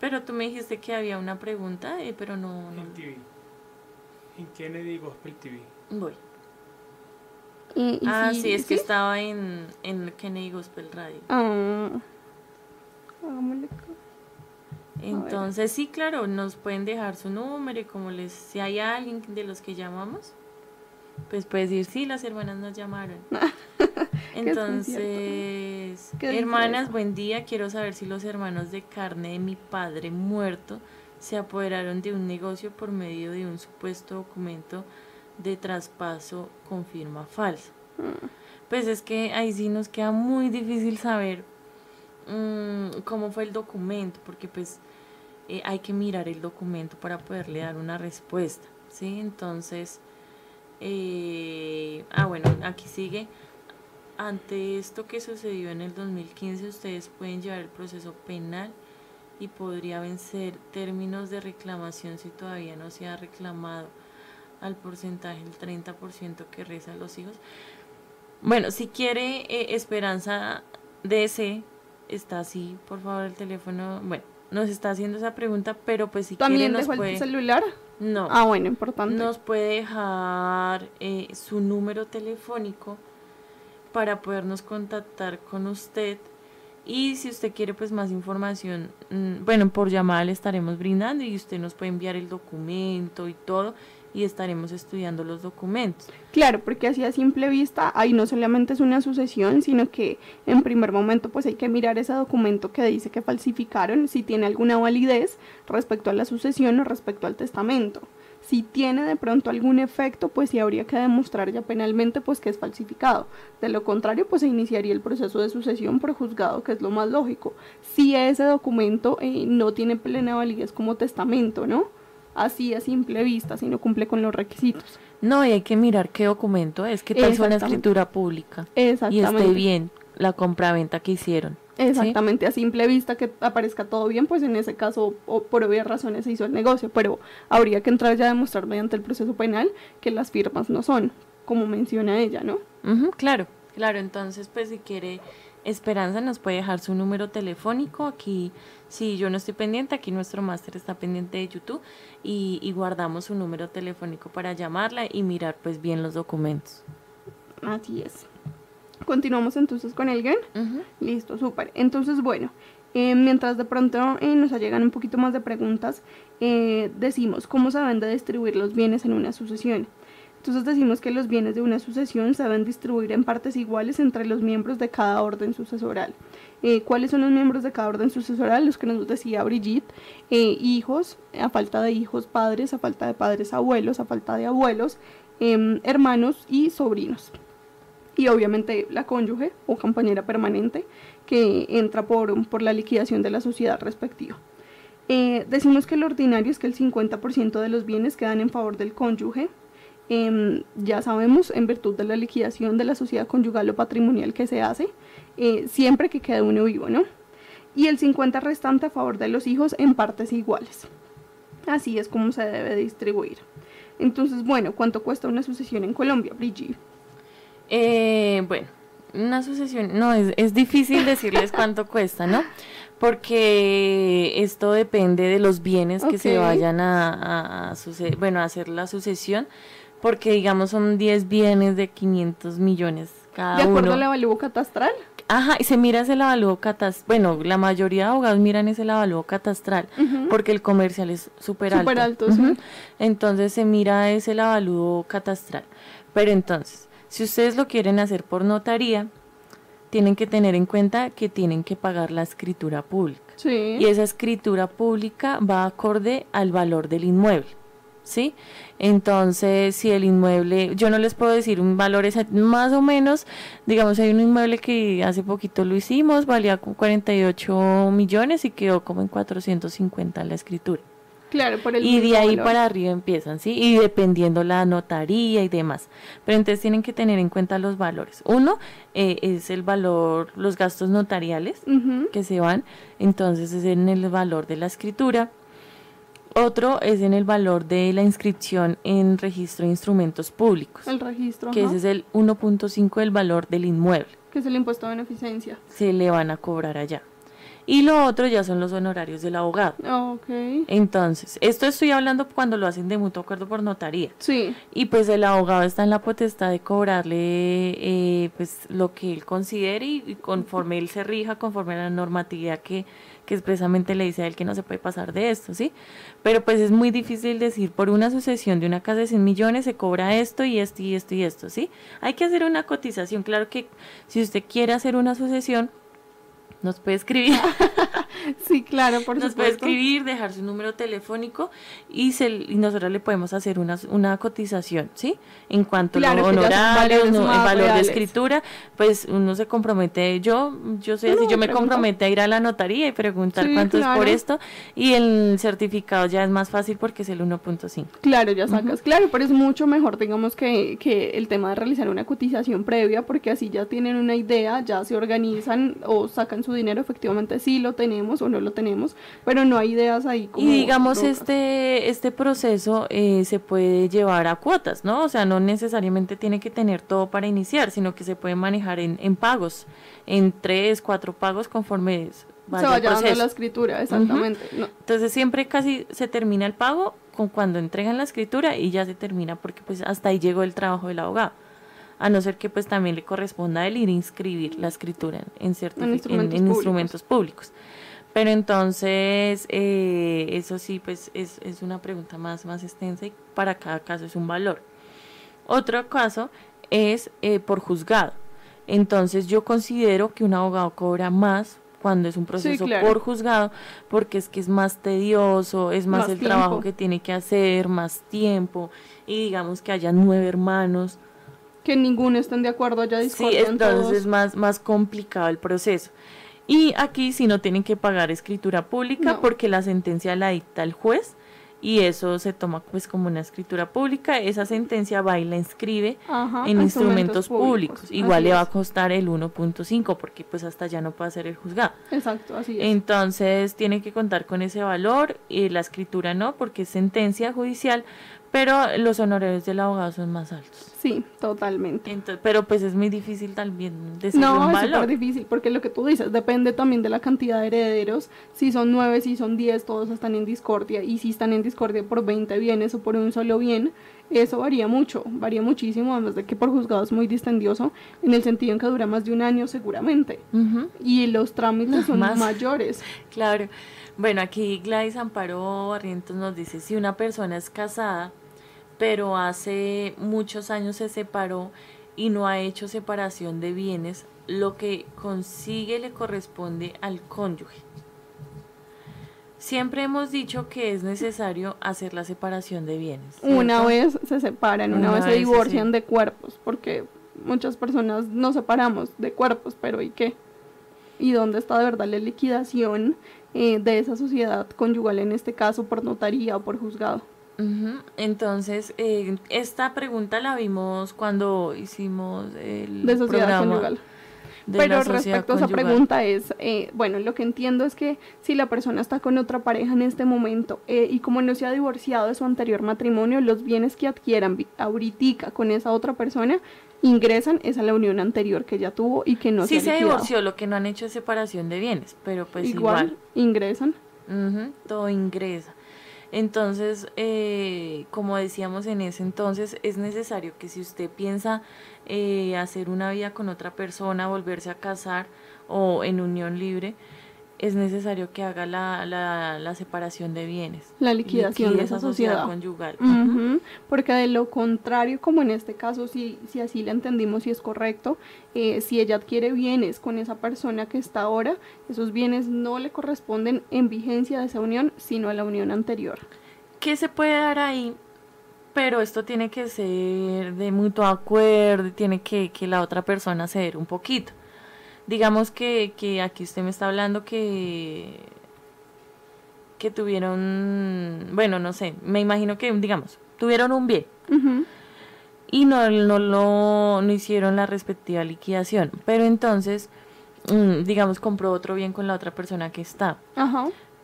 Pero tú me dijiste que había una pregunta, eh, pero no... no- En TV. En Kennedy Gospel TV. Voy. Y- y Ah, si- sí, es que estaba en, en Kennedy Gospel Radio. Ah, hagámosle Entonces, sí, claro, nos pueden dejar su número y como les, si hay alguien de los que llamamos, pues puede decir, sí, las hermanas nos llamaron. <laughs> Entonces, ¿Qué dice hermanas, buen día, quiero saber si los hermanos de carne de mi padre muerto se apoderaron de un negocio por medio de un supuesto documento de traspaso con firma falsa. Mm. Pues es que ahí sí nos queda muy difícil saber mm, cómo fue el documento, porque pues eh, hay que mirar el documento para poderle dar una respuesta, ¿sí? Entonces, eh, ah bueno, aquí sigue. Ante esto que sucedió en el 2015, ustedes pueden llevar el proceso penal y podría vencer términos de reclamación si todavía no se ha reclamado al porcentaje del 30% que rezan los hijos. Bueno, si quiere eh, Esperanza DC, está así, por favor, el teléfono. Bueno, nos está haciendo esa pregunta, pero pues si quiere ¿También nos dejó puede... el celular? No. Ah, bueno, importante. Nos puede dejar eh, su número telefónico para podernos contactar con usted. Y si usted quiere pues más información, mm, bueno, por llamada le estaremos brindando y usted nos puede enviar el documento y todo y estaremos estudiando los documentos. Claro, porque así a simple vista, ahí no solamente es una sucesión, sino que en primer momento pues hay que mirar ese documento que dice que falsificaron, si tiene alguna validez respecto a la sucesión o respecto al testamento. Si tiene de pronto algún efecto, pues sí habría que demostrar ya penalmente pues que es falsificado. De lo contrario, pues se iniciaría el proceso de sucesión por juzgado, que es lo más lógico. Si ese documento eh, no tiene plena validez como testamento, ¿no? Así a simple vista, si no cumple con los requisitos. No, y hay que mirar qué documento es, que tal una Exactamente. escritura pública y Exactamente. esté bien, la compraventa que hicieron. Exactamente, a simple vista que aparezca todo bien, pues en ese caso, o por obvias razones, se hizo el negocio, pero habría que entrar ya a demostrar mediante el proceso penal que las firmas no son, como menciona ella, ¿no? claro, claro, entonces pues si quiere Esperanza nos puede dejar su número telefónico aquí, si yo no estoy pendiente, aquí nuestro máster está pendiente de YouTube y, y guardamos su número telefónico para llamarla y mirar pues bien los documentos. Así es. Continuamos entonces con el GEN. Listo, súper. Entonces, bueno, eh, mientras de pronto eh, nos llegan un poquito más de preguntas, eh, decimos cómo se deben de distribuir los bienes en una sucesión. Entonces decimos que los bienes de una sucesión se deben distribuir en partes iguales entre los miembros de cada orden sucesoral. ¿Cuáles son los miembros de cada orden sucesoral? Los que nos decía Brigitte, hijos, a falta de hijos, padres, a falta de padres, abuelos, a falta de abuelos, em, hermanos y sobrinos y obviamente la cónyuge o compañera permanente que entra por, por la liquidación de la sociedad respectiva. Eh, decimos que lo ordinario es que el 50% de los bienes quedan en favor del cónyuge. Em, ya sabemos, en virtud de la liquidación de la sociedad conyugal o patrimonial que se hace, eh, siempre que quede uno vivo, ¿no? Y el 50% restante a favor de los hijos en partes iguales. Así es como se debe distribuir. Entonces, bueno, ¿cuánto cuesta una sucesión en Colombia, Brigitte? Eh, bueno, una sucesión, no, es, es difícil decirles <laughs> cuánto cuesta, ¿no? Porque esto depende de los bienes que se vayan a, a, bueno, a hacer la sucesión, porque digamos son 10 bienes de 500 millones cada uno. ¿De acuerdo al avalúo catastral? Ajá, y se mira ese avalúo catastral. Bueno, la mayoría de abogados miran ese avalúo catastral porque el comercial es súper alto. alto, sí. Entonces se mira ese avalúo catastral. Pero entonces, si ustedes lo quieren hacer por notaría, tienen que tener en cuenta que tienen que pagar la escritura pública. Sí. Y esa escritura pública va acorde al valor del inmueble. ¿Sí? Entonces, si el inmueble, yo no les puedo decir un valor exacto, más o menos, digamos, hay un inmueble que hace poquito lo hicimos, valía 48 millones y quedó como en 450 la escritura. Claro, por el y de ahí para arriba empiezan, ¿sí? Y dependiendo la notaría y demás. Pero entonces tienen que tener en cuenta los valores. Uno eh, es el valor, los gastos notariales que se van, entonces es en el valor de la escritura. Otro es en el valor de la inscripción en registro de instrumentos públicos. El registro. Que ese es el 1.5 del valor del inmueble. Que es el impuesto de beneficencia. Se le van a cobrar allá. Y lo otro ya son los honorarios del abogado. Okay. Entonces, esto estoy hablando cuando lo hacen de mutuo acuerdo por notaría. Sí. Y pues el abogado está en la potestad de cobrarle eh, pues lo que él considere y, conforme él se rija, conforme a la normatividad que, que expresamente le dice a él que no se puede pasar de esto, ¿sí? Pero pues es muy difícil decir por una sucesión de una casa de 100 millones se cobra esto y esto y esto y esto, ¿sí? Hay que hacer una cotización. Claro que si usted quiere hacer una sucesión, nos puede escribir. <laughs> <laughs> sí, claro, por nos supuesto. puede escribir, dejar su número telefónico y, se, y nosotros le podemos hacer una, una cotización, ¿sí? En cuanto a los honorarios, el valor de escritura, pues uno se compromete, yo yo soy así, yo me comprometo a ir a la notaría y preguntar cuánto es por esto y el certificado ya es más fácil porque es el 1.5. Claro, ya sacas, claro, pero es mucho mejor, digamos, que, que el tema de realizar una cotización previa porque así ya tienen una idea, ya se organizan o sacan su dinero, efectivamente sí lo tenemos o no lo tenemos, pero no hay ideas ahí como... Y digamos, este, este proceso eh, se puede llevar a cuotas, ¿no? O sea, no necesariamente tiene que tener todo para iniciar, sino que se puede manejar en, en pagos, en tres, cuatro pagos conforme vaya se vaya dando la escritura, exactamente. Entonces siempre casi se termina el pago con cuando entregan la escritura y ya se termina porque pues hasta ahí llegó el trabajo del abogado a no ser que pues también le corresponda el ir a inscribir la escritura en, ciertos instrumentos, públicos. Pero entonces, eh, eso sí, pues es, es, una pregunta más, más extensa y para cada caso es un valor. Otro caso es eh, por juzgado. Entonces yo considero que un abogado cobra más cuando es un proceso por juzgado, porque es que es más tedioso, es más, el trabajo que tiene que hacer, más tiempo, y digamos que haya nueve hermanos, que ninguno estén de acuerdo, ya Sí, entonces es más, más complicado el proceso. Y aquí si no tienen que pagar escritura pública porque la sentencia la dicta el juez y eso se toma pues como una escritura pública. Esa sentencia va y la inscribe Ajá, en instrumentos públicos. Igual Así le va a costar el 1.5 porque pues hasta ya no puede ser el juzgado. Exacto, así es. Entonces tiene que contar con ese valor y la escritura no porque es sentencia judicial, pero los honorarios del abogado son más altos. Sí, totalmente. Entonces, pero pues es muy difícil también decirle No, un es súper difícil, porque lo que tú dices depende también de la cantidad de herederos. Si son nueve, si son diez, todos están en discordia. Y si están en discordia por 20 bienes o por un solo bien, eso varía mucho, varía muchísimo, además de que por juzgado es muy distendioso, en el sentido en que dura más de un año seguramente. Y los trámites <laughs> son Más. mayores. Claro. Bueno, aquí Gladys Amparo Barrientos nos dice, si una persona es casada, pero hace muchos años se separó y no ha hecho separación de bienes, lo que consigue le corresponde al cónyuge. Siempre hemos dicho que es necesario hacer la separación de bienes. Una vez se separan, una, Una vez se divorcian de cuerpos, porque muchas personas nos separamos de cuerpos, pero ¿y qué? ¿Y dónde está de verdad la liquidación eh, de esa sociedad conyugal, en este caso por notaría o por juzgado? Entonces, eh, esta pregunta la vimos cuando hicimos el De sociedad programa conyugal. de Pero respecto a esa pregunta es, eh, bueno, lo que entiendo es que si la persona está con otra pareja en este momento eh, y como no se ha divorciado de su anterior matrimonio, los bienes que adquieran ahoritica con esa otra persona ingresan es a la unión anterior que ya tuvo y que no sí se se ha liquidado. divorció, lo que no han hecho es separación de bienes, pero pues igual, igual, ingresan. todo ingresa. Entonces, eh, como decíamos en ese entonces, es necesario que si usted piensa eh, hacer una vida con otra persona, volverse a casar o en unión libre, es necesario que haga la, la, la separación de bienes. La liquidación de esa sociedad. conyugal. Porque de lo contrario, como en este caso, si, si así la entendimos y es correcto, eh, si ella adquiere bienes con esa persona que está ahora, esos bienes no le corresponden en vigencia de esa unión, sino a la unión anterior. ¿Qué se puede dar ahí? Pero esto tiene que ser de mutuo acuerdo, tiene que, que la otra persona ceder un poquito. Digamos que, que aquí usted me está hablando que, que tuvieron, bueno, no sé, me imagino que, digamos, tuvieron un bien y no, no, lo, no hicieron la respectiva liquidación. Pero entonces, mm, digamos, compró otro bien con la otra persona que está.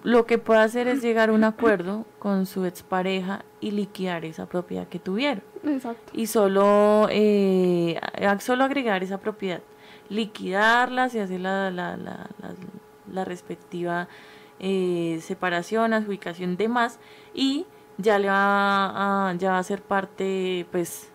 Lo que puede hacer es llegar a un acuerdo con su expareja y liquidar esa propiedad que tuvieron. Exacto. Y solo, eh, solo agregar esa propiedad, liquidarla, se hace la, la, la, la, respectiva eh, separación, adjudicación, demás, y ya le va a, ya va a ser parte, pues,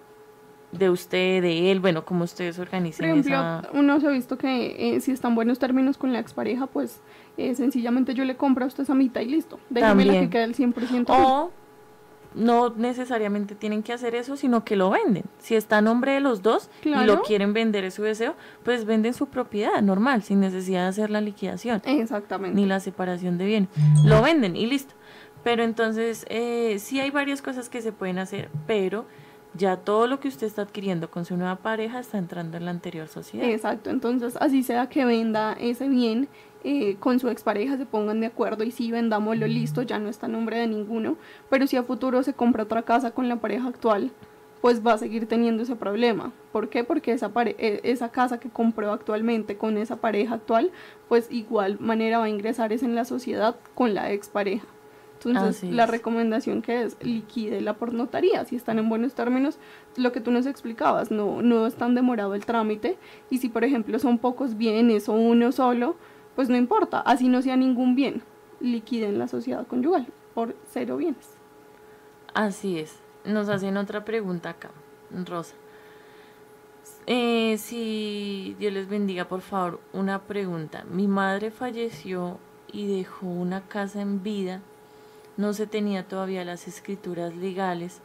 de usted, de él, bueno, como ustedes Por ejemplo, esa... uno se ha visto que eh, si está en buenos términos con la expareja, pues eh, sencillamente yo le compro a usted esa mitad y listo. Déjeme la que quede el 100%. O no necesariamente tienen que hacer eso, sino que lo venden. Si está a nombre de los dos y lo quieren vender, es su deseo, pues venden su propiedad normal, sin necesidad de hacer la liquidación Exactamente. ni la separación de bien. Lo venden y listo. Pero entonces, eh, sí hay varias cosas que se pueden hacer, pero ya todo lo que usted está adquiriendo con su nueva pareja está entrando en la anterior sociedad. Exacto, entonces así sea que venda ese bien eh, con su expareja, se pongan de acuerdo y si vendámoslo listo, ya no está a nombre de ninguno, pero si a futuro se compra otra casa con la pareja actual, pues va a seguir teniendo ese problema. ¿Por qué? Porque esa, eh, esa casa que compró actualmente con esa pareja actual, pues igual manera va a ingresar es en la sociedad con la expareja. Entonces, la recomendación que es liquídela por notaría, si están en buenos términos, lo que tú nos explicabas, no, no es tan demorado el trámite, y si por ejemplo son pocos bienes o uno solo, pues no importa, así no sea ningún bien, liquiden la sociedad conyugal por cero bienes. Así es. Nos hacen otra pregunta acá, Rosa. Eh, si Dios les bendiga, por favor, una pregunta. Mi madre falleció y dejó una casa en vida. No se tenía todavía las escrituras legales,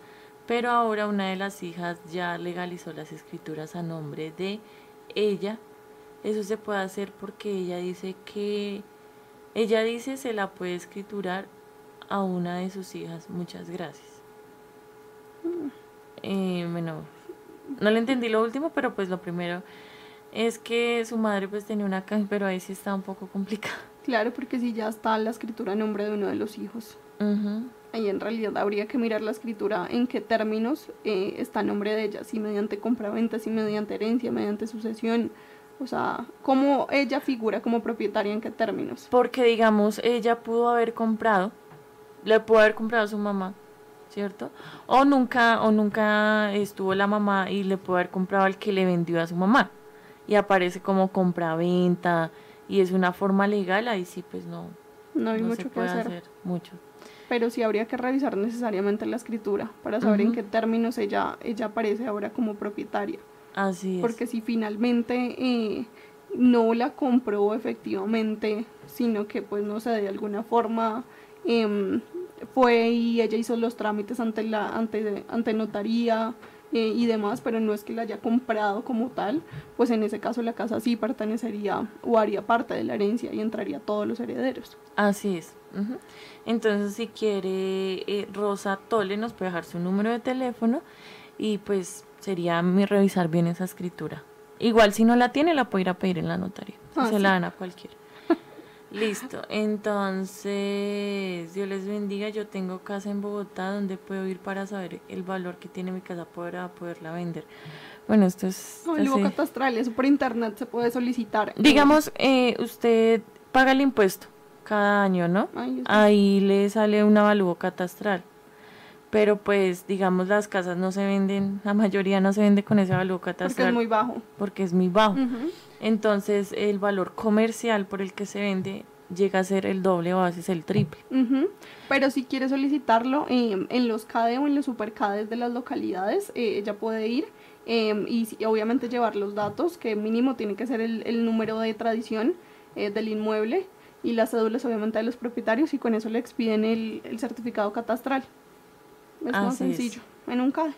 pero ahora una de las hijas ya legalizó las escrituras a nombre de ella. Eso se puede hacer porque ella dice que ella dice se la puede escriturar a una de sus hijas. Muchas gracias. Eh, bueno, no le entendí lo último, pero pues lo primero es que su madre pues tenía una casa, pero ahí sí está un poco complicado. Claro, porque si ya está la escritura a nombre de uno de los hijos. Ahí en realidad habría que mirar la escritura en qué términos eh, está nombre de ella, si mediante compraventa, si mediante herencia, mediante sucesión, o sea, cómo ella figura como propietaria en qué términos. Porque digamos, ella pudo haber comprado, le pudo haber comprado a su mamá, ¿cierto? O nunca, o nunca estuvo la mamá y le pudo haber comprado al que le vendió a su mamá. Y aparece como compraventa y es una forma legal, ahí sí pues no, No hay no mucho se que puede hacer. hacer mucho. Pero sí habría que revisar necesariamente la escritura para saber en qué términos ella, ella aparece ahora como propietaria. Así es. Porque si finalmente eh, no la compró efectivamente, sino que pues no sé, de alguna forma em, fue y ella hizo los trámites ante la ante, ante notaría eh, y demás, pero no es que la haya comprado como tal, pues en ese caso la casa sí pertenecería o haría parte de la herencia y entraría todos los herederos. Así es. Entonces, si quiere, eh, Rosa Tole nos puede dejar su número de teléfono y pues sería mi revisar bien esa escritura. Igual si no la tiene, la puede ir a pedir en la notaría. Ah, se sí. la dan a cualquiera. <laughs> Listo. Entonces, Dios les bendiga. Yo tengo casa en Bogotá donde puedo ir para saber el valor que tiene mi casa para poderla vender. Bueno, esto es... No, el así. catastral, eso por internet se puede solicitar. Digamos, eh, usted paga el impuesto cada año, ¿no? Ahí le sale un avalúo catastral. Pero pues, digamos, las casas no se venden, la mayoría no se vende con ese porque catastral es muy bajo. porque es muy bajo. Entonces, el valor comercial por el que se vende llega a ser el doble o a veces el triple. Ujú. Pero si quiere solicitarlo eh, en los CADE o en los superCADES de las localidades, eh, ella puede ir eh, y, obviamente llevar los datos, que mínimo tiene que ser el, el número de tradición eh, del inmueble y las cédulas obviamente de los propietarios y con eso le expiden el, el certificado catastral. Es más Así es. sencillo, en un CADE.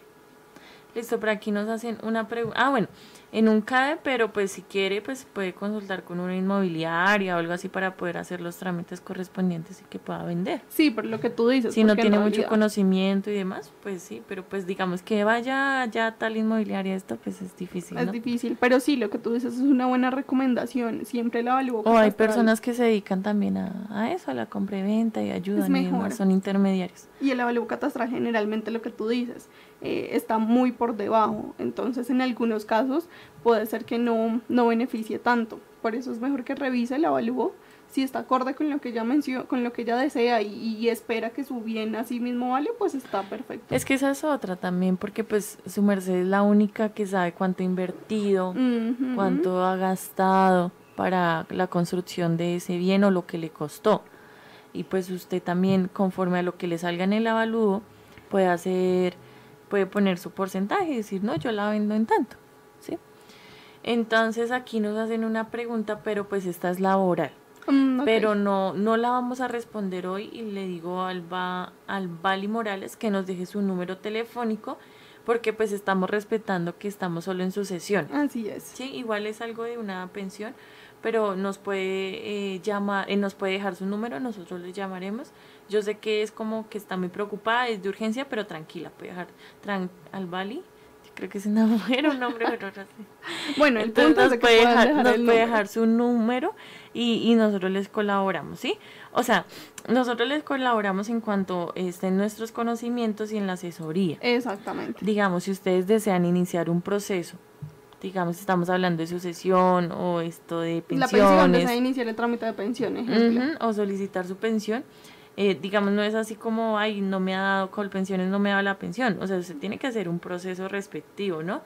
Listo, por aquí nos hacen una pregunta. Ah, bueno, en un CADE, pero pues si quiere, pues puede consultar con una inmobiliaria o algo así para poder hacer los trámites correspondientes y que pueda vender. Sí, por lo que tú dices. Si no tiene mucho conocimiento y demás, pues sí, pero pues digamos que vaya ya tal inmobiliaria esto, pues es difícil, Es difícil, pero sí, lo que tú dices es una buena recomendación. Siempre la evalúo. O hay catastral. personas que se dedican también a, a eso, a la compra y venta y ayudan y demás, son intermediarios. Y el avalúo catastral generalmente lo que tú dices eh, está muy por debajo. Entonces en algunos casos puede ser que no, no beneficie tanto. Por eso es mejor que revise el avalúo si está acorde con lo que ella mencionó, con lo que ella desea y, y espera que su bien así mismo vale, pues está perfecto. Es que esa es otra también, porque pues su merced es la única que sabe cuánto ha invertido, cuánto ha gastado para la construcción de ese bien o lo que le costó. Y pues usted también, conforme a lo que le salga en el avalúo, puede hacer, puede poner su porcentaje y decir, no, yo la vendo en tanto, ¿sí? Entonces aquí nos hacen una pregunta, pero pues esta es laboral. Mm. Pero no, no la vamos a responder hoy y le digo al, Ba- al Bali Morales que nos deje su número telefónico porque pues estamos respetando que estamos solo en sucesión. Así es. Sí, igual es algo de una pensión, pero nos puede eh, llamar, eh, nos puede dejar su número, nosotros le llamaremos. Yo sé que es como que está muy preocupada, es de urgencia, pero tranquila, puede dejar tran- al Bali. Yo creo que es una mujer o un hombre, pero no sé. <laughs> Bueno, Entonces nos puede dejar, dejar nos el puede dejar su número y, y nosotros les colaboramos, ¿sí? O sea, nosotros les colaboramos en cuanto estén nuestros conocimientos y en la asesoría. Exactamente. Digamos, si ustedes desean iniciar un proceso, digamos, estamos hablando de sucesión o esto de La pensión pensiones, desea iniciar el trámite de ejemplo. ujú, o solicitar su pensión, eh, digamos, no es así como, ay, no me ha dado colpensiones, no me ha dado la pensión. O sea, usted tiene que hacer un proceso respectivo, ¿no?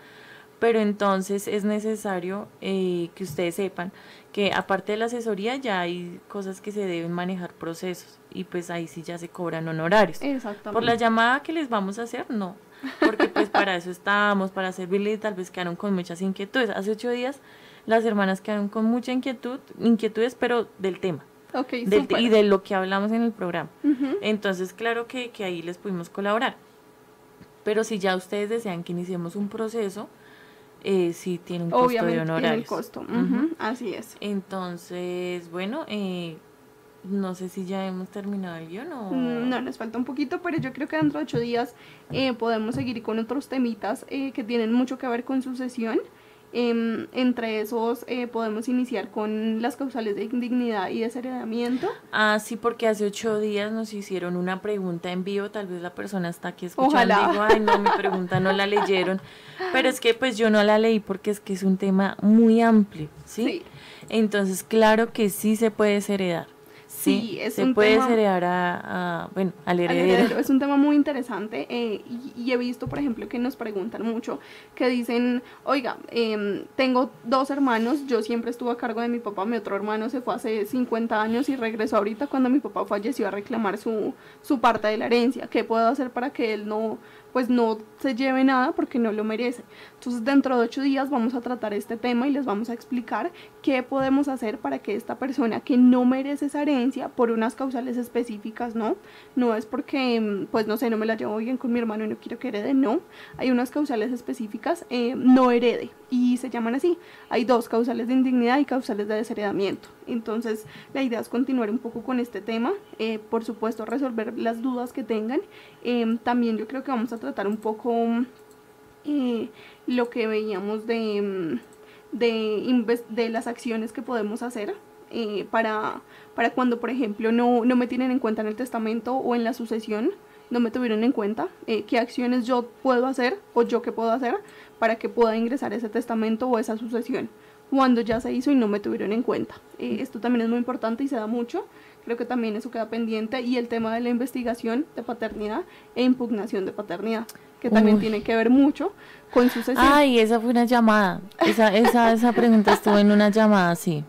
Pero entonces es necesario eh, que ustedes sepan que aparte de la asesoría ya hay cosas que se deben manejar procesos y pues ahí sí ya se cobran honorarios. Exactamente. Por la llamada que les vamos a hacer, no. Porque pues para eso estamos, para servirle y tal vez quedaron con muchas inquietudes. Hace ocho días las hermanas quedaron con mucha inquietud, inquietudes, pero del tema. <laughs> Del- y de lo que hablamos en el programa. Entonces, claro que, que ahí les pudimos colaborar. Pero si ya ustedes desean que iniciemos un proceso, eh, sí tiene un costo de Obviamente tiene el honorarios. costo. Ujú. Ujú, Así es. Entonces, bueno, eh, no sé si ya hemos terminado el guion o... Mm, No, nos falta un poquito, pero yo creo que dentro de ocho días eh, podemos seguir con otros temitas eh, que tienen mucho que ver con sucesión. Em, entre esos eh, podemos iniciar con las causales de indignidad y desheredamiento. Ah, sí, porque hace ocho días nos hicieron una pregunta en vivo, tal vez la persona está aquí escuchando y digo, ay no, mi pregunta no la leyeron, <laughs> pero es que pues yo no la leí porque es que es un tema muy amplio, ¿sí? sí. Entonces, claro que sí se puede desheredar. Sí, es se puede tema, a, bueno, al heredero. Es un tema muy interesante eh, y, he visto, por ejemplo, que nos preguntan mucho, que dicen, oiga, em, tengo dos hermanos, yo siempre estuve a cargo de mi papá, mi otro hermano se fue hace 50 años y regresó ahorita cuando mi papá falleció a reclamar su, su parte de la herencia. ¿Qué puedo hacer para que él no pues no se lleve nada porque no lo merece. Entonces dentro de ocho días vamos a tratar este tema y les vamos a explicar qué podemos hacer para que esta persona que no merece esa herencia por unas causales específicas, no, no es porque pues no sé, no me la llevo bien con mi hermano y no quiero que herede, no, hay unas causales específicas, eh, no herede y se llaman así. Hay dos causales de indignidad y causales de desheredamiento. Entonces la idea es continuar un poco con este tema, eh, por supuesto resolver las dudas que tengan. Em, también yo creo que vamos a tratar un poco eh, lo que veíamos de, em, de, de, las acciones que podemos hacer. Eh, para, para cuando, por ejemplo, no, no me tienen en cuenta en el testamento o en la sucesión, no me tuvieron en cuenta, qué acciones yo puedo hacer o yo qué puedo hacer para que pueda ingresar ese testamento o esa sucesión cuando ya se hizo y no me tuvieron en cuenta. Eh, esto también es muy importante y se da mucho. Creo que también eso queda pendiente. Y el tema de la investigación de paternidad e impugnación de paternidad, que también tiene que ver mucho con sucesión. Ay, esa fue una llamada. Esa, esa, esa pregunta estuvo en una llamada, sí.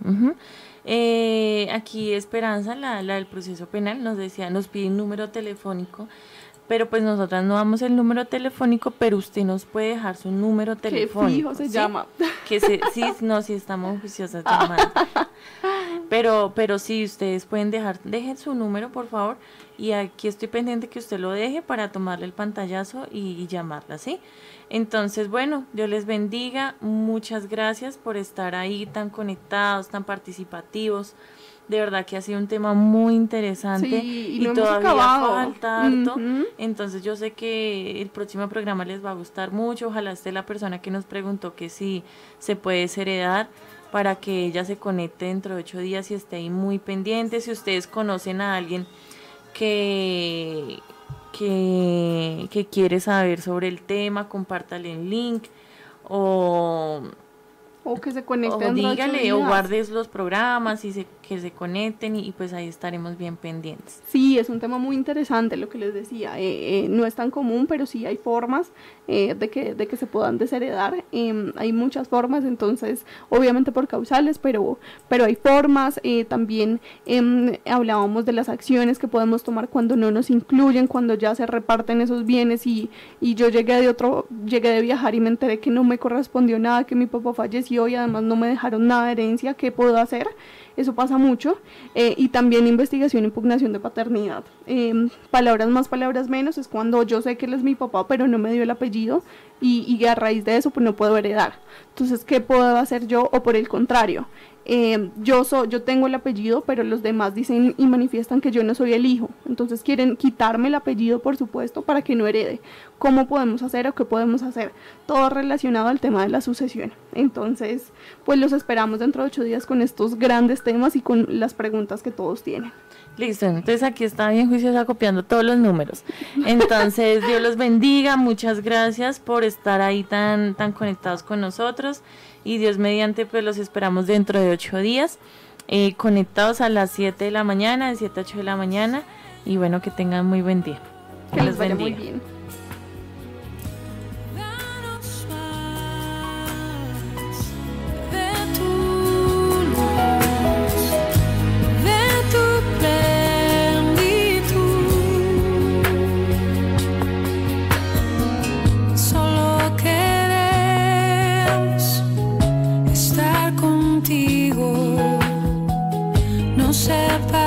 Eh, aquí Esperanza, la, la del proceso penal, nos decía, nos pide un número telefónico pero pues nosotras no damos el número telefónico, pero usted nos puede dejar su número telefónico. Que fijo se llama. Que se, sí, no, sí estamos juiciosas llamando. <laughs> Pero, pero sí, ustedes pueden dejar, dejen su número, por favor, y aquí estoy pendiente que usted lo deje para tomarle el pantallazo y, y llamarla, ¿sí? Entonces, bueno, Dios les bendiga, muchas gracias por estar ahí tan conectados, tan participativos. De verdad que ha sido un tema muy interesante y, todavía falta harto. Entonces yo sé que el próximo programa les va a gustar mucho. Ojalá esté la persona que nos preguntó que si se puede heredar para que ella se conecte dentro de ocho días y esté ahí muy pendiente. Si ustedes conocen a alguien que, que, que quiere saber sobre el tema, compártale el link o o que se conecten. O dígale, o guardes los programas y se, que se conecten y, pues ahí estaremos bien pendientes. Sí, es un tema muy interesante lo que les decía. Eh, eh, no es tan común, pero sí hay formas eh, de, que, de que se puedan desheredar. Em, hay muchas formas, entonces, obviamente por causales, pero, pero hay formas. también em, hablábamos de las acciones que podemos tomar cuando no nos incluyen, cuando ya se reparten esos bienes y, y yo llegué de otro, llegué de viajar y me enteré que no me correspondió nada, que mi papá falleció y además no me dejaron nada de herencia, ¿qué puedo hacer? Eso pasa mucho. Eh, y también investigación e impugnación de paternidad. Em, palabras más, palabras menos, es cuando yo sé que él es mi papá, pero no me dio el apellido y, y a raíz de eso pues no puedo heredar. Entonces, ¿qué puedo hacer yo? O por el contrario, eh, yo, so, yo tengo el apellido, pero los demás dicen y manifiestan que yo no soy el hijo. Entonces quieren quitarme el apellido, por supuesto, para que no herede. ¿Cómo podemos hacer o qué podemos hacer? Todo relacionado al tema de la sucesión. Entonces, pues los esperamos dentro de ocho días con estos grandes temas y con las preguntas que todos tienen. Listo, entonces aquí está bien juiciosa copiando todos los números. Entonces, <laughs> Dios los bendiga, muchas gracias por estar ahí tan, tan conectados con nosotros y Dios mediante pues los esperamos dentro de ocho días eh, conectados a las 7 de la mañana, de 7 a 8 de la mañana y bueno que tengan muy buen día. Que, les vaya muy bien. shepherd.